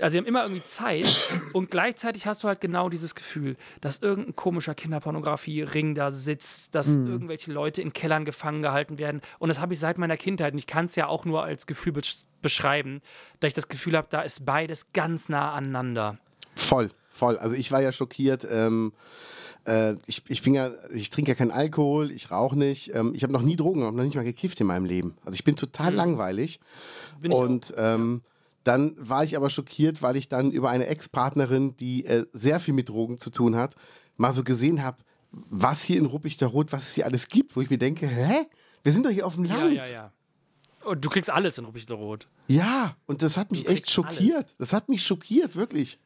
Also sie haben immer irgendwie Zeit und gleichzeitig hast du halt genau dieses Gefühl, dass irgendein komischer Kinderpornografie-Ring da sitzt, dass Mhm. irgendwelche Leute in Kellern gefangen gehalten werden. Und das habe ich seit meiner Kindheit und ich kann es ja auch nur als Gefühl besch- beschreiben, dass ich das Gefühl habe, da ist beides ganz nah aneinander. Voll, voll. Also ich war ja schockiert. Ähm, äh, ich, ich bin ja, ich trinke ja keinen Alkohol, ich rauche nicht. Ähm, ich habe noch nie Drogen, habe noch nicht mal gekifft in meinem Leben. Also ich bin total langweilig. Mhm. Bin ich Und ähm, dann war ich aber schockiert, weil ich dann über eine Ex-Partnerin, die äh, sehr viel mit Drogen zu tun hat, mal so gesehen habe, was hier in Ruppichter Rot, was es hier alles gibt, wo ich mir denke, hä? Wir sind doch hier auf dem Ja, Land. ja, ja. Und du kriegst alles in Ruppichterrot. Ja, und das hat mich echt schockiert. Das hat mich schockiert, wirklich.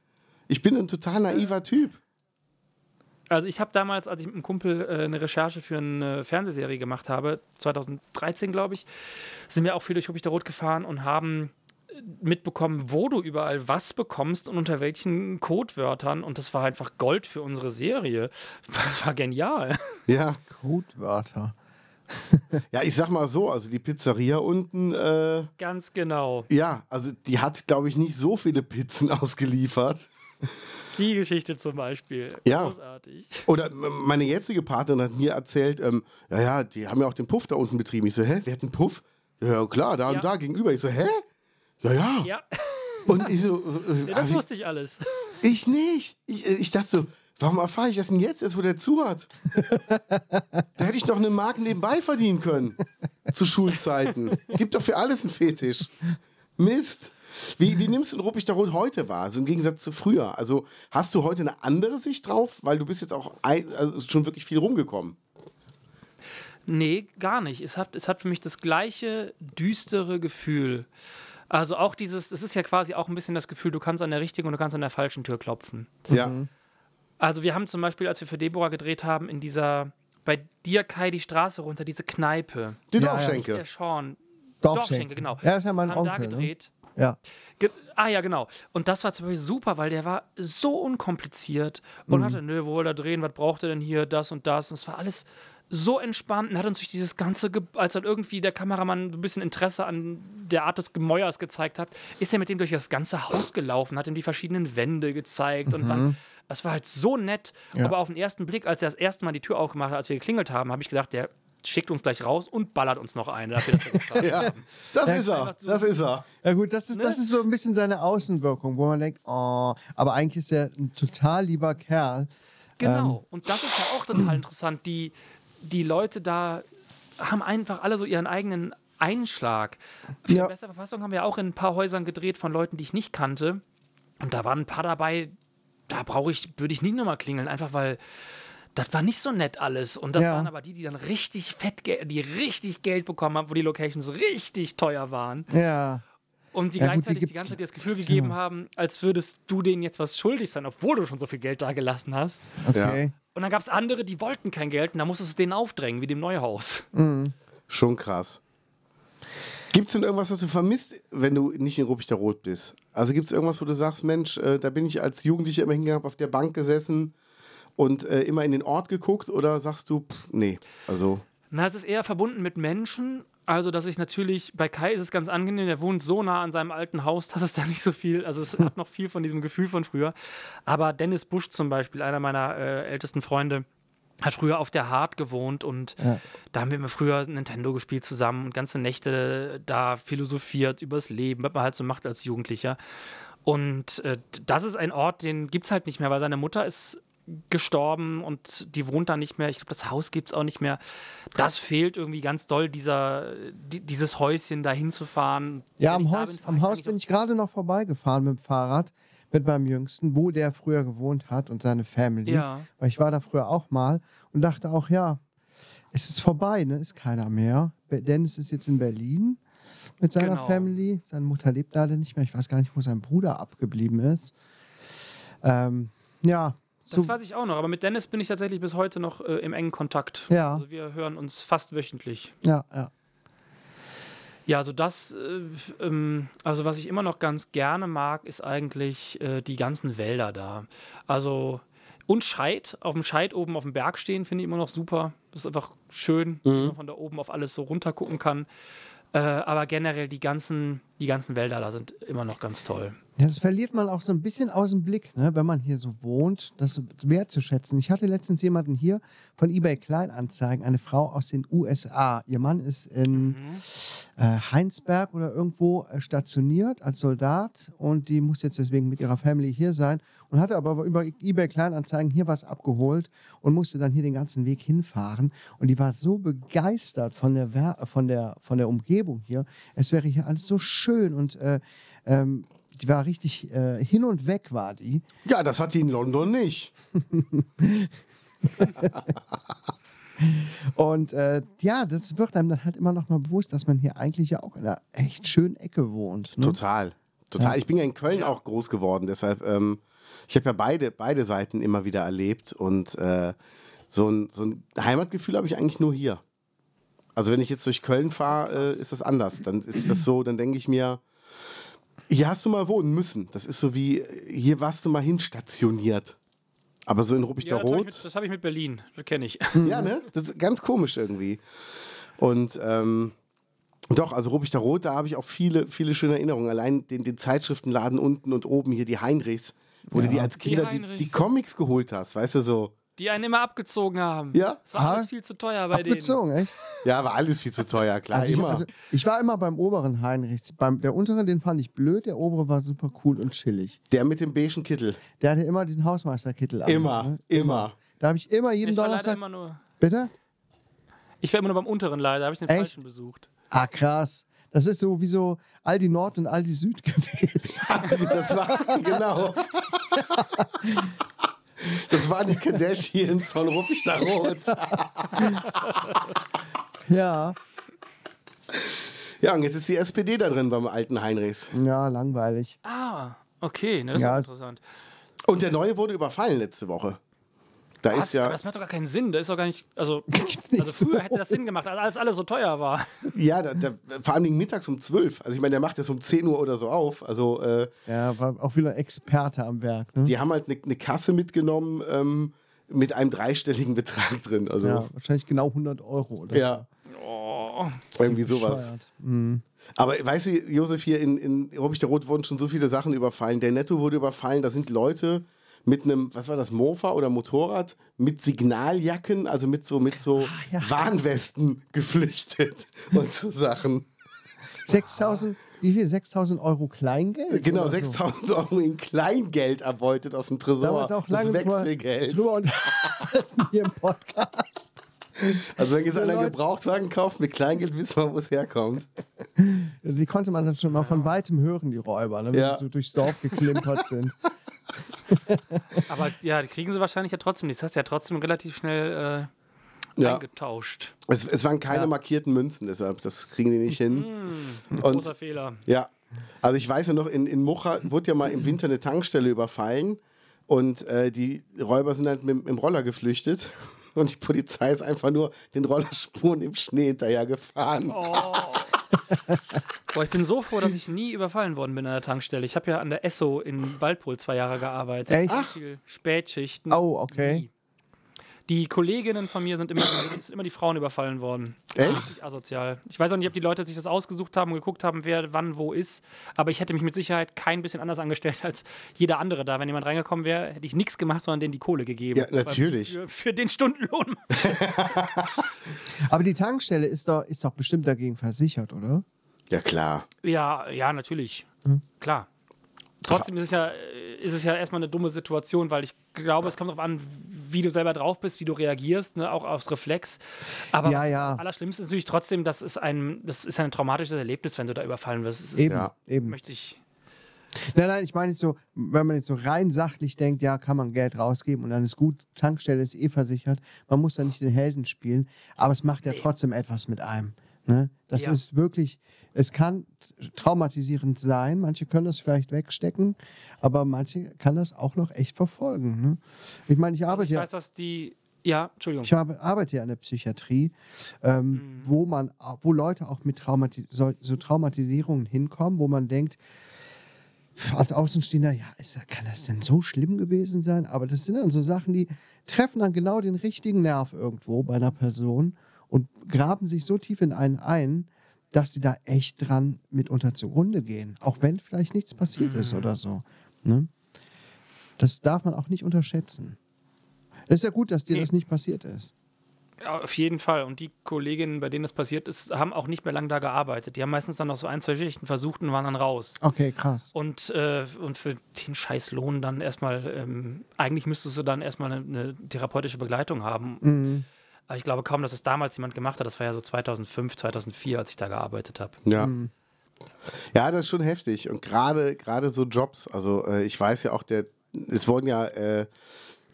Ich bin ein total naiver Typ. Also ich habe damals, als ich mit einem Kumpel äh, eine Recherche für eine Fernsehserie gemacht habe, 2013 glaube ich, sind wir auch viel durch Ruppichter Rot gefahren und haben äh, mitbekommen, wo du überall was bekommst und unter welchen Codewörtern. Und das war einfach Gold für unsere Serie. Das war genial. Ja. Codewörter. Ja, ich sag mal so, also die Pizzeria unten, äh, Ganz genau. ja, also die hat, glaube ich, nicht so viele Pizzen ausgeliefert. Die Geschichte zum Beispiel. Ja. Großartig. Oder meine jetzige Partnerin hat mir erzählt, ähm, ja, ja, die haben ja auch den Puff da unten betrieben. Ich so, hä, wer hat einen Puff? Ja, ja, klar, da Ja. und da gegenüber. Ich so, hä? Ja, ja. Ja, Und ich so, äh, das also wusste ich alles. ich nicht. Ich, äh, ich dachte so, Warum erfahre ich das denn jetzt, erst wo der zu hat? da hätte ich doch eine Mark nebenbei verdienen können. Zu Schulzeiten. Gibt doch für alles einen Fetisch. Mist. Wie, wie nimmst du den Ruppig Rot heute wahr? Also im Gegensatz zu früher. Also hast du heute eine andere Sicht drauf? Weil du bist jetzt auch ein, also schon wirklich viel rumgekommen. Nee, gar nicht. Es hat, es hat für mich das gleiche düstere Gefühl. Also auch dieses, es ist ja quasi auch ein bisschen das Gefühl, du kannst an der richtigen und du kannst an der falschen Tür klopfen. Ja. Also wir haben zum Beispiel, als wir für Deborah gedreht haben, in dieser, bei dir Kai die Straße runter, diese Kneipe. Die Ja, ja. Dorfschenke. der Sean. Dorfschenke. Dorfschenke, genau. Er ist ja mein haben da Onkel, ne? Ja. Ge ah ja, genau. Und das war zum Beispiel super, weil der war so unkompliziert und hatte, nö, wo will er drehen, was braucht er denn hier, das und das. Und es war alles so entspannt und hat uns durch dieses ganze, Ge als dann irgendwie der Kameramann ein bisschen Interesse an der Art des Gemäuers gezeigt hat, ist er mit dem durch das ganze Haus gelaufen, hat ihm die verschiedenen Wände gezeigt und war, es war halt so nett. Ja. Aber auf den ersten Blick, als er das erste Mal die Tür aufgemacht hat, als wir geklingelt haben, habe ich gedacht, der schickt uns gleich raus und ballert uns noch eine. Dafür, dass wir. Ja, das ist er. so- Das ist er. Ja gut, das ist, Ne? das ist so ein bisschen seine Außenwirkung, wo man denkt, oh, aber eigentlich ist er ein total lieber Kerl. Genau. und das ist ja auch total interessant. Die, die Leute da haben einfach alle so ihren eigenen Einschlag. Für Ja. die beste Verfassung haben wir auch in ein paar Häusern gedreht von Leuten, die ich nicht kannte. Und da waren ein paar dabei, da brauche ich, würde ich nie nochmal klingeln, einfach weil das war nicht so nett alles. Und das Ja. waren aber die, die dann richtig fett, die richtig Geld bekommen haben, wo die Locations richtig teuer waren. Ja. Und die Ja, gut, die gleichzeitig die, ganze Zeit das Gefühl gegeben haben, als würdest du denen jetzt was schuldig sein, obwohl du schon so viel Geld da gelassen hast. Okay. Und dann gab es andere, die wollten kein Geld und da musstest du es denen aufdrängen, wie dem Neuhaus. Schon krass. Gibt es denn irgendwas, was du vermisst, wenn du nicht in Ruppig Rot bist? Also gibt es irgendwas, wo du sagst, Mensch, äh, da bin ich als Jugendlicher immer hingegangen, hab auf der Bank gesessen und äh, immer in den Ort geguckt? Oder sagst du, pff, nee, also Na, es ist eher verbunden mit Menschen. Also, dass ich natürlich, bei Kai ist es ganz angenehm, der wohnt so nah an seinem alten Haus, dass es da nicht so viel, also es hat noch viel von diesem Gefühl von früher. Aber Dennis Busch zum Beispiel, einer meiner äh, ältesten Freunde, hat früher auf der Hart gewohnt und da haben wir immer früher Nintendo gespielt zusammen und ganze Nächte da philosophiert übers Leben, was man halt so macht als Jugendlicher. Und äh, das ist ein Ort, den gibt es halt nicht mehr, weil seine Mutter ist gestorben und die wohnt da nicht mehr. Ich glaube, das Haus gibt es auch nicht mehr. Das fehlt irgendwie ganz doll, dieser, die, dieses Häuschen da hinzufahren. Ja, am Haus, bin, am ich Haus bin ich gerade noch vorbeigefahren mit dem Fahrrad mit meinem Jüngsten, wo der früher gewohnt hat und seine Family. Ja. Weil ich war da früher auch mal und dachte auch, ja, es ist vorbei, ne? Ist keiner mehr. Dennis ist jetzt in Berlin mit seiner Genau. Family. Seine Mutter lebt leider nicht mehr. Ich weiß gar nicht, wo sein Bruder abgeblieben ist. Ähm, ja. Das So, weiß ich auch noch, aber mit Dennis bin ich tatsächlich bis heute noch äh, im engen Kontakt. Ja. Also wir hören uns fast wöchentlich. ja, ja. Ja, also das, äh, ähm, also was ich immer noch ganz gerne mag, ist eigentlich äh, die ganzen Wälder da. Also und Scheid, auf dem Scheid oben auf dem Berg stehen, finde ich immer noch super. Das ist einfach schön, wenn man von da oben auf alles so runter gucken kann. Äh, aber generell die ganzen, die ganzen Wälder da sind immer noch ganz toll. Ja, das verliert man auch so ein bisschen aus dem Blick, ne? wenn man hier so wohnt, das wertzuschätzen. Ich hatte letztens jemanden hier von eBay Kleinanzeigen, eine Frau aus den USA. Ihr Mann ist in äh, Heinsberg oder irgendwo äh, stationiert als Soldat und die muss jetzt deswegen mit ihrer Family hier sein und hatte aber über eBay Kleinanzeigen hier was abgeholt und musste dann hier den ganzen Weg hinfahren. Und die war so begeistert von der, von der, von der Umgebung hier. Es wäre hier alles so schön und äh, ähm, die war richtig äh, hin und weg, war die. ja, das hat die in London nicht. Und äh, ja, das wird einem dann halt immer noch mal bewusst, dass man hier eigentlich ja auch in einer echt schönen Ecke wohnt. Ne? Total. Total. Ich bin ja in Köln auch groß geworden, deshalb, ähm, ich habe ja beide, beide Seiten immer wieder erlebt und äh, so, ein, so ein Heimatgefühl habe ich eigentlich nur hier. Also wenn ich jetzt durch Köln fahre, äh, ist das anders. Dann ist das so, dann denke ich mir, hier hast du mal wohnen müssen. Das ist so wie, hier warst du mal hinstationiert. Aber so in Ruppig Ja, der das habe ich, Rot. mit- das hab ich mit Berlin, das kenne ich. Ja, ne? Das ist ganz komisch irgendwie. Und ähm, doch, also Ruppig der Rot, da habe ich auch viele, viele schöne Erinnerungen. Allein den, den Zeitschriftenladen unten und oben hier die Heinrichs, wo du dir als Die Kinder die, die Heinrichs. Comics geholt hast, weißt du so. Die einen immer abgezogen haben. Ja? Es war Aha. alles viel zu teuer bei denen. Abgezogen, echt? Ja, war alles viel zu teuer, klar, Also ich, also ich war immer beim oberen Heinrichs. Beim, der untere, den fand ich blöd, der obere war super cool und chillig. der mit dem beigen Kittel. Der hatte immer diesen Hausmeisterkittel an. Immer, ne? immer. Da habe ich immer jeden Ich Donnerstag. immer nur. Bitte? Ich war immer nur beim unteren leider, habe ich den Echt? falschen besucht. Ah, krass. Das ist so wie so Aldi Nord und Aldi Süd gewesen. Das war, genau. Das waren die Kardashians von Ruppichter Rot. ja. Ja, und jetzt ist die SPD da drin beim alten Heinrichs. Ja, langweilig. Ah, okay, ne, das Ja, ist es- interessant. Und der neue wurde überfallen letzte Woche. Da Was? ist ja, Das macht doch gar keinen Sinn. Das ist doch gar nicht. Also, nicht also früher hätte das Sinn gemacht, als alles, so teuer war. ja, da, da, vor allem mittags um 12. Also ich meine, der macht das um 10 Uhr oder so auf. Also äh, Ja, war auch wieder Experte am Werk. Ne? die haben halt eine ne Kasse mitgenommen ähm, mit einem dreistelligen Betrag drin. Also Ja, wahrscheinlich genau 100 Euro oder ja, Oh, irgendwie so. sowas. Mhm. Aber weißt du, Josef, hier in, in Ruppichter Rot wurden schon so viele Sachen überfallen. Der Netto wurde überfallen. Da sind Leute mit einem, was war das, Mofa oder Motorrad, mit Signaljacken, also mit so, mit so Ah, ja. Warnwesten geflüchtet und so Sachen. 6000, wie viel? 6000 Euro Kleingeld? Genau, oder so? 6000 Euro in Kleingeld erbeutet aus dem Tresor. Damals auch lange das Wechselgeld. drüber unterhalten hier im Podcast. Also wenn jetzt einer Leute- Gebrauchtwagen kauft mit Kleingeld, wissen wir, wo es herkommt. Die konnte man dann schon mal von weitem hören, die Räuber, ne, wenn Ja. sie so durchs Dorf geklimpert sind. aber ja, die kriegen sie wahrscheinlich ja trotzdem nicht. Das hast du ja trotzdem relativ schnell äh, Ja. eingetauscht. Es, es waren keine Ja. markierten Münzen, deshalb, das kriegen die nicht hin. Und Großer Fehler. Ja, also ich weiß ja noch, in, in Mucha wurde ja mal im Winter eine Tankstelle überfallen und äh, die Räuber sind halt mit, mit dem Roller geflüchtet und die Polizei ist einfach nur den Rollerspuren im Schnee hinterher gefahren. Boah, ich bin so froh, dass ich nie überfallen worden bin an der Tankstelle. Ich habe ja an der Esso in Waldpool zwei Jahre gearbeitet. Echt? Ach. viel Spätschichten. Oh, okay. Nie. Die Kolleginnen von mir sind immer, sind immer die Frauen überfallen worden. Echt? Richtig asozial. Ich weiß auch nicht, ob die Leute sich das ausgesucht haben und geguckt haben, wer wann wo ist. Aber ich hätte mich mit Sicherheit kein bisschen anders angestellt als jeder andere da. Wenn jemand reingekommen wäre, hätte ich nichts gemacht, sondern denen die Kohle gegeben. Ja, natürlich. Für, für den Stundenlohn. Aber die Tankstelle ist doch, ist doch bestimmt dagegen versichert, oder? Ja, klar. Ja, ja, natürlich. Hm. Klar. Trotzdem ist es, ja, ist es ja erstmal eine dumme Situation, weil ich glaube, es kommt darauf an, wie du selber drauf bist, wie du reagierst, ne, auch aufs Reflex. Aber Ja, was ja. das Allerschlimmste ist natürlich trotzdem, das ist ein, das ist ein traumatisches Erlebnis, wenn du da überfallen wirst. Ist, Eben, Ja. eben. möchte ich. Nein, nein, ich meine jetzt so, wenn man jetzt so rein sachlich denkt, ja, kann man Geld rausgeben und dann ist gut, Tankstelle ist eh versichert, man muss da nicht den Helden spielen, aber es macht ja trotzdem etwas mit einem. Ne? Das Ja. ist wirklich, es kann traumatisierend sein, manche können das vielleicht wegstecken, aber manche kann das auch noch echt verfolgen. Ne? Ich meine, ich Also arbeite ich ja weiß, dass die. Ja, Entschuldigung. ich habe, arbeite ja in der Psychiatrie, ähm, Mhm. wo man, wo Leute auch mit Traumati so, so Traumatisierungen hinkommen, wo man denkt, als Außenstehender, ja, ist, kann das denn so schlimm gewesen sein? Aber das sind dann so Sachen, die treffen dann genau den richtigen Nerv irgendwo bei einer Person und graben sich so tief in einen ein, dass die da echt dran mitunter zugrunde gehen. Auch wenn vielleicht nichts passiert ist oder so. Ne? Das darf man auch nicht unterschätzen. Es ist ja gut, dass dir Nee. das nicht passiert ist. Ja, auf jeden Fall. Und die Kolleginnen, bei denen das passiert ist, haben auch nicht mehr lange da gearbeitet. Die haben meistens dann noch so ein, zwei Schichten versucht und waren dann raus. Okay, krass. Und, äh, und für den scheiß Lohn dann erstmal, ähm, eigentlich müsstest du dann erstmal eine, eine therapeutische Begleitung haben. Mhm. Aber ich glaube kaum, dass es damals jemand gemacht hat. Das war ja so 2005, 2004, als ich da gearbeitet habe. Ja. Ja, das ist schon heftig. Und gerade gerade so Jobs, also äh, ich weiß ja auch, der, es wurden ja äh,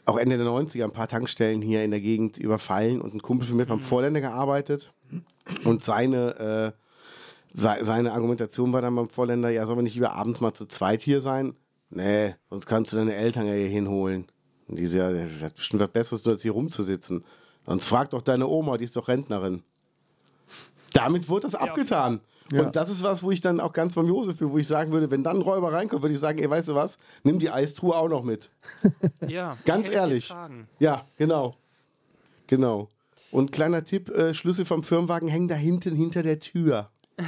auch Ende der 90er ein paar Tankstellen hier in der Gegend überfallen und ein Kumpel von mir hat beim Vorländer gearbeitet und seine, äh, se seine Argumentation war dann beim Vorländer, ja, sollen wir nicht über abends mal zu zweit hier sein? Nee, sonst kannst du deine Eltern ja hier hinholen. Und die so, ja, das hat bestimmt was Besseres, nur als hier rumzusitzen. Sonst frag doch deine Oma, die ist doch Rentnerin. Damit wurde das abgetan. Ja. Und das ist was, wo ich dann auch ganz beim Josef bin, wo ich sagen würde, wenn dann ein Räuber reinkommt, würde ich sagen, ey, weißt du was, nimm die Eistruhe auch noch mit. Ja, Ganz ehrlich. Ja, genau. Genau. Und kleiner Tipp, äh, Schlüssel vom Firmenwagen hängen da hinten hinter der Tür.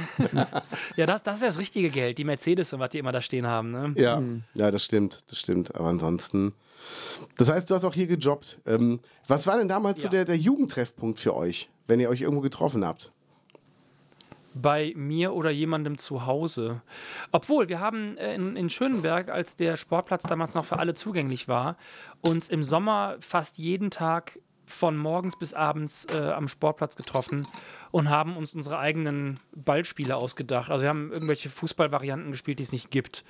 Ja, das, das ist ja das richtige Geld, die Mercedes und was die immer da stehen haben. Ne? Ja, ja, das stimmt, das stimmt. Aber ansonsten. Das heißt, du hast auch hier gejobbt. Ähm, was war denn damals so Ja. der, der Jugendtreffpunkt für euch, wenn ihr euch irgendwo getroffen habt? bei mir oder jemandem zu Hause. Obwohl, wir haben äh, in, in Schönenberg, als der Sportplatz damals noch für alle zugänglich war, uns im Sommer fast jeden Tag von morgens bis abends äh, am Sportplatz getroffen und haben uns unsere eigenen Ballspiele ausgedacht. Also wir haben irgendwelche Fußballvarianten gespielt, die es nicht gibt.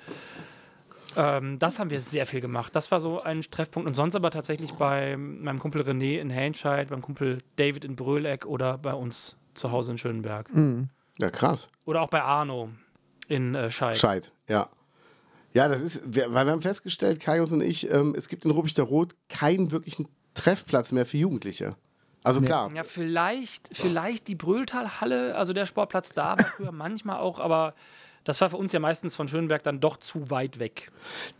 Ähm, das haben wir sehr viel gemacht. Das war so ein Treffpunkt. Und sonst aber tatsächlich bei meinem Kumpel René in Hellenscheid, beim Kumpel David in Bröleck oder bei uns zu Hause in Schönenberg. Ja, krass. Oder auch bei Arno in äh, Scheid. Scheid, ja. Ja, das ist, wir, weil wir haben festgestellt, Kaius und ich, ähm, es gibt in Ruppichter Rot keinen wirklichen Treffplatz mehr für Jugendliche. Also klar, Ja, vielleicht, vielleicht die Brühltalhalle, also der Sportplatz da war früher manchmal auch, aber das war für uns ja meistens von Schönberg dann doch zu weit weg.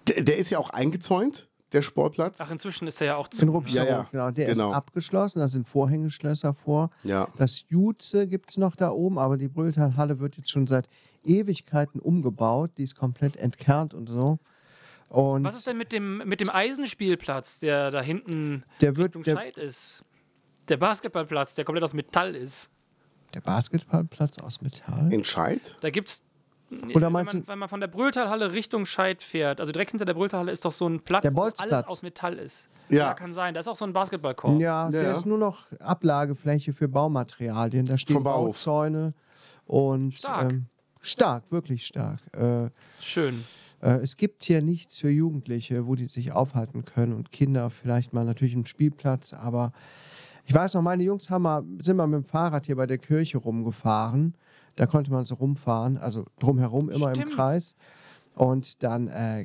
der, der ist ja auch eingezäunt, der Sportplatz. Ach, inzwischen ist er ja auch In zu. Ruppichter Ja, ja, genau. Der genau. ist abgeschlossen, da sind Vorhängeschlösser vor. Ja. Das Jutze gibt es noch da oben, aber die Brülltalhalle wird jetzt schon seit Ewigkeiten umgebaut. Die ist komplett entkernt und so. Und Was ist denn mit dem, mit dem Eisenspielplatz, der da hinten Der wird- Richtung der- Scheid ist? Der Basketballplatz, der komplett aus Metall ist. der Basketballplatz aus Metall? In Scheid? Da gibt's. Oder wenn meinst man, du- wenn man von der Brühltalhalle Richtung Scheid fährt, also direkt hinter der Brühltalhalle ist doch so ein Platz, Der wo alles aus Metall ist. Ja. kann sein. Da ist auch so ein Basketballkorb. Ja, der ja. ist nur noch Ablagefläche für Baumaterialien. Da stehen. Bauzäune und Stark. Ähm, stark, wirklich stark. Äh, Schön. Äh, es gibt hier nichts für Jugendliche, wo die sich aufhalten können und Kinder vielleicht mal natürlich im Spielplatz, aber ich weiß noch, meine Jungs haben mal, sind mal mit dem Fahrrad hier bei der Kirche rumgefahren. Da konnte man so rumfahren, also drumherum immer Stimmt. im Kreis. Und dann äh,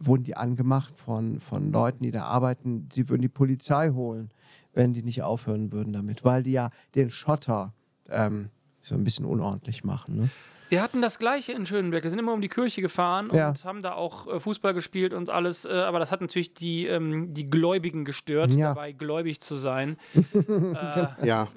wurden die angemacht von, von Leuten, die da arbeiten, sie würden die Polizei holen, wenn die nicht aufhören würden damit, weil die ja den Schotter ähm, so ein bisschen unordentlich machen. Ne? Wir hatten das gleiche in Schönberg. Wir sind immer um die Kirche gefahren Ja. und haben da auch äh, Fußball gespielt und alles. Äh, aber das hat natürlich die, ähm, die Gläubigen gestört, Ja. dabei gläubig zu sein. Ja.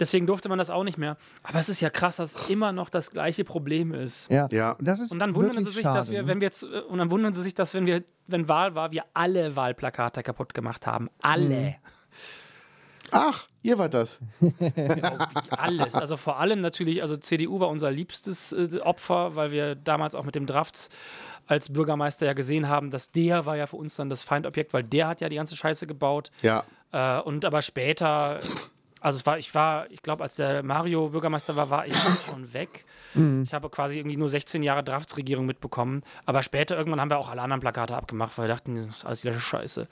Deswegen durfte man das auch nicht mehr. Aber es ist ja krass, dass immer noch das gleiche Problem ist. Ja. Ja. Und, das ist Und dann wundern sie sich, schade, dass wir, ne? wenn wir jetzt, und dann wundern sie sich, dass wenn wir, wenn Wahl war, wir alle Wahlplakate kaputt gemacht haben. Alle. Ach, ihr wart das. Alles. Also vor allem natürlich, also CDU war unser liebstes äh, Opfer, weil wir damals auch mit dem Drafts als Bürgermeister ja gesehen haben, dass der war ja für uns dann das Feindobjekt, weil der hat ja die ganze Scheiße gebaut. Ja. Äh, und aber später, also es war, ich war, ich glaube, als der Mario Bürgermeister war, war ich schon weg. Ich habe quasi irgendwie nur 16 Jahre Draftsregierung mitbekommen. Aber später irgendwann haben wir auch alle anderen Plakate abgemacht, weil wir dachten, das ist alles wieder Scheiße.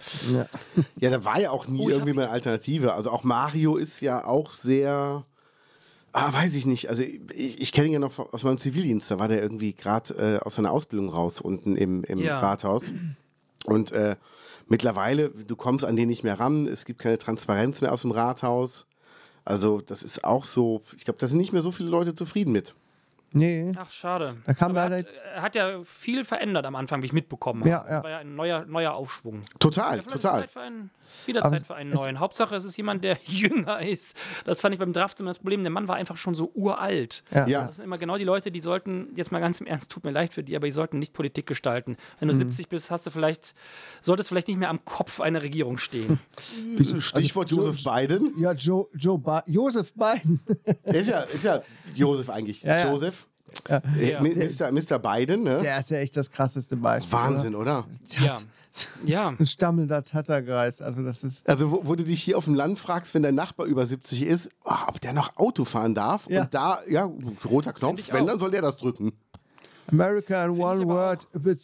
Ja, da war ja auch nie Oh, irgendwie hab- mal eine Alternative. Also auch Mario ist ja auch sehr. Ah, weiß ich nicht. Also ich, ich kenne ihn ja noch aus meinem Zivildienst. Da war der irgendwie gerade äh, aus seiner Ausbildung raus, unten im, im Ja. Rathaus. Und äh, mittlerweile, du kommst an den nicht mehr ran. Es gibt keine Transparenz mehr aus dem Rathaus. Also das ist auch so, ich glaube, da sind nicht mehr so viele Leute zufrieden mit. Nee. Ach, schade. Da kam er hat, jetzt- er hat ja viel verändert am Anfang, wie ich mitbekommen Ja, habe. ja. War ja ein neuer, neuer Aufschwung. Total, Ja, vielleicht ist total. Zeit für einen, wieder Aber Zeit für einen neuen. Hauptsache, es ist jemand, der jünger ist. Das fand ich beim Draft immer das Problem. Der Mann war einfach schon so uralt. Ja. Ja. Das sind immer genau die Leute, die sollten, jetzt mal ganz im Ernst, tut mir leid für die, aber die sollten nicht Politik gestalten. Wenn du Mhm. 70 bist, hast du vielleicht, solltest du vielleicht nicht mehr am Kopf einer Regierung stehen. Stichwort Also, Joseph Biden. Ja, Joe, Joe Bi Joseph Biden. Der ist ja, ist ja Joseph eigentlich. Ja, ja. Äh, Mi- Mr. Mr. Biden, ne? Der ist ja echt das krasseste Beispiel. Wahnsinn, oder? Oder? ja. Ja. Ein stammelnder Tattergeist. Also, das ist. Also, wo, wo du dich hier auf dem Land fragst, wenn dein Nachbar über 70 ist, oh, ob der noch Auto fahren darf. Ja. Und da, ja, roter Knopf, wenn, auch. dann soll der das drücken. America in one word. Äh,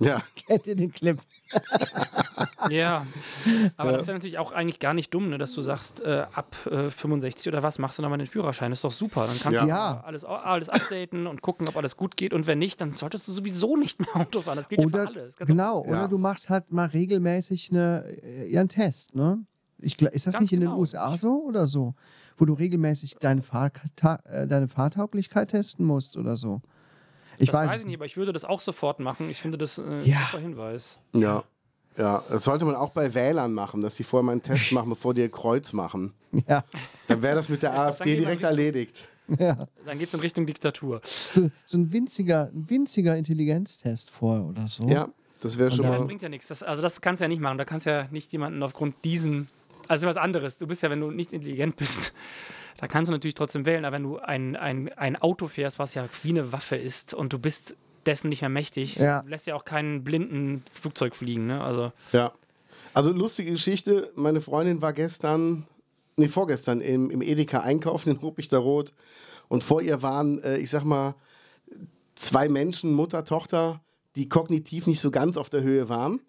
Ja. Kennt ihr den Clip? Ja, aber das wäre natürlich auch eigentlich gar nicht dumm, ne, dass du sagst, äh, ab äh, 65 oder was machst du nochmal den Führerschein. ist doch super. Dann kannst Ja. du Ja. alles, alles updaten und gucken, ob alles gut geht. Und wenn nicht, dann solltest du sowieso nicht mehr Auto fahren. Das gilt ja Oder, für alle. Das genau, Ja. oder du machst halt mal regelmäßig eine, äh, ja, einen Test, ne? Ich, ist das Ganz nicht in den genau. USA so oder so? Wo du regelmäßig deine, Fahrta äh, deine Fahrtauglichkeit testen musst oder so? Ich das weiß, weiß es ich nicht, aber ich würde das auch sofort machen. Ich finde das äh, ein Ja. super Hinweis. Ja. Ja, das sollte man auch bei Wählern machen, dass die vorher mal einen Test machen, bevor die ihr Kreuz machen. Ja, Dann wäre das mit der AfD direkt erledigt. ja. Dann geht es in Richtung Diktatur. So, so ein winziger, ein winziger Intelligenztest vorher oder so. Ja, das wäre schon Ja, das mal. bringt ja nichts. Das, also das kannst du ja nicht machen. Da kannst du ja nicht jemanden aufgrund diesen. Also was anderes. Du bist ja, wenn du nicht intelligent bist, da kannst du natürlich trotzdem wählen. Aber wenn du ein, ein, ein Auto fährst, was ja wie eine Waffe ist und du bist dessen nicht mehr mächtig, Ja. lässt ja auch keinen blinden Flugzeug fliegen. Ne? Also Ja. Also lustige Geschichte. Meine Freundin war gestern, nee, vorgestern im, im Edeka einkaufen in Ruppichter Rot. Und vor ihr waren, äh, ich sag mal, zwei Menschen, Mutter, Tochter, die kognitiv nicht so ganz auf der Höhe waren.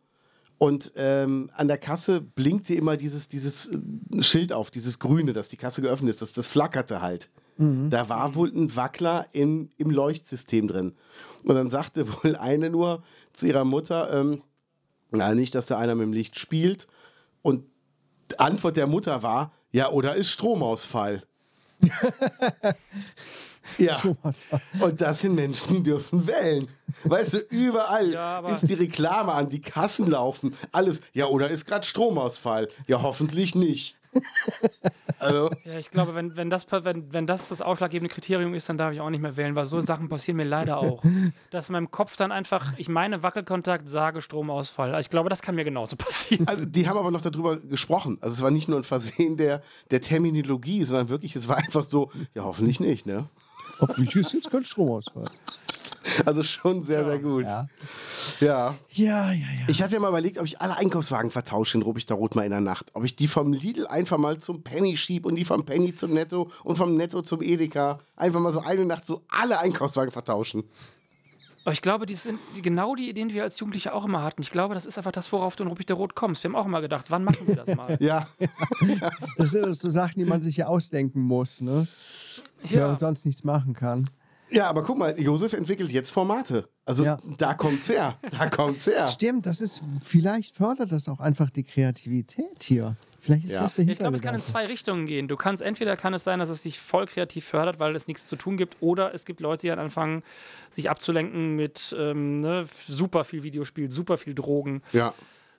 Und ähm, an der Kasse blinkte immer dieses, dieses äh, Schild auf, dieses Grüne, dass die Kasse geöffnet ist. Das, das flackerte halt. Da war wohl ein Wackler im, im Leuchtsystem drin. Und dann sagte wohl eine nur zu ihrer Mutter, ähm, na, nicht, dass da einer mit dem Licht spielt. Und die Antwort der Mutter war, ja, oder ist Stromausfall. ja. Stromausfall. Und das sind Menschen, die dürfen wählen. Weißt du, überall Ja, aber- ist die Reklame an, die Kassen laufen, alles. Ja, oder ist gerade Stromausfall? Ja, hoffentlich nicht. also, ja, ich glaube, wenn, wenn, das, wenn, wenn das das ausschlaggebende Kriterium ist, dann darf ich auch nicht mehr wählen, weil so Sachen passieren mir leider auch. Dass in meinem Kopf dann einfach, ich meine Wackelkontakt, sage Stromausfall. Ich glaube, das kann mir genauso passieren. also, die haben aber noch darüber gesprochen. Also, es war nicht nur ein Versehen der, der Terminologie, sondern wirklich, es war einfach so, ja, hoffentlich nicht, ne? Hoffentlich ist jetzt kein Stromausfall. Also schon sehr, sehr gut. Ja. ja. Ja, ja, ja. Ich hatte ja mal überlegt, ob ich alle Einkaufswagen vertausche in Ruppichter Rot mal in der Nacht. Ob ich die vom Lidl einfach mal zum Penny schieb und die vom Penny zum Netto und vom Netto zum Edeka. Einfach mal so eine Nacht so alle Einkaufswagen vertauschen. Aber ich glaube, die sind genau die Ideen, die wir als Jugendliche auch immer hatten. Ich glaube, das ist einfach das, worauf du in Rubik der Rot kommst. Wir haben auch immer gedacht, wann machen wir das mal? Ja. Das sind so Sachen, die man sich ja ausdenken muss, ne? Wenn ja. man sonst nichts machen kann. Ja, aber guck mal, Josef entwickelt jetzt Formate. Also Ja. da kommt's her. Da kommt's her. Stimmt, das ist, vielleicht fördert das auch einfach die Kreativität hier. Vielleicht ist Ja. das der Ich glaube, es kann in zwei Richtungen gehen. Du kannst entweder kann es sein, dass es dich voll kreativ fördert, weil es nichts zu tun gibt, oder es gibt Leute, die dann anfangen, sich abzulenken mit ähm, ne, super viel Videospiel, super viel Drogen, Ja.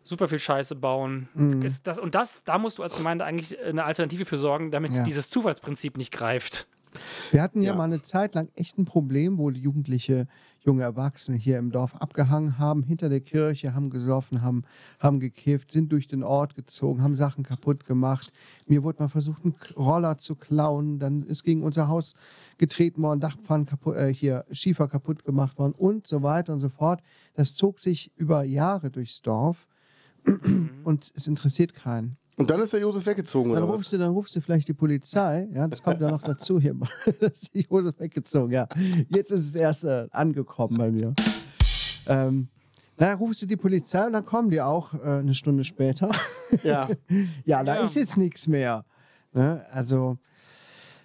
super viel Scheiße bauen. Mhm. Ist das, und das, da musst du als Gemeinde eigentlich eine Alternative für sorgen, damit Ja. dieses Zufallsprinzip nicht greift. Wir hatten ja, Ja. mal eine Zeit lang echt ein Problem, wo die Jugendliche, junge Erwachsene hier im Dorf abgehangen haben, hinter der Kirche, haben gesoffen, haben, haben gekifft, sind durch den Ort gezogen, haben Sachen kaputt gemacht. Mir wurde mal versucht, einen Roller zu klauen. Dann ist gegen unser Haus getreten worden, Dachpfannen kaputt, äh, hier Schiefer kaputt gemacht worden und so weiter und so fort. Das zog sich über Jahre durchs Dorf und es interessiert keinen. Und dann ist der Josef weggezogen, Dann oder rufst was? du, dann rufst du vielleicht die Polizei. Ja, das kommt ja noch dazu hier. Das ist die Hose weggezogen, ja. Jetzt ist es erst äh, angekommen bei mir. Ähm, na, rufst du die Polizei und dann kommen die auch äh, eine Stunde später. Ja. ja, da Ja. ist jetzt nichts mehr. Ne? Also,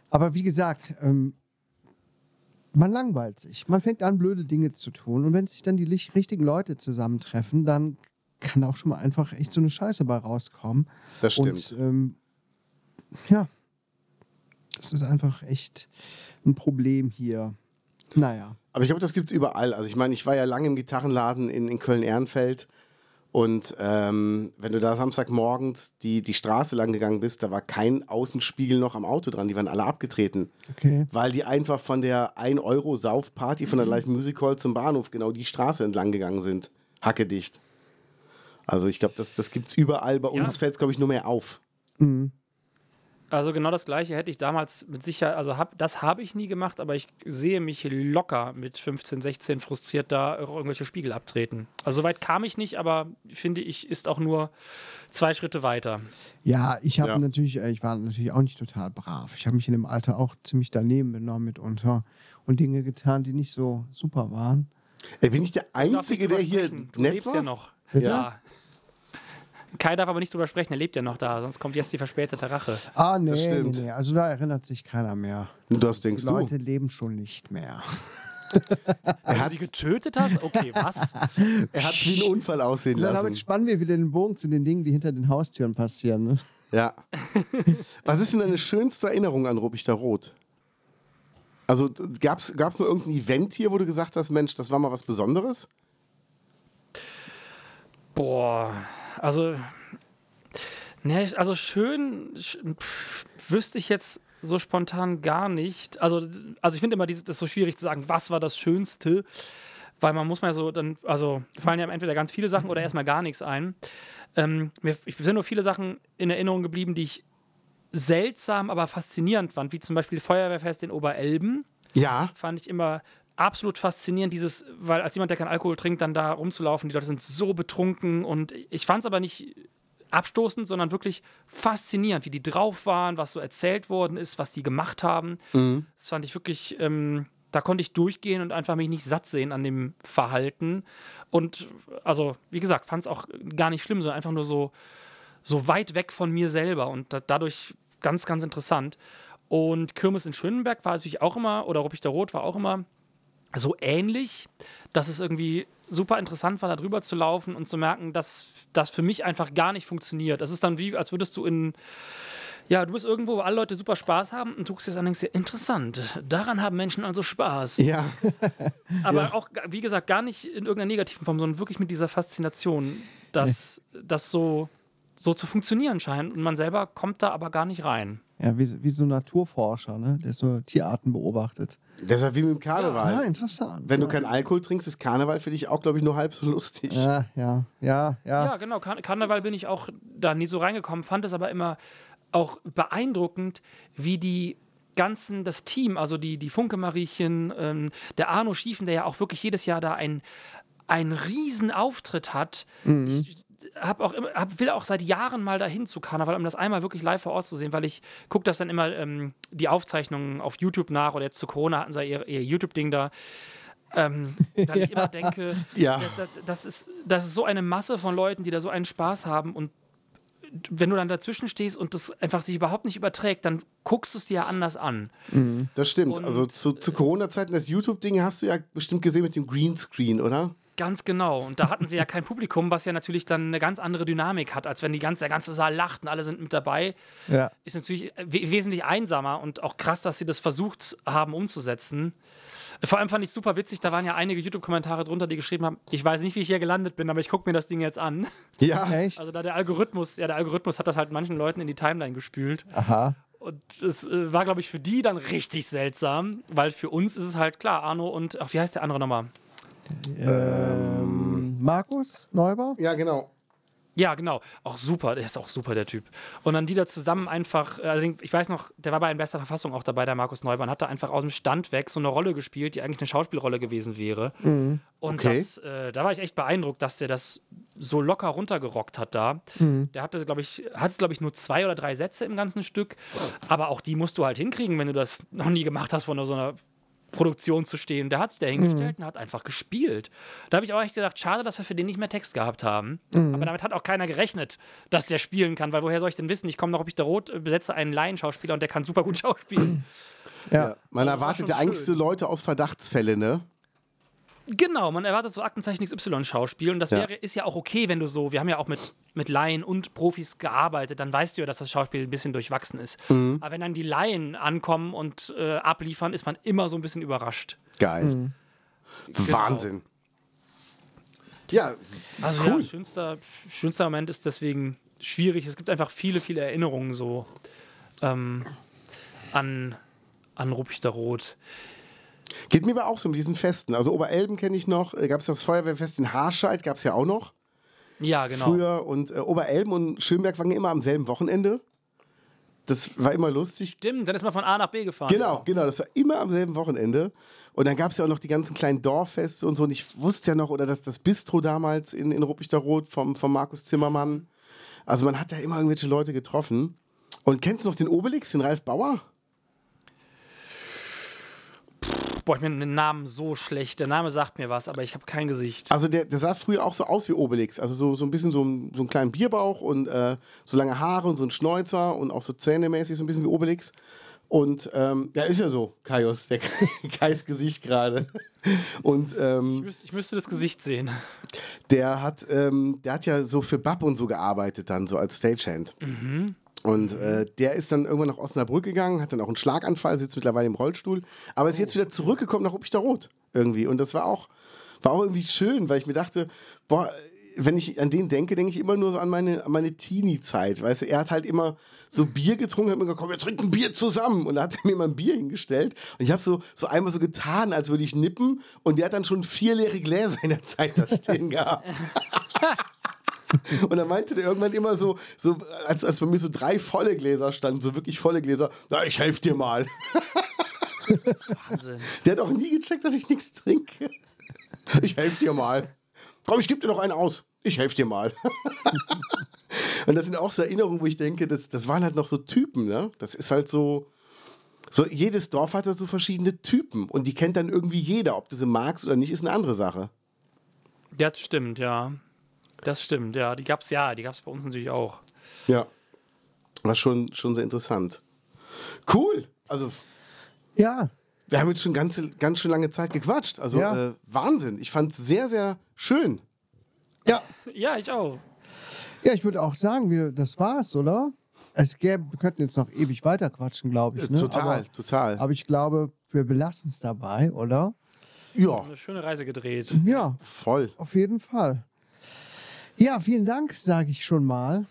aber wie gesagt, ähm, man langweilt sich. Man fängt an, blöde Dinge zu tun. Und wenn sich dann die richtigen Leute zusammentreffen, dann kann auch schon mal einfach echt so eine Scheiße bei rauskommen. Das stimmt. Und ähm, ja, das ist einfach echt ein Problem hier. Naja. Aber ich glaube, das gibt's überall. Also ich meine, ich war ja lange im Gitarrenladen in, in Köln-Ehrenfeld. Und ähm, wenn du da Samstagmorgens die, die Straße lang gegangen bist, da war kein Außenspiegel noch am Auto dran. Die waren alle abgetreten. Okay. Weil die einfach von der 1-Euro-Saufparty von der Live Music Hall zum Bahnhof genau die Straße entlang gegangen sind. Hackedicht. Also ich glaube, das, das gibt es überall. Bei Ja. uns fällt es, glaube ich, nur mehr auf. Mhm. Also genau das gleiche hätte ich damals mit Sicherheit, also hab, das habe ich nie gemacht, aber ich sehe mich locker mit 15, 16 frustriert da irgendwelche Spiegel abtreten. Also so weit kam ich nicht, aber finde ich, ist auch nur zwei Schritte weiter. Ja, ich habe Ja. natürlich, äh, ich war natürlich auch nicht total brav. Ich habe mich in dem Alter auch ziemlich daneben benommen mitunter und Dinge getan, die nicht so super waren. Ey, bin ich der Einzige, der hier. Du nett lebst war? ja noch. Bitte? Ja. Kai darf aber nicht drüber sprechen, er lebt ja noch da, sonst kommt jetzt die verspätete Rache. Ah, nee, nee, stimmt. nee. Also da erinnert sich keiner mehr. Das Die denkst du. Leute leben schon nicht mehr. Er Wenn du hat sie getötet hast? Okay, was? er hat's wie einen Unfall aussehen So, damit lassen. spannen wir wieder den Bogen zu den Dingen, die hinter den Haustüren passieren. Ne? Ja. Was ist denn deine schönste Erinnerung an Ruppichter Rot? Also gab es nur irgendein Event hier, wo du gesagt hast, Mensch, das war mal was Besonderes? Boah, also, ne, also schön sch, pff, wüsste ich jetzt so spontan gar nicht. Also, also ich finde immer, das ist so schwierig zu sagen, was war das Schönste, weil man muss mal so dann, also fallen ja entweder ganz viele Sachen oder erstmal gar nichts ein. Ähm, mir ich sind nur viele Sachen in Erinnerung geblieben, die ich seltsam, aber faszinierend fand, wie zum Beispiel Feuerwehrfest in Oberelben Ja, fand ich immer absolut faszinierend, dieses, weil als jemand, der keinen Alkohol trinkt, dann da rumzulaufen, die Leute sind so betrunken und ich fand es aber nicht abstoßend, sondern wirklich faszinierend, wie die drauf waren, was so erzählt worden ist, was die gemacht haben. Das fand ich wirklich, ähm, da konnte ich durchgehen und einfach mich nicht satt sehen an dem Verhalten. Und also, wie gesagt, fand es auch gar nicht schlimm, sondern einfach nur so, so weit weg von mir selber und da, dadurch ganz, ganz interessant. Und Kirmes in Schönenberg war natürlich auch immer, oder Ruppichter Rot war auch immer so ähnlich, dass es irgendwie super interessant war, da drüber zu laufen und zu merken, dass das für mich einfach gar nicht funktioniert. Das ist dann wie, als würdest du in, ja, du bist irgendwo, wo alle Leute super Spaß haben und du guckst das an und denkst dir, interessant, daran haben Menschen also Spaß. ja. Aber auch, wie gesagt, gar nicht in irgendeiner negativen Form, sondern wirklich mit dieser Faszination, dass das so, so zu funktionieren scheint und man selber kommt da aber gar nicht rein. Ja, wie, wie so ein Naturforscher, ne? der so Tierarten beobachtet. Deshalb wie mit dem Karneval. Ja, interessant. Wenn du ja. keinen Alkohol trinkst, ist Karneval für dich auch, glaube ich, nur halb so lustig. Ja, ja, ja, ja. Ja, genau. Kar Karneval bin ich auch da nie so reingekommen, fand es aber immer auch beeindruckend, wie die ganzen, das Team, also die, die Funke-Mariechen, ähm, der Arno Schiefen, der ja auch wirklich jedes Jahr da ein, einen riesen Auftritt hat. Ich hab auch immer, hab, will auch seit Jahren mal dahin zu Karneval, um das einmal wirklich live vor Ort zu sehen, weil ich gucke das dann immer ähm, die Aufzeichnungen auf YouTube nach oder jetzt zu Corona hatten sie ihr, ihr YouTube-Ding da. Ähm, weil ich immer denke, Ja. das, das, das, ist, das ist so eine Masse von Leuten, die da so einen Spaß haben und wenn du dann dazwischen stehst und das einfach sich überhaupt nicht überträgt, dann guckst du es dir ja anders an. Das stimmt. Und- also zu, zu Corona-Zeiten, das YouTube-Ding hast du ja bestimmt gesehen mit dem Greenscreen, oder? Ganz genau. Und da hatten sie ja kein Publikum, was ja natürlich dann eine ganz andere Dynamik hat, als wenn die ganze, der ganze Saal lacht und alle sind mit dabei. ja. Ist natürlich we wesentlich einsamer und auch krass, dass sie das versucht haben umzusetzen. Vor allem fand ich super witzig, da waren ja einige YouTube-Kommentare drunter, die geschrieben haben, ich weiß nicht, wie ich hier gelandet bin, aber ich gucke mir das Ding jetzt an. Ja. Echt? Also da der Algorithmus, ja, der Algorithmus hat das halt manchen Leuten in die Timeline gespült. Aha. Und es äh, war, glaube ich, für die dann richtig seltsam, weil für uns ist es halt klar, Arno und, ach, wie heißt der andere nochmal? Markus Neubau? Ja, genau. Ja, genau. Auch super, der ist auch super, der Typ. Und dann die da zusammen einfach, äh, also ich weiß noch, der war bei in bester Verfassung auch dabei, der Markus Neumann, hat da einfach aus dem Stand weg so eine Rolle gespielt, die eigentlich eine Schauspielrolle gewesen wäre. Und Okay. das, äh, da war ich echt beeindruckt, dass der das so locker runtergerockt hat da. Der hatte, glaube ich, hat, glaube ich, nur zwei oder drei Sätze im ganzen Stück. Aber auch die musst du halt hinkriegen, wenn du das noch nie gemacht hast, von so einer Produktion zu stehen. Der hat es da hingestellt und hat einfach gespielt. Da habe ich auch echt gedacht, schade, dass wir für den nicht mehr Text gehabt haben. Aber damit hat auch keiner gerechnet, dass der spielen kann, weil woher soll ich denn wissen? Ich komme noch, ob ich da rot äh, besetze einen Laienschauspieler und der kann super gut schauspielen. Ja. Ja. Man erwartet schon ja eigentlich so. Leute aus Verdachtsfälle, ne? Genau, man erwartet so Aktenzeichen XY-Schauspiel und das Ja. wäre, ist ja auch okay, wenn du so, wir haben ja auch mit, mit Laien und Profis gearbeitet, dann weißt du ja, dass das Schauspiel ein bisschen durchwachsen ist. Aber wenn dann die Laien ankommen und äh, abliefern, ist man immer so ein bisschen überrascht. Geil. Wahnsinn. Ja, Also Cool. ja, schönster, schönster Moment ist deswegen schwierig. Es gibt einfach viele, viele Erinnerungen so ähm, an, an Ruppichter Rot. Geht mir aber auch so mit diesen Festen. Also Oberelben kenne ich noch, gab es das Feuerwehrfest in Harscheid, gab es ja auch noch Ja, genau. früher. Und äh, Oberelben und Schönberg waren ja immer am selben Wochenende. Das war immer lustig. Stimmt, dann ist man von A nach B gefahren. Genau, genau, das war immer am selben Wochenende. Und dann gab es ja auch noch die ganzen kleinen Dorffeste und so. Und ich wusste ja noch, oder das, das Bistro damals in, in Ruppichter Rot vom, vom Markus Zimmermann. Also man hat ja immer irgendwelche Leute getroffen. Und kennst du noch den Obelix, den Ralf Bauer? Boah, ich bin den Namen so schlecht. Der Name sagt mir was, aber ich habe kein Gesicht. Also der, der sah früher auch so aus wie Obelix. Also so, so ein bisschen so, ein- so einen kleinen Bierbauch und äh, so lange Haare und so ein Schnäuzer und auch so zähnemäßig so ein bisschen wie Obelix. Und ähm, ja, ist ja so, Kaius, der Kais Gesicht gerade. Und ähm, Ich müsste, ich müsste das Gesicht sehen. der hat, ähm, der hat ja so für Bab und so gearbeitet dann, so als Stagehand. Und äh, der ist dann irgendwann nach Osnabrück gegangen, hat dann auch einen Schlaganfall, sitzt mittlerweile im Rollstuhl, aber ist jetzt wieder zurückgekommen nach Ruppichter Rot irgendwie. Und das war auch, war auch irgendwie schön, weil ich mir dachte, boah, wenn ich an den denke, denke ich immer nur so an meine, an meine Teenie-Zeit. Weißt du, er hat halt immer so Bier getrunken, hat mir gesagt, komm, wir trinken Bier zusammen. Und da hat er mir mal ein Bier hingestellt. Und ich habe so, so einmal so getan, als würde ich nippen. Und der hat dann schon vier leere Gläser in der Zeit da stehen gehabt. Und dann meinte der irgendwann immer so, so als, als bei mir so drei volle Gläser standen, so wirklich volle Gläser, na, ich helfe dir mal. Wahnsinn. Der hat auch nie gecheckt, dass ich nichts trinke. Ich helfe dir mal. Komm, ich gebe dir noch einen aus. Ich helfe dir mal. Und das sind auch so Erinnerungen, wo ich denke, das, das waren halt noch so Typen, ne? Das ist halt so. So, jedes Dorf hat da so verschiedene Typen und die kennt dann irgendwie jeder. Ob du sie magst oder nicht, ist eine andere Sache. Ja, das stimmt, ja. Das stimmt, ja. Die gab's ja, die gab's bei uns natürlich auch. Ja. War schon, schon sehr interessant. Cool. Also, Ja, wir haben jetzt schon ganz, ganz schön lange Zeit gequatscht. Also, Ja. äh, Wahnsinn. Ich fand es sehr, sehr schön. ja. Ja, ich auch. Ja, ich würde auch sagen, wir, das war's, oder? Es gäbe, wir könnten jetzt noch ewig weiter quatschen, glaube ich. Ne? Total, aber, total. aber ich glaube, wir belassen es dabei, oder? ja, Eine schöne Reise gedreht. Ja, voll. auf jeden Fall. Ja, vielen Dank, sage ich schon mal,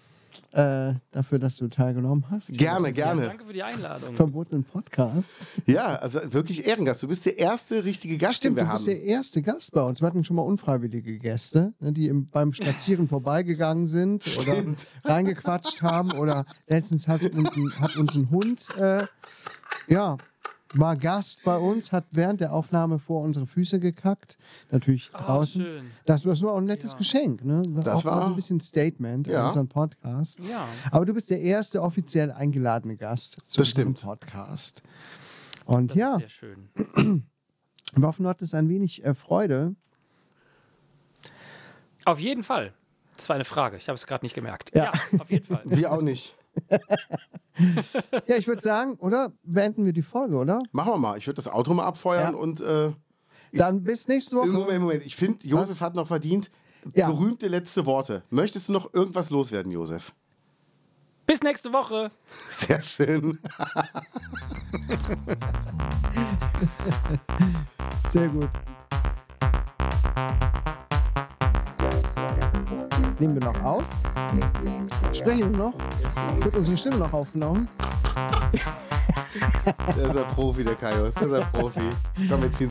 äh, dafür, dass du teilgenommen hast. Gerne, gerne. Danke für die Einladung. Verbotenen Podcast. Ja, also wirklich Ehrengast. Du bist der erste richtige Gast, Stimmt, den du wir bist haben. der erste Gast bei uns. Wir hatten schon mal unfreiwillige Gäste, ne, die im, beim Spazieren vorbeigegangen sind oder Stimmt. reingequatscht haben. Oder letztens hat, uns ein- hat uns ein Hund, äh, ja, war Gast bei uns, hat während der Aufnahme vor unsere Füße gekackt. Natürlich Ah, draußen. schön. Das, das war auch ein nettes Ja. Geschenk. Ne? Das auch war- ein bisschen Statement Ja. in unserem Podcast. Ja. Aber du bist der erste offiziell eingeladene Gast zu Das unserem stimmt. Podcast. Und Das ja, ist sehr schön. wir hoffen, du hattest ein wenig äh, Freude. Auf jeden Fall. Das war eine Frage. Ich habe es gerade nicht gemerkt. Ja. Ja. auf jeden Fall. Wir auch nicht. Ja, ich würde sagen, oder? Beenden wir die Folge, oder? Machen wir mal. Ich würde das Auto mal abfeuern Ja. und äh, Dann bis nächste Woche. Moment, Moment. Ich finde, Josef hat noch verdient Ja. berühmte letzte Worte. Möchtest du noch irgendwas loswerden, Josef? Bis nächste Woche. Sehr schön. Sehr gut. Nehmen wir noch auf? Sprechen wir noch? Wird unsere Stimme noch aufgenommen? Der ist ein Profi, der Kaios. Der ist ein Profi. Komm, wir ziehen